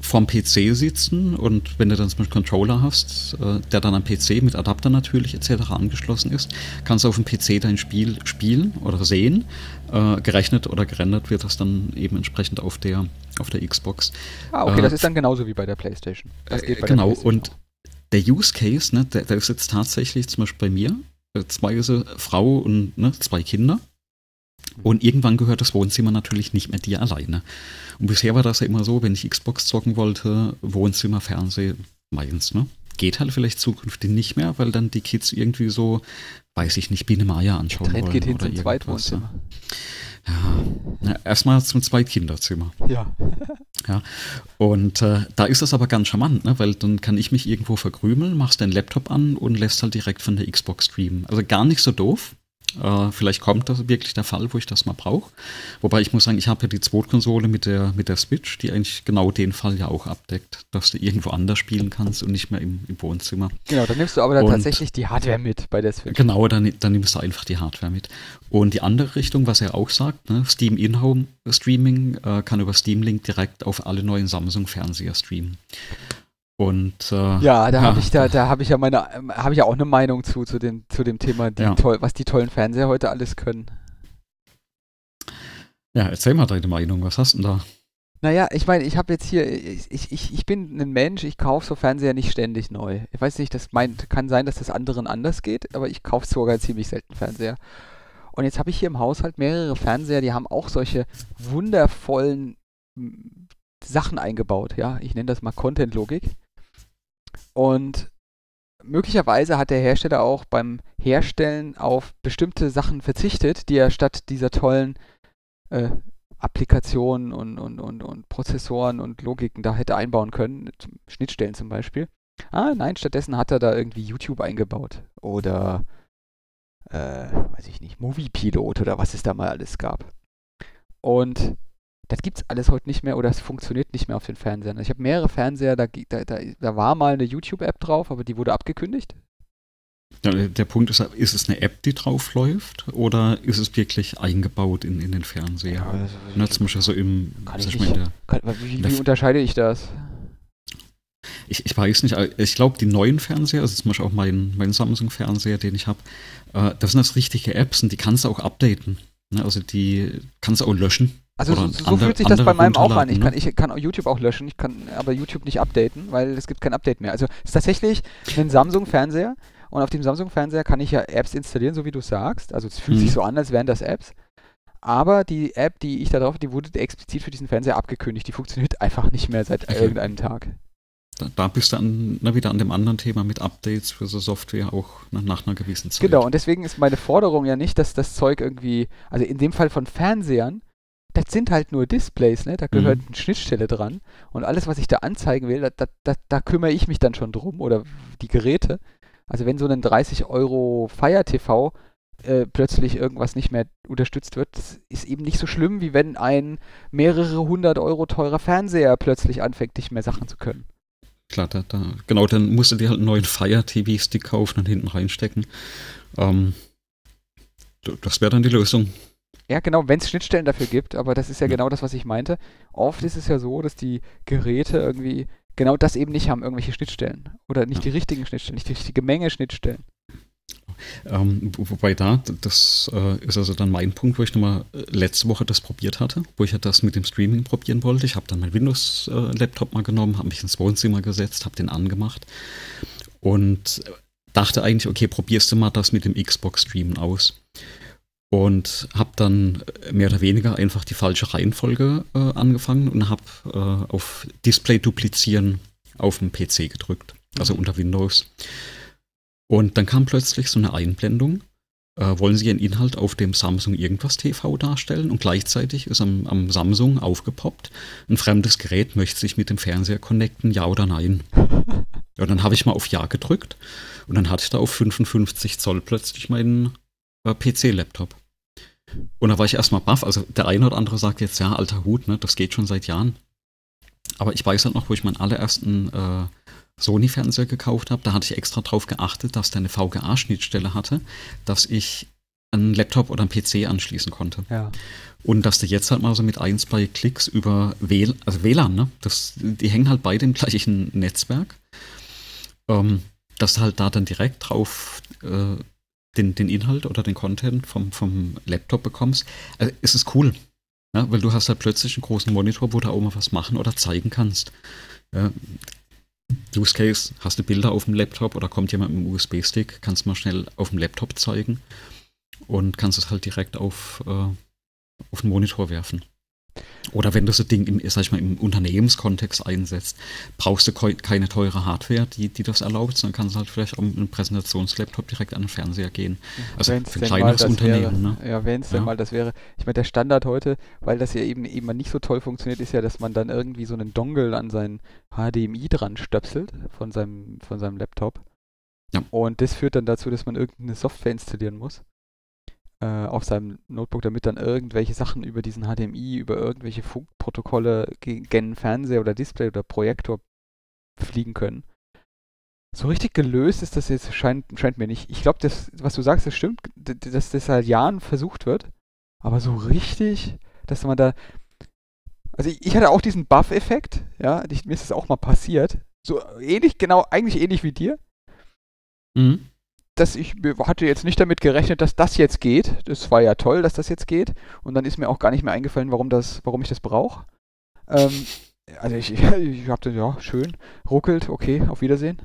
vorm PC sitzen und wenn du dann zum Beispiel Controller hast, äh, der dann am PC mit Adapter natürlich etc. angeschlossen ist, kannst du auf dem PC dein Spiel spielen oder sehen. Äh, gerechnet oder gerendert wird das dann eben entsprechend auf der, auf der Xbox. Ah, okay, äh, das ist dann genauso wie bei der PlayStation. Geht bei genau, der PlayStation und auch. der Use Case, ne, der, der ist jetzt tatsächlich zum Beispiel bei mir äh, zwei Frau und ne, zwei Kinder. Und irgendwann gehört das Wohnzimmer natürlich nicht mehr dir alleine. Und bisher war das ja immer so, wenn ich Xbox zocken wollte, Wohnzimmer, Fernsehen, meins, ne? Geht halt vielleicht zukünftig nicht mehr, weil dann die Kids irgendwie so, weiß ich nicht, Biene Maya anschauen Trend wollen. geht hin oder zum Zweitwohnzimmer. Ja. Ja, erstmal zum Zweitkinderzimmer. [LAUGHS] Ja. Und äh, da ist es aber ganz charmant, ne? weil dann kann ich mich irgendwo verkrümeln, machst deinen Laptop an und lässt halt direkt von der Xbox streamen. Also gar nicht so doof. Äh, vielleicht kommt das wirklich der Fall, wo ich das mal brauche. Wobei ich muss sagen, ich habe ja die Zweitkonsole mit der, mit der Switch, die eigentlich genau den Fall ja auch abdeckt, dass du irgendwo anders spielen kannst und nicht mehr im, im Wohnzimmer. Genau, dann nimmst du aber dann Und- tatsächlich die Hardware mit bei der Switch. Genau, dann, dann nimmst du einfach die Hardware mit. Und die andere Richtung, was er auch sagt, ne, Steam In-Home Streaming äh, kann über Steam Link direkt auf alle neuen Samsung-Fernseher streamen. Und äh, Ja, da habe Ja. ich da, da habe ich ja meine, ähm, habe ich ja auch eine Meinung zu zu dem zu dem Thema, die Ja. toll, was die tollen Fernseher heute alles können. ja, erzähl mal deine Meinung, was hast du denn da? Naja, ich meine, ich habe jetzt hier, ich, ich, ich bin ein Mensch, ich kaufe so Fernseher nicht ständig neu. Ich weiß nicht, das meint, kann sein, dass das anderen anders geht, aber ich kaufe sogar ziemlich selten Fernseher. Und jetzt habe ich hier im Haushalt mehrere Fernseher, die haben auch solche wundervollen Sachen eingebaut, ja. Ich nenne das mal Content-Logik. Und möglicherweise hat der Hersteller auch beim Herstellen auf bestimmte Sachen verzichtet, die er statt dieser tollen äh, Applikationen und, und, und, und Prozessoren und Logiken da hätte einbauen können, zum- Schnittstellen zum Beispiel. Ah, nein, stattdessen hat er da irgendwie YouTube eingebaut oder äh, weiß ich nicht, Movie oder was es da mal alles gab. Und das gibt's alles heute nicht mehr oder es funktioniert nicht mehr auf den Fernsehern. Ich habe mehrere Fernseher, da, da, da, war mal eine YouTube-App drauf, aber die wurde abgekündigt. Ja, der Punkt ist, ist es eine App, die drauf läuft, oder ist es wirklich eingebaut in, in den Fernseher? also, Ne, zum Beispiel so im, Kann ich in der, kann, wie, wie unterscheide ich das? ich, ich weiß nicht, aber ich glaube, die neuen Fernseher, also zum Beispiel auch mein, mein Samsung-Fernseher, den ich habe, äh, das sind das richtige Apps und die kannst du auch updaten. Ne? Also die kannst du auch löschen. Also so, so andere- fühlt sich das bei meinem auch an. Ich kann, runterladen, ich kann YouTube auch löschen, ich kann aber YouTube nicht updaten, weil es gibt kein Update mehr. Also es ist tatsächlich ein Samsung-Fernseher und auf dem Samsung-Fernseher kann ich ja Apps installieren, so wie du sagst. Also es fühlt Mhm. sich so an, als wären das Apps. Aber die App, die ich da drauf, die wurde explizit für diesen Fernseher abgekündigt. Die funktioniert einfach nicht mehr seit Okay. irgendeinem Tag. Da, bist du an, na, wieder an dem anderen Thema mit Updates für so Software auch na, nach einer gewissen Zeit. Genau, und deswegen ist meine Forderung ja nicht, dass das Zeug irgendwie, also in dem Fall von Fernsehern, das sind halt nur Displays, ne? Da gehört Mhm. eine Schnittstelle dran. Und alles, was ich da anzeigen will, da, da, da, da kümmere ich mich dann schon drum oder die Geräte. Also wenn so ein 30 Euro Fire TV äh, plötzlich irgendwas nicht mehr unterstützt wird, das ist eben nicht so schlimm, wie wenn ein mehrere hundert Euro teurer Fernseher plötzlich anfängt, nicht mehr Sachen zu können. Klar, da, da, genau, dann musst du dir halt einen neuen Fire TV-Stick kaufen und hinten reinstecken. Ähm, das wäre dann die Lösung. Ja, genau, wenn es Schnittstellen dafür gibt, aber das ist ja Ja. genau das, was ich meinte. Oft ist es ja so, dass die Geräte irgendwie genau das eben nicht haben, irgendwelche Schnittstellen. Oder nicht Ja. die richtigen Schnittstellen, nicht die richtige Menge Schnittstellen. Ähm, wo- wobei da, das äh, ist also dann mein Punkt, wo ich nochmal äh, letzte Woche das probiert hatte, wo ich ja das mit dem Streaming probieren wollte. Ich habe dann mein Windows-Laptop mal genommen, habe mich ins Wohnzimmer gesetzt, habe den angemacht und dachte eigentlich, okay, probierst du mal das mit dem Xbox-Streamen aus. Und habe dann äh, mehr oder weniger einfach die falsche Reihenfolge äh, angefangen und habe äh, auf Display duplizieren auf dem PC gedrückt, also Mhm. unter Windows. Und dann kam plötzlich so eine Einblendung. Äh, wollen Sie Ihren Inhalt auf dem Samsung irgendwas TV darstellen? Und gleichzeitig ist am, am Samsung aufgepoppt, ein fremdes Gerät möchte sich mit dem Fernseher connecten, ja oder nein. [LAUGHS] Ja, und dann habe ich mal auf Ja gedrückt und dann hatte ich da auf 55 Zoll plötzlich meinen äh, PC-Laptop. Und da war ich erstmal baff. Also der eine oder andere sagt jetzt, ja, alter Hut, ne, das geht schon seit Jahren. Aber ich weiß halt noch, wo ich meinen allerersten äh, Sony-Fernseher gekauft habe, da hatte ich extra drauf geachtet, dass der eine VGA-Schnittstelle hatte, dass ich einen Laptop oder einen PC anschließen konnte. Ja. Und dass du jetzt halt mal so mit ein, zwei Klicks über WL, also WLAN, ne? Das, die hängen halt beide im gleichen Netzwerk. Ähm, dass du halt da dann direkt drauf äh, den, den Inhalt oder den Content vom, vom Laptop bekommst. Also, es ist cool. Ja, weil du hast halt plötzlich einen großen Monitor, wo du auch mal was machen oder zeigen kannst. Ja, Use Case, hast du Bilder auf dem Laptop oder kommt jemand mit einem USB-Stick, kannst du mal schnell auf dem Laptop zeigen und kannst es halt direkt auf, äh, auf den Monitor werfen. Oder wenn du so Ding im, sag ich mal, im Unternehmenskontext einsetzt, brauchst du keine teure Hardware, die, die das erlaubt, sondern kannst halt vielleicht auch mit einem Präsentationslaptop direkt an den Fernseher gehen. Also wenn's für ein kleineres Unternehmen. Ne? Ja, wenn es ja. denn mal das wäre. Ich meine, der Standard heute, weil das ja eben eben nicht so toll funktioniert, ist ja, dass man dann irgendwie so einen Dongle an seinen HDMI dran stöpselt von seinem, von seinem Laptop. Ja. Und das führt dann dazu, dass man irgendeine Software installieren muss auf seinem Notebook, damit dann irgendwelche Sachen über diesen HDMI, über irgendwelche Funkprotokolle gen Fernseher oder Display oder Projektor fliegen können. So richtig gelöst ist das jetzt, scheint, scheint mir nicht. Ich glaube, das, was du sagst, das stimmt, dass das seit Jahren versucht wird. Aber so richtig, dass man da. Also ich, ich hatte auch diesen Buff-Effekt, ja, mir ist das auch mal passiert. So ähnlich, genau, eigentlich ähnlich wie dir. Mhm dass ich hatte jetzt nicht damit gerechnet, dass das jetzt geht. Das war ja toll, dass das jetzt geht. Und dann ist mir auch gar nicht mehr eingefallen, warum das, warum ich das brauche. Ähm, also ich, [LAUGHS] ich habe ja schön ruckelt, okay, auf Wiedersehen.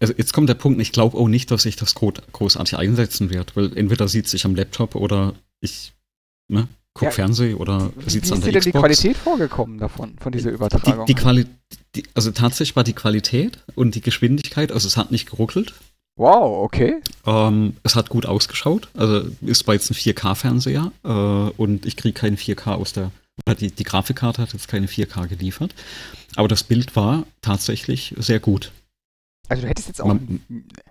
Also jetzt kommt der Punkt, ich glaube auch nicht, dass ich das großartig einsetzen werde, weil entweder sieht es sich am Laptop oder ich ne, gucke ja, Fernsehen oder sieht es an der Xbox. Wie ist dir denn die Qualität vorgekommen davon, von dieser Übertragung? Die, die Quali die, also tatsächlich war die Qualität und die Geschwindigkeit, also es hat nicht geruckelt, Wow, okay. Ähm, es hat gut ausgeschaut. Also ist zwar jetzt ein 4K-Fernseher äh, und ich kriege keinen 4K aus der. Die, die Grafikkarte hat jetzt keine 4K geliefert. Aber das Bild war tatsächlich sehr gut. Also du hättest jetzt auch Man,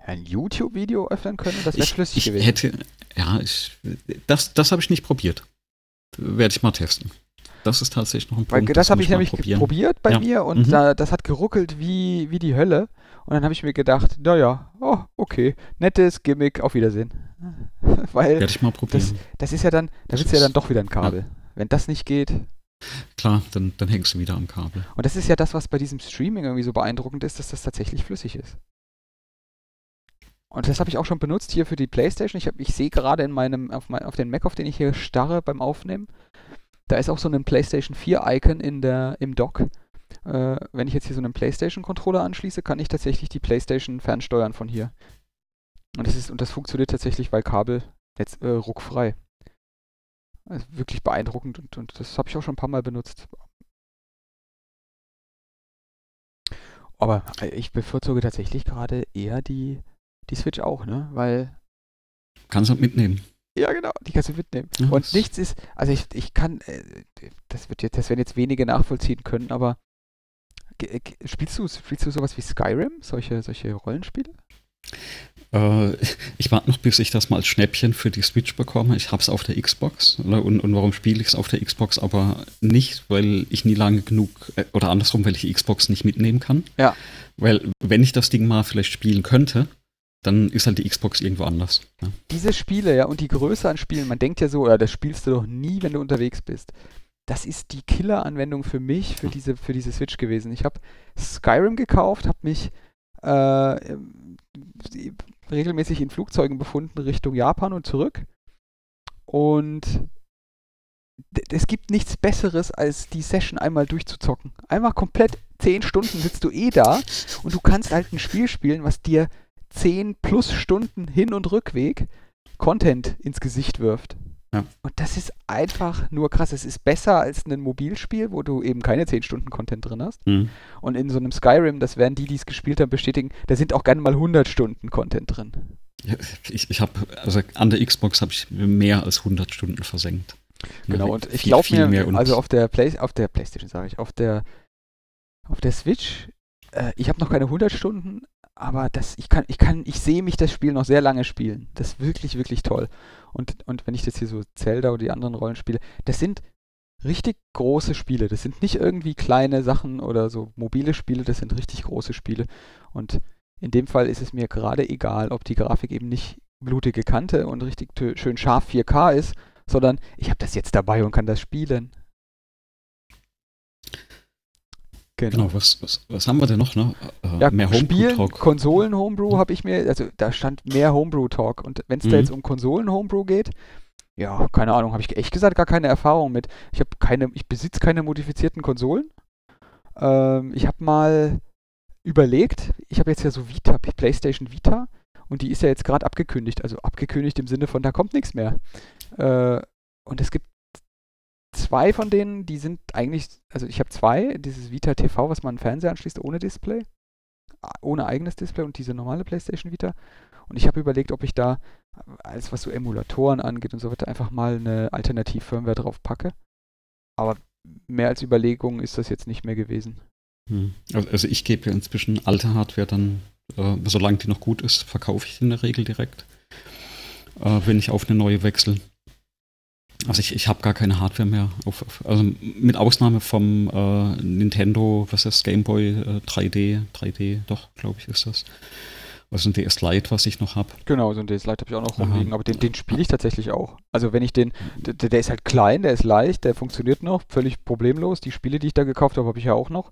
ein, YouTube-Video öffnen können, das wäre schlüssig ich gewesen. Hätte, ja, ich, das, das habe ich nicht probiert. Werde ich mal testen. Das ist tatsächlich noch ein Punkt. Weil das habe ich nämlich probieren. probiert bei ja. mir und mhm. da, das hat geruckelt wie, wie die Hölle. Und dann habe ich mir gedacht, naja, oh, okay, nettes Gimmick, auf Wiedersehen. [LAUGHS] Weil Werde ich mal probieren. Das, das ist ja dann, da sitzt ja dann doch wieder ein Kabel. Ja. Wenn das nicht geht. Klar, dann, dann hängst du wieder am Kabel. Und das ist ja das, was bei diesem Streaming irgendwie so beeindruckend ist, dass das tatsächlich flüssig ist. Und das habe ich auch schon benutzt hier für die Playstation. Ich, ich sehe gerade in meinem, auf, mein, auf den Mac, auf den ich hier starre beim Aufnehmen, da ist auch so ein PlayStation 4 Icon in der, im Dock. Äh, wenn ich jetzt hier so einen PlayStation-Controller anschließe, kann ich tatsächlich die PlayStation fernsteuern von hier. Und das, ist, und das funktioniert tatsächlich bei Kabel jetzt äh, ruckfrei. Also wirklich beeindruckend und, und das habe ich auch schon ein paar Mal benutzt. Aber äh, ich bevorzuge tatsächlich gerade eher die, die Switch auch, ne? Weil. Kannst du mitnehmen. Ja, genau, die kannst du mitnehmen. Ja, und nichts ist, also ich, ich kann, äh, das wird jetzt, das werden jetzt wenige nachvollziehen können, aber Spielst du, spielst du sowas wie Skyrim, solche, solche Rollenspiele? Äh, [LAUGHS] ich warte noch, bis ich das mal als Schnäppchen für die Switch bekomme. Ich habe es auf der Xbox. Und, und warum spiele ich es auf der Xbox aber nicht? Weil ich nie lange genug, äh, oder andersrum, weil ich die Xbox nicht mitnehmen kann. Ja. Weil, wenn ich das Ding mal vielleicht spielen könnte, dann ist halt die Xbox irgendwo anders. Ja. Diese Spiele, ja, und die Größe an Spielen, man denkt ja so, ja, das spielst du doch nie, wenn du unterwegs bist das ist die Killer-Anwendung für mich, für diese, für diese Switch gewesen. Ich habe Skyrim gekauft, habe mich äh, regelmäßig in Flugzeugen befunden Richtung Japan und zurück. Und es gibt nichts Besseres, als die Session einmal durchzuzocken. Einmal komplett 10 Stunden sitzt du eh da und du kannst halt ein Spiel spielen, was dir 10 plus Stunden Hin- und Rückweg Content ins Gesicht wirft. Ja. Und das ist einfach nur krass. Es ist besser als ein Mobilspiel, wo du eben keine 10 Stunden Content drin hast. Mhm. Und in so einem Skyrim, das werden die, die es gespielt haben, bestätigen, da sind auch gerne mal 100 Stunden Content drin. Ja, ich ich habe, also an der Xbox habe ich mehr als 100 Stunden versenkt. Genau, und ich glaube mir, mehr also auf der, Play, auf der Playstation sage ich, auf der, auf der Switch, äh, ich habe noch keine 100 Stunden, aber das, ich kann, ich kann, ich sehe mich das Spiel noch sehr lange spielen. Das ist wirklich, wirklich toll. Und, und wenn ich das hier so Zelda oder die anderen Rollenspiele, das sind richtig große Spiele. Das sind nicht irgendwie kleine Sachen oder so mobile Spiele, das sind richtig große Spiele. Und in dem Fall ist es mir gerade egal, ob die Grafik eben nicht blutige Kante und richtig schön scharf 4K ist, sondern ich habe das jetzt dabei und kann das spielen. Genau. genau, was, was, was haben wir denn noch? Ne? Äh, ja, mehr Homebrew-Talk. Konsolen-Homebrew habe ich mir, also da stand mehr Homebrew-Talk. Und wenn es mhm. da jetzt um Konsolen-Homebrew geht, ja, keine Ahnung, habe ich echt gesagt gar keine Erfahrung mit. Ich habe keine, ich besitze keine modifizierten Konsolen. Ähm, ich habe mal überlegt, ich habe jetzt ja so Vita, PlayStation Vita und die ist ja jetzt gerade abgekündigt, also abgekündigt im Sinne von, da kommt nichts mehr. Äh, und es gibt zwei von denen, die sind eigentlich, also ich habe zwei, dieses Vita TV, was man Fernseher anschließt, ohne Display, ohne eigenes Display und diese normale PlayStation Vita. Und ich habe überlegt, ob ich da, alles was so Emulatoren angeht und so weiter, einfach mal eine Alternativ-Firmware drauf packe. Aber mehr als Überlegung ist das jetzt nicht mehr gewesen. Hm. Also, also ich gebe ja inzwischen alte Hardware dann, äh, solange die noch gut ist, verkaufe ich in der Regel direkt, äh, wenn ich auf eine neue wechsle. Also ich, ich habe gar keine Hardware mehr. Auf, auf, also mit Ausnahme vom äh, Nintendo, was ist das, Game Boy äh, 3D, 3D, doch, glaube ich, ist das. Also ein DS Lite, was ich noch habe. Genau, so ein DS Lite habe ich auch noch rumliegen, aber den, den spiele ich tatsächlich auch. Also wenn ich den, der, der, ist halt klein, der ist leicht, der funktioniert noch, völlig problemlos. Die Spiele, die ich da gekauft habe, habe ich ja auch noch.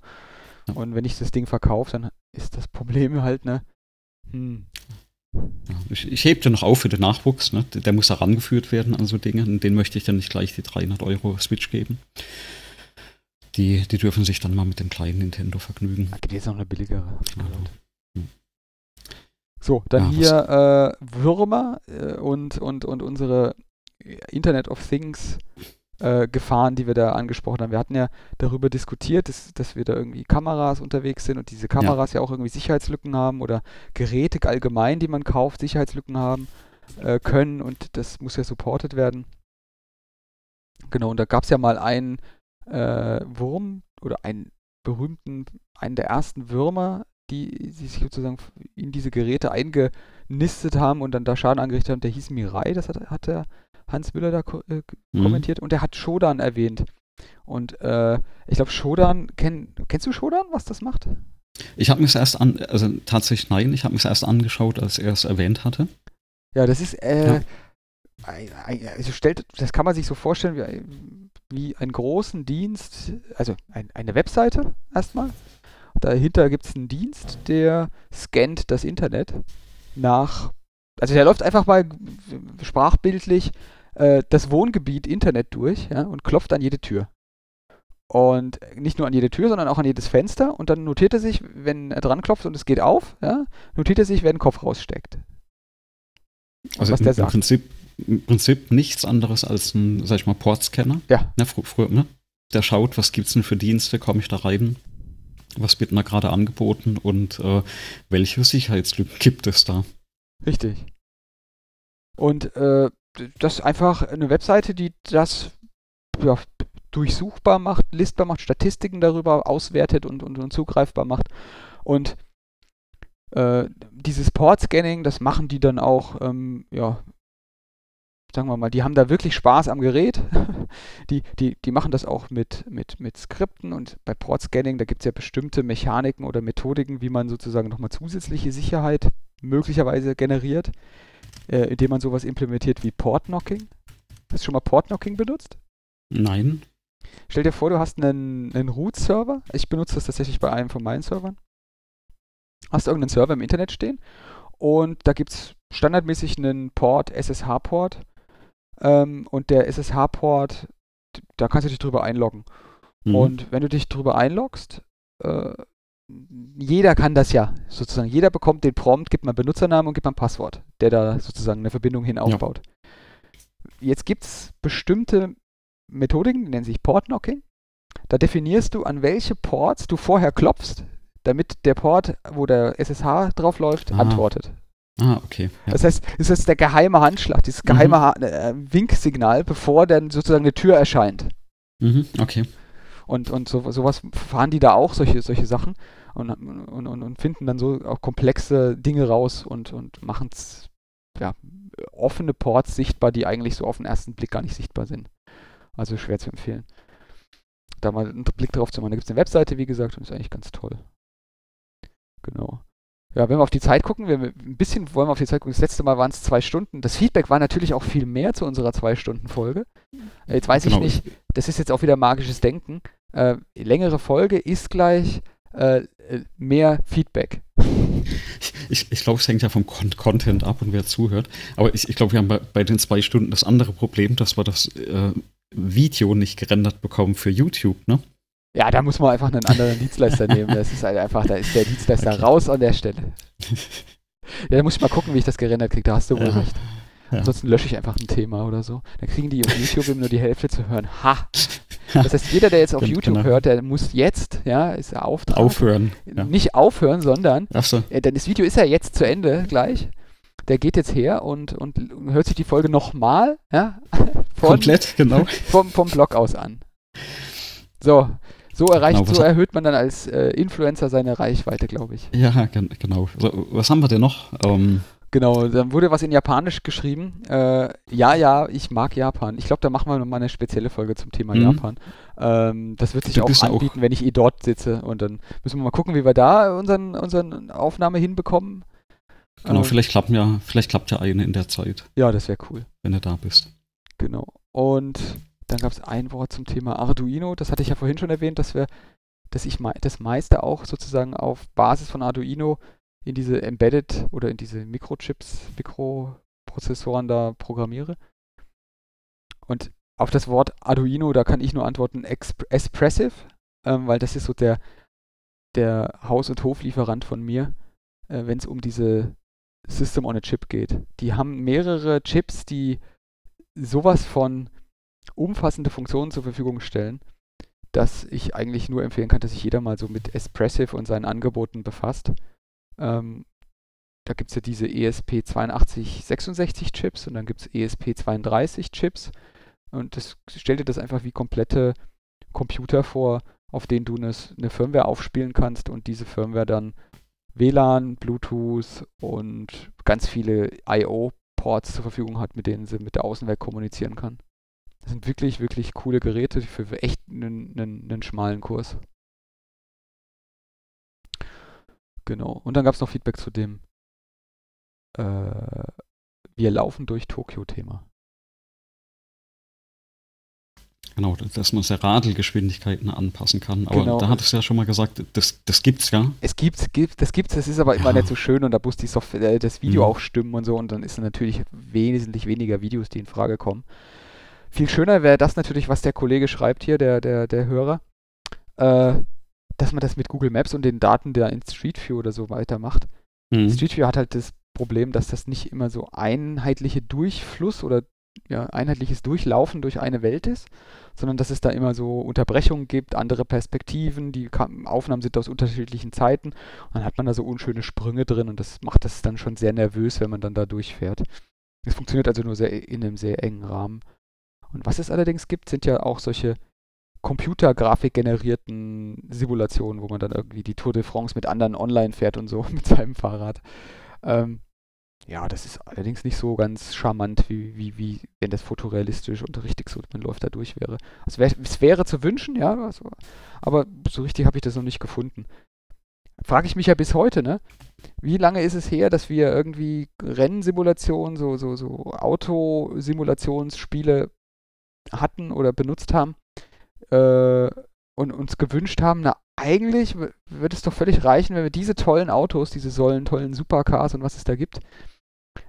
Ja. Und wenn ich das Ding verkaufe, dann ist das Problem halt, ne? Hm. Ja, ich, ich hebe den noch auf für den Nachwuchs, ne? Der muss herangeführt werden an so Dinge. Und den möchte ich dann nicht gleich die 300 Euro Switch geben. Die, die dürfen sich dann mal mit dem kleinen Nintendo vergnügen. Da gibt jetzt noch eine billigere. Ja. Hm. So, dann hier äh, Würmer äh, und, und, und unsere Internet of Things äh, Gefahren, die wir da angesprochen haben. Wir hatten ja darüber diskutiert, dass, dass wir da irgendwie Kameras unterwegs sind und diese Kameras ja, ja auch irgendwie Sicherheitslücken haben oder Geräte allgemein, die man kauft, Sicherheitslücken haben äh, können und das muss ja supported werden. Genau, und da gab es ja mal einen äh, Wurm oder einen berühmten, einen der ersten Würmer, die sich sozusagen in diese Geräte eingenistet haben und dann da Schaden angerichtet haben, der hieß Mirai, das hat, hat der Hans Müller da ko äh, mhm. kommentiert und der hat Shodan erwähnt. Und äh, ich glaube, Shodan, kenn, kennst du Shodan, was das macht? Ich habe mir es erst an, also tatsächlich nein, ich habe mir es erst angeschaut, als er es erwähnt hatte. Ja, das ist, äh, ja. also stellt, das kann man sich so vorstellen wie, wie einen großen Dienst, also ein, eine Webseite erstmal. Dahinter gibt es einen Dienst, der scannt das Internet nach, also der läuft einfach mal sprachbildlich äh, das Wohngebiet Internet durch ja, und klopft an jede Tür. Und nicht nur an jede Tür, sondern auch an jedes Fenster. Und dann notiert er sich, wenn er dran klopft und es geht auf, ja, notiert er sich, wer den Kopf raussteckt. Also was im, der sagt. Im Prinzip, im Prinzip nichts anderes als ein, sag ich mal, Portscanner. Ja. Ne, fr früher, ne? Der schaut, was gibt es denn für Dienste, komme ich da rein? Was wird mir gerade angeboten und äh, welche Sicherheitslücken gibt es da? Richtig. Und äh, das ist einfach eine Webseite, die das ja, durchsuchbar macht, listbar macht, Statistiken darüber auswertet und, und, und zugreifbar macht. Und äh, dieses Port-Scanning, das machen die dann auch, ähm, ja, sagen wir mal, die haben da wirklich Spaß am Gerät. [LAUGHS] die, die, die machen das auch mit, mit, mit Skripten und bei Port-Scanning, da gibt es ja bestimmte Mechaniken oder Methodiken, wie man sozusagen nochmal zusätzliche Sicherheit möglicherweise generiert äh, indem man sowas implementiert wie Port-Knocking. Hast du schon mal Port-Knocking benutzt? Nein. Stell dir vor, du hast einen, einen Root-Server. Ich benutze das tatsächlich bei einem von meinen Servern. Hast irgendeinen Server im Internet stehen und da gibt es standardmäßig einen Port, SSH-Port. Ähm, und der SSH-Port, da kannst du dich drüber einloggen. Mhm. Und wenn du dich drüber einloggst, äh, jeder kann das ja sozusagen. Jeder bekommt den Prompt, gibt man Benutzernamen und gibt man Passwort, der da sozusagen eine Verbindung hin aufbaut. Ja. Jetzt gibt es bestimmte Methodiken, die nennen sich Port-Knocking. Da definierst du, an welche Ports du vorher klopfst, damit der Port, wo der SSH drauf läuft, ah. antwortet. Ah, okay. Ja. Das heißt, es ist der geheime Handschlag, dieses geheime mhm. äh, Winksignal, bevor dann sozusagen eine Tür erscheint. Mhm, okay. Und, und so, sowas fahren die da auch, solche, solche Sachen und, und, und, und finden dann so auch komplexe Dinge raus und, und machen ja, offene Ports sichtbar, die eigentlich so auf den ersten Blick gar nicht sichtbar sind. Also schwer zu empfehlen. Da mal einen Blick drauf zu machen. Da gibt es eine Webseite, wie gesagt, und ist eigentlich ganz toll. Genau. Ja, wenn wir auf die Zeit gucken, wir ein bisschen wollen wir auf die Zeit gucken. Das letzte Mal waren es zwei Stunden. Das Feedback war natürlich auch viel mehr zu unserer Zwei-Stunden-Folge. Äh, jetzt weiß genau. ich nicht, das ist jetzt auch wieder magisches Denken. Äh, längere Folge ist gleich äh, mehr Feedback. Ich, ich glaube, es hängt ja vom Content ab und wer zuhört. Aber ich, ich glaube, wir haben bei, bei, den zwei Stunden das andere Problem, dass wir das äh, Video nicht gerendert bekommen für YouTube, ne? Ja, da muss man einfach einen anderen Dienstleister nehmen. Das ist halt einfach, da ist der Dienstleister okay. raus an der Stelle. [LAUGHS] Ja, da muss ich mal gucken, wie ich das gerendert kriege. Da hast du wohl ja. recht. Ja. Ansonsten lösche ich einfach ein Thema oder so. Dann kriegen die auf [LAUGHS] YouTube eben nur die Hälfte zu hören. Ha! Das heißt, jeder, der jetzt auf YouTube genau. hört, der muss jetzt, ja, ist der Auftrag. Aufhören. Ja. Nicht aufhören, sondern, Ach so. äh, denn das Video ist ja jetzt zu Ende gleich. Der geht jetzt her und, und hört sich die Folge nochmal, ja, [LAUGHS] von, komplett, genau, [LAUGHS] vom, vom Blog aus an. So, so erreicht, genau, so erhöht man dann als äh, Influencer seine Reichweite, glaube ich. Ja, genau. So, was haben wir denn noch? Ähm, Genau, dann wurde was in Japanisch geschrieben. Äh, ja, ja, ich mag Japan. Ich glaube, da machen wir nochmal eine spezielle Folge zum Thema mhm. Japan. Ähm, das wird sich auch anbieten, auch. wenn ich eh dort sitze. Und dann müssen wir mal gucken, wie wir da unseren, unseren Aufnahme hinbekommen. Genau, ähm, vielleicht, klappt ja, vielleicht klappt ja eine in der Zeit. Ja, das wäre cool. Wenn du da bist. Genau. Und dann gab es ein Wort zum Thema Arduino. Das hatte ich ja vorhin schon erwähnt, dass wir, dass ich das meiste auch sozusagen auf Basis von Arduino in diese Embedded oder in diese Mikrochips, Mikroprozessoren da programmiere. Und auf das Wort Arduino, da kann ich nur antworten Espressive, ähm, weil das ist so der, der Haus- und Hoflieferant von mir, äh, wenn es um diese System on a Chip geht. Die haben mehrere Chips, die sowas von umfassende Funktionen zur Verfügung stellen, dass ich eigentlich nur empfehlen kann, dass sich jeder mal so mit Espressive und seinen Angeboten befasst. Ähm, da gibt es ja diese ESP8266 Chips und dann gibt es ESP32 Chips. Und das stellt dir das einfach wie komplette Computer vor, auf denen du eine, eine Firmware aufspielen kannst und diese Firmware dann WLAN, Bluetooth und ganz viele I.O.-Ports zur Verfügung hat, mit denen sie mit der Außenwelt kommunizieren kann. Das sind wirklich, wirklich coole Geräte für echt einen, einen, einen schmalen Kurs. Genau. Und dann gab es noch Feedback zu dem äh, Wir laufen durch Tokio-Thema. Genau, dass man Radelgeschwindigkeiten anpassen kann. Aber genau. da hattest du ja schon mal gesagt, das, das gibt's ja. Es gibt's, gibt, das gibt's, das ist aber immer ja. nicht so schön und da muss die Software, äh, das Video mhm. auch stimmen und so und dann ist natürlich wesentlich weniger Videos, die in Frage kommen. Viel schöner wäre das natürlich, was der Kollege schreibt hier, der, der, der Hörer. Äh, dass man das mit Google Maps und den Daten der in Street View oder so weitermacht. Mhm. Street View hat halt das Problem, dass das nicht immer so einheitliche Durchfluss oder ja, einheitliches Durchlaufen durch eine Welt ist, sondern dass es da immer so Unterbrechungen gibt, andere Perspektiven, die Aufnahmen sind aus unterschiedlichen Zeiten und dann hat man da so unschöne Sprünge drin und das macht das dann schon sehr nervös, wenn man dann da durchfährt. Es funktioniert also nur sehr in einem sehr engen Rahmen. Und was es allerdings gibt, sind ja auch solche Computergrafik generierten Simulationen, wo man dann irgendwie die Tour de France mit anderen online fährt und so [LAUGHS] mit seinem Fahrrad. Ähm, ja, das ist allerdings nicht so ganz charmant, wie, wie, wie wenn das fotorealistisch und richtig so, man läuft da durch wäre. Also wär, es wäre zu wünschen, ja, also, aber so richtig habe ich das noch nicht gefunden. Frage ich mich ja bis heute, ne? Wie lange ist es her, dass wir irgendwie Rennsimulationen, so, so, so Autosimulationsspiele hatten oder benutzt haben, äh, und uns gewünscht haben, na eigentlich würde es doch völlig reichen, wenn wir diese tollen Autos, diese sollen tollen Supercars und was es da gibt,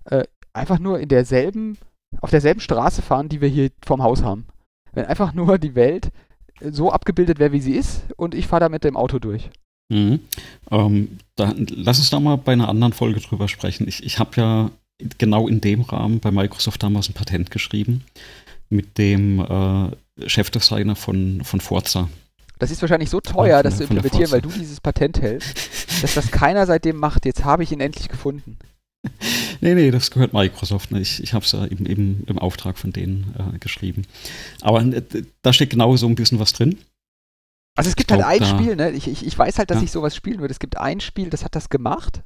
äh, einfach nur in derselben, auf derselben Straße fahren, die wir hier vorm Haus haben. Wenn einfach nur die Welt so abgebildet wäre, wie sie ist und ich fahre da mit dem Auto durch. Mhm. Ähm, da, lass uns da mal bei einer anderen Folge drüber sprechen. Ich, ich habe ja genau in dem Rahmen bei Microsoft damals ein Patent geschrieben, mit dem äh, Chefdesigner von, von Forza. Das ist wahrscheinlich so teuer, das zu implementieren, weil du dieses Patent hältst, dass das keiner seitdem macht. Jetzt habe ich ihn endlich gefunden. [LAUGHS] Nee, nee, das gehört Microsoft. Ne? Ich, ich habe es ja eben, eben, im Auftrag von denen äh, geschrieben. Aber äh, da steht genau so ein bisschen was drin. Also es gibt halt ein Spiel, ne? Ich, ich, ich weiß halt, dass ja. ich sowas spielen würde. Es gibt ein Spiel, das hat das gemacht.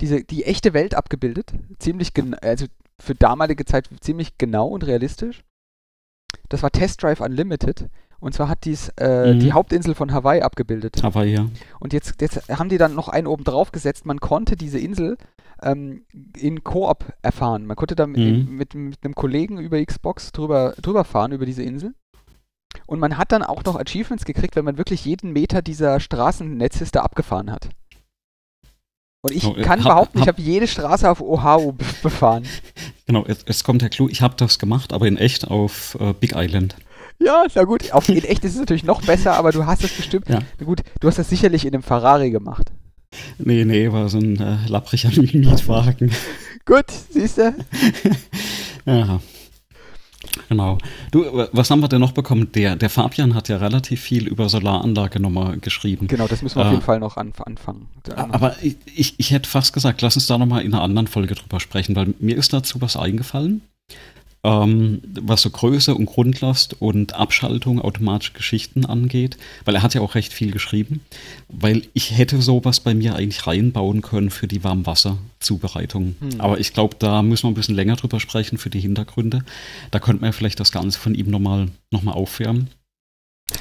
Diese, die echte Welt abgebildet. Ziemlich genau, also für damalige Zeit ziemlich genau und realistisch. Das war Test Drive Unlimited. Und zwar hat dies äh, mhm. die Hauptinsel von Hawaii abgebildet. Hawaii, ja. Und jetzt, jetzt haben die dann noch einen oben drauf gesetzt. Man konnte diese Insel ähm, in Koop erfahren. Man konnte da mit, mhm. mit, mit, einem Kollegen über Xbox drüber, drüber fahren, über diese Insel. Und man hat dann auch noch Achievements gekriegt, wenn man wirklich jeden Meter dieser Straßennetzes da abgefahren hat. Und ich oh, kann hab, behaupten, hab, ich habe jede Straße auf Oahu befahren. [LAUGHS] Genau, jetzt, jetzt kommt der Clou. Ich habe das gemacht, aber in echt auf äh, Big Island. Ja, na gut, auf in echt ist es natürlich noch besser, aber du hast es bestimmt. Ja. Na gut, du hast das sicherlich in einem Ferrari gemacht. Nee, nee, war so ein äh, lappriger [LAUGHS] Mietwagen. Gut, siehst du? [LAUGHS] Ja. Genau. Du, äh, was haben wir denn noch bekommen? Der, der Fabian hat ja relativ viel über Solaranlage nochmal geschrieben. Genau, das müssen wir auf Äh, jeden Fall noch an, anfangen. Aber ich, ich, ich hätte fast gesagt, lass uns da nochmal in einer anderen Folge drüber sprechen, weil mir ist dazu was eingefallen, ähm, was so Größe und Grundlast und Abschaltung, automatische Geschichten angeht, weil er hat ja auch recht viel geschrieben, weil ich hätte sowas bei mir eigentlich reinbauen können für die Warmwasserzubereitung. Hm. Aber ich glaube, da müssen wir ein bisschen länger drüber sprechen für die Hintergründe. Da könnte man ja vielleicht das Ganze von ihm nochmal noch mal aufwärmen.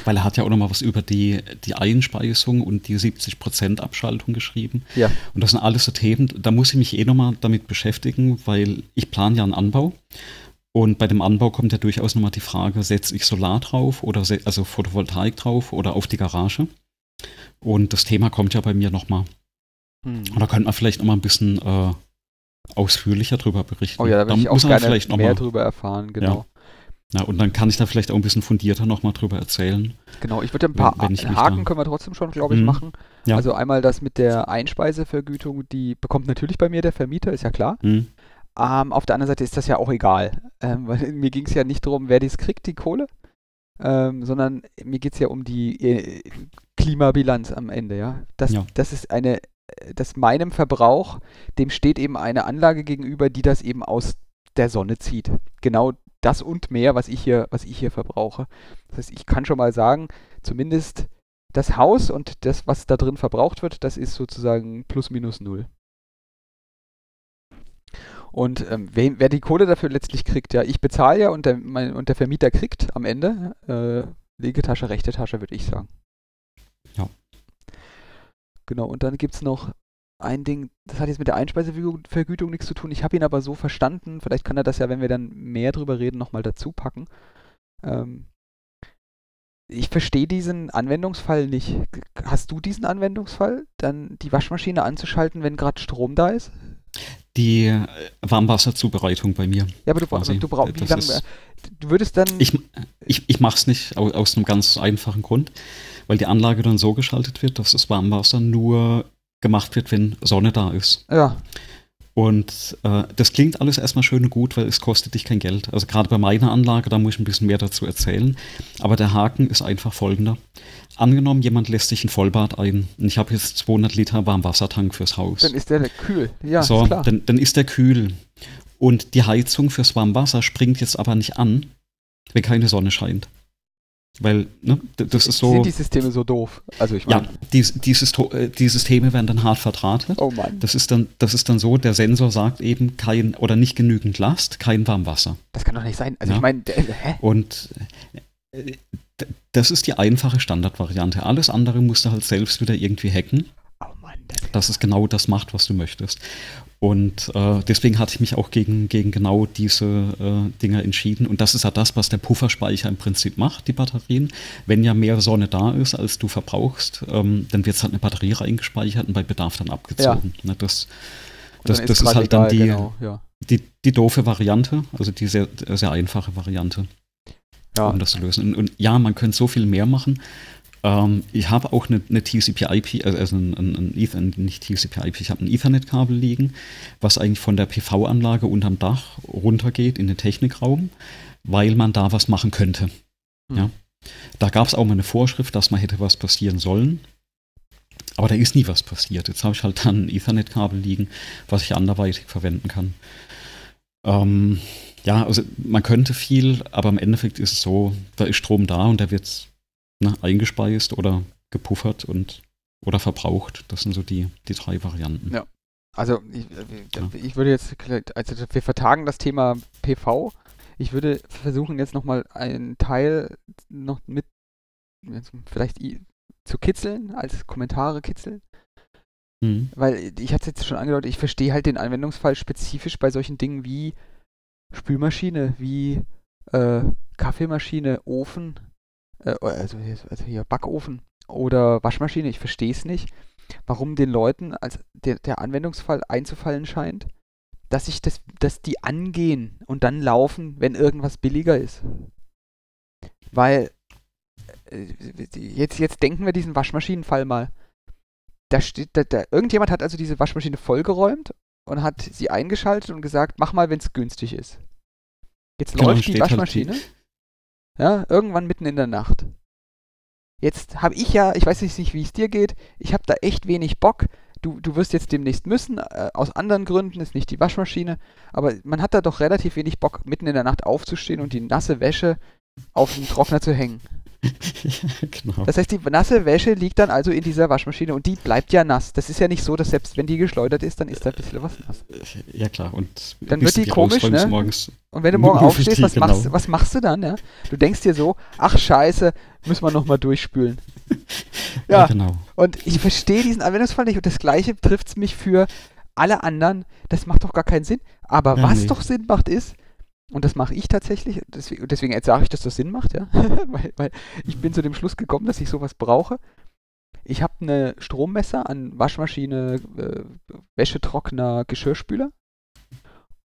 Weil er hat ja auch nochmal was über die, die Einspeisung und die 70% Abschaltung geschrieben. Ja. Und das sind alles so Themen, da muss ich mich eh nochmal damit beschäftigen, weil ich plane ja einen Anbau. Und bei dem Anbau kommt ja durchaus nochmal die Frage, setze ich Solar drauf oder also Photovoltaik drauf oder auf die Garage? Und das Thema kommt ja bei mir nochmal. Hm. Und da könnte man vielleicht nochmal ein bisschen äh, ausführlicher drüber berichten. Oh ja, da auch muss man vielleicht noch mehr mal- drüber erfahren, genau. Ja, und dann kann ich da vielleicht auch ein bisschen fundierter nochmal drüber erzählen. Genau, ich würde ein paar Wenn- wenn Haken da- können wir trotzdem schon, glaube ich, Mhm. machen. Ja. Also einmal das mit der Einspeisevergütung, die bekommt natürlich bei mir der Vermieter, ist ja klar. Hm? Ähm, auf der anderen Seite ist das ja auch egal, ähm, weil [LAUGHS] mir ging es ja nicht darum, wer dies kriegt, die Kohle, ähm, sondern mir geht es ja um die äh, Klimabilanz am Ende, ja. Das, Ja. das ist eine, äh, das meinem Verbrauch, dem steht eben eine Anlage gegenüber, die das eben aus der Sonne zieht. Genau das und mehr, was ich hier, was ich hier verbrauche. Das heißt, ich kann schon mal sagen, zumindest das Haus und das, was da drin verbraucht wird, das ist sozusagen plus minus null. Und ähm, wer, wer die Kohle dafür letztlich kriegt, ja, ich bezahle ja und der, mein, und der Vermieter kriegt am Ende äh, linke Tasche, rechte Tasche, würde ich sagen. Ja. Genau, und dann gibt es noch ein Ding, das hat jetzt mit der Einspeisevergütung Vergütung nichts zu tun. Ich habe ihn aber so verstanden, vielleicht kann er das ja, wenn wir dann mehr drüber reden, nochmal dazu packen. Ähm, ich verstehe diesen Anwendungsfall nicht. Hast du diesen Anwendungsfall, dann die Waschmaschine anzuschalten, wenn gerade Strom da ist? Die äh, Warmwasserzubereitung bei mir. Ja, aber du, bra Quasi. du brauchst, wie lange, ist- du würdest dann, Ich, ich, ich mache es nicht aus, aus einem ganz einfachen Grund, weil die Anlage dann so geschaltet wird, dass das Warmwasser nur gemacht wird, wenn Sonne da ist. ja, Und äh, das klingt alles erstmal schön und gut, weil es kostet dich kein Geld. Also gerade bei meiner Anlage, da muss ich ein bisschen mehr dazu erzählen. Aber der Haken ist einfach folgender. Angenommen, jemand lässt sich ein Vollbad ein und ich habe jetzt 200 Liter Warmwassertank fürs Haus. dann ist der kühl. Ja, so, klar. Dann, dann ist der kühl. Und die Heizung fürs Warmwasser springt jetzt aber nicht an, wenn keine Sonne scheint. Weil, ne, das ist so. Sind die Systeme so doof? Also ich ja, meine, die, die, Systo- äh, die Systeme werden dann hart verdrahtet. oh Mann, Das ist, dann, das ist dann so, der Sensor sagt eben kein oder nicht genügend Last, kein Warmwasser. das kann doch nicht sein. Also Ja. ich meine, hä? Und äh, das ist die einfache Standardvariante. Alles andere musst du halt selbst wieder irgendwie hacken, Oh Mann, das, dass es genau das macht, was du möchtest. Und äh, deswegen hatte ich mich auch gegen, gegen genau diese äh, Dinger entschieden. Und das ist ja das, was der Pufferspeicher im Prinzip macht, die Batterien. Wenn ja mehr Sonne da ist, als du verbrauchst, ähm, dann wird halt eine Batterie reingespeichert und bei Bedarf dann abgezogen. Ne, das das, dann das ist grad halt dann egal, die, Genau, ja. die, die doofe Variante, also die sehr, sehr einfache Variante, Ja, um das zu lösen. Und, und ja, man könnte so viel mehr machen. Ähm, ich habe auch eine, eine TCP/IP, also, also ein, ein, ein Ethernet, nicht TCP/IP, ich habe ein Ethernet-Kabel liegen, was eigentlich von der PV-Anlage unterm Dach runtergeht in den Technikraum, weil man da was machen könnte. Hm. Ja. Da gab es auch mal eine Vorschrift, dass mal hätte was passieren sollen. Aber da ist nie was passiert. Jetzt habe ich halt dann ein Ethernet-Kabel liegen, was ich anderweitig verwenden kann. Ähm, ja, also man könnte viel, aber im Endeffekt ist es so, da ist Strom da und der wird ne, eingespeist oder gepuffert und oder verbraucht. Das sind so die, die drei Varianten. Ja. Also ich, Ja. ich würde jetzt, also wir vertagen das Thema PV. Ich würde versuchen jetzt nochmal einen Teil noch mit vielleicht zu kitzeln, als Kommentare kitzeln. Mhm. Weil ich hatte es jetzt schon angedeutet, ich verstehe halt den Anwendungsfall spezifisch bei solchen Dingen wie Spülmaschine, wie äh, Kaffeemaschine, Ofen, äh, also, hier- also hier Backofen oder Waschmaschine. Ich verstehe es nicht, warum den Leuten als der, der Anwendungsfall einzufallen scheint, dass sich das, dass die angehen und dann laufen, wenn irgendwas billiger ist. Weil äh, jetzt, jetzt denken wir diesen Waschmaschinenfall mal. Da steht, da, da, irgendjemand hat also diese Waschmaschine vollgeräumt und hat sie eingeschaltet und gesagt, mach mal, wenn es günstig ist. Jetzt Genau, läuft die halt Waschmaschine. ja, irgendwann mitten in der Nacht. Jetzt habe ich ja, ich weiß nicht, wie es dir geht, ich habe da echt wenig Bock. Du, du wirst jetzt demnächst müssen, äh, aus anderen Gründen, ist nicht die Waschmaschine, aber man hat da doch relativ wenig Bock, mitten in der Nacht aufzustehen und die nasse Wäsche auf den Trockner zu hängen. [LAUGHS] genau. Das heißt, die nasse Wäsche liegt dann also in dieser Waschmaschine und die bleibt ja nass. Das ist ja nicht so, dass selbst wenn die geschleudert ist, dann ist da ein bisschen was nass. Ja, klar. Und Dann wird die du komisch, ne? Morgens. Und wenn du morgen [LAUGHS] aufstehst, die, was, genau. machst, was machst du dann? Ja? Du denkst dir so, ach scheiße, müssen wir nochmal durchspülen. [LAUGHS] Ja, Ja. genau. Und ich verstehe diesen Anwendungsfall nicht und das gleiche trifft es mich für alle anderen. Das macht doch gar keinen Sinn. Aber Ja, was nee. doch Sinn macht ist, und das mache ich tatsächlich, deswegen, deswegen jetzt sage ich, dass das Sinn macht, ja, [LAUGHS] weil, weil ich bin zu dem Schluss gekommen, dass ich sowas brauche. Ich habe eine Strommesser an Waschmaschine, äh, Wäschetrockner, Geschirrspüler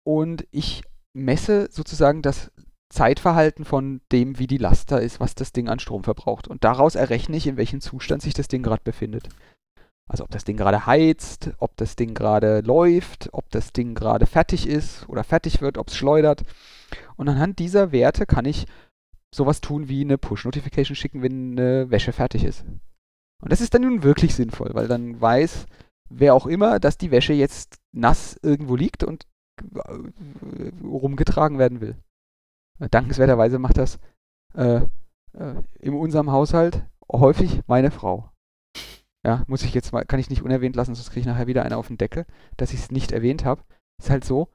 und ich messe sozusagen das Zeitverhalten von dem, wie die Last da ist, was das Ding an Strom verbraucht. Und daraus errechne ich, in welchem Zustand sich das Ding gerade befindet. Also ob das Ding gerade heizt, ob das Ding gerade läuft, ob das Ding gerade fertig ist oder fertig wird, ob es schleudert. Und anhand dieser Werte kann ich sowas tun wie eine Push-Notification schicken, wenn eine Wäsche fertig ist. Und das ist dann nun wirklich sinnvoll, weil dann weiß wer auch immer, dass die Wäsche jetzt nass irgendwo liegt und äh, rumgetragen werden will. Dankenswerterweise macht das äh, äh, in unserem Haushalt häufig meine Frau. Ja, muss ich jetzt mal, kann ich nicht unerwähnt lassen, sonst kriege ich nachher wieder eine auf den Deckel, dass ich es nicht erwähnt habe. Ist halt so,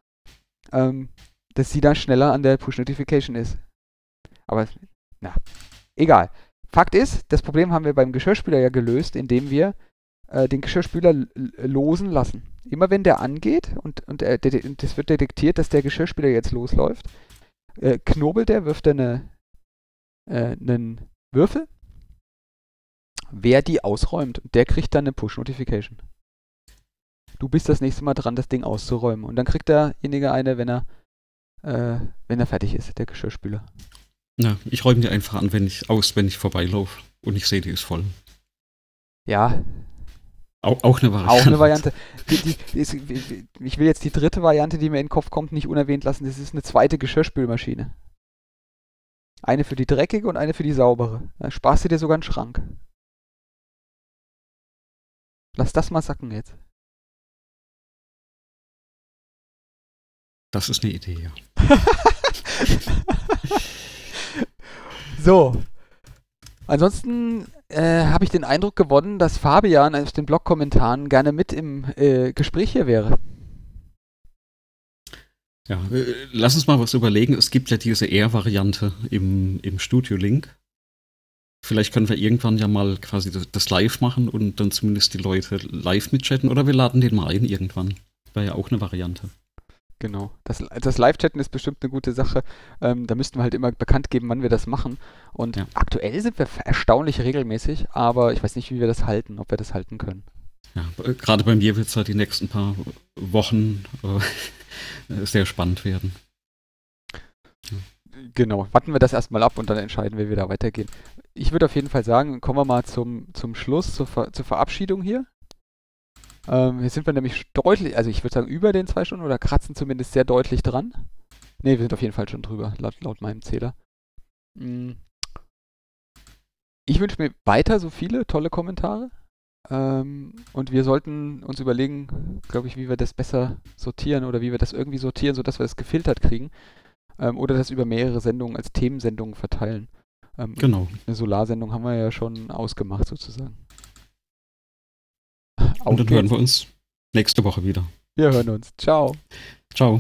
ähm, dass sie dann schneller an der Push-Notification ist. Aber, na, egal. Fakt ist, das Problem haben wir beim Geschirrspüler ja gelöst, indem wir äh, den Geschirrspüler losen lassen. Immer wenn der angeht und, und, äh, und es wird detektiert, dass der Geschirrspüler jetzt losläuft, äh, knobelt er, wirft er eine, äh, einen Würfel. Wer die ausräumt, der kriegt dann eine Push-Notification. Du bist das nächste Mal dran, das Ding auszuräumen. Und dann kriegt derjenige eine, wenn er, äh, wenn er fertig ist, der Geschirrspüler. Ja, ich räume die einfach an, wenn ich aus, wenn ich vorbeilaufe und ich sehe, die ist voll. Ja, Auch, auch eine Variante. Auch eine [LAUGHS] Variante. Die, die, die ist, ich will jetzt die dritte Variante, die mir in den Kopf kommt, nicht unerwähnt lassen. Das ist eine zweite Geschirrspülmaschine. Eine für die dreckige und eine für die saubere. Da sparst du dir sogar einen Schrank. Lass das mal sacken jetzt. Das ist eine Idee, ja. [LAUGHS] so. Ansonsten äh, habe ich den Eindruck gewonnen, dass Fabian aus den Blog-Kommentaren gerne mit im äh, Gespräch hier wäre. Ja, äh, lass uns mal was überlegen. Es gibt ja diese R-Variante im, im Studio-Link. Vielleicht können wir irgendwann ja mal quasi das, live machen und dann zumindest die Leute live mitchatten oder wir laden den mal ein irgendwann. Wäre ja auch eine Variante. Genau. Das, das Live-Chatten ist bestimmt eine gute Sache. Ähm, da müssten wir halt immer bekannt geben, wann wir das machen. Und Ja. aktuell sind wir erstaunlich regelmäßig, aber ich weiß nicht, wie wir das halten, ob wir das halten können. Ja, gerade bei mir wird es halt die nächsten paar Wochen äh, [LAUGHS] sehr spannend werden. Genau. Warten wir das erstmal ab und dann entscheiden wir, wie wir da weitergehen. Ich würde auf jeden Fall sagen, kommen wir mal zum, zum Schluss, zur, Ver zur Verabschiedung hier. Ähm, hier sind wir nämlich deutlich, also ich würde sagen über den zwei Stunden oder kratzen zumindest sehr deutlich dran. Ne, wir sind auf jeden Fall schon drüber, laut, laut meinem Zähler. Mm. Ich wünsche mir weiter so viele tolle Kommentare. Ähm, und wir sollten uns überlegen, glaube ich, wie wir das besser sortieren oder wie wir das irgendwie sortieren, sodass wir das gefiltert kriegen. Ähm, oder das über mehrere Sendungen als Themensendungen verteilen. Ähm, Genau. Eine Solarsendung haben wir ja schon ausgemacht sozusagen. Und Auf dann hören geht's. wir uns nächste Woche wieder. wir hören uns. Ciao. Ciao.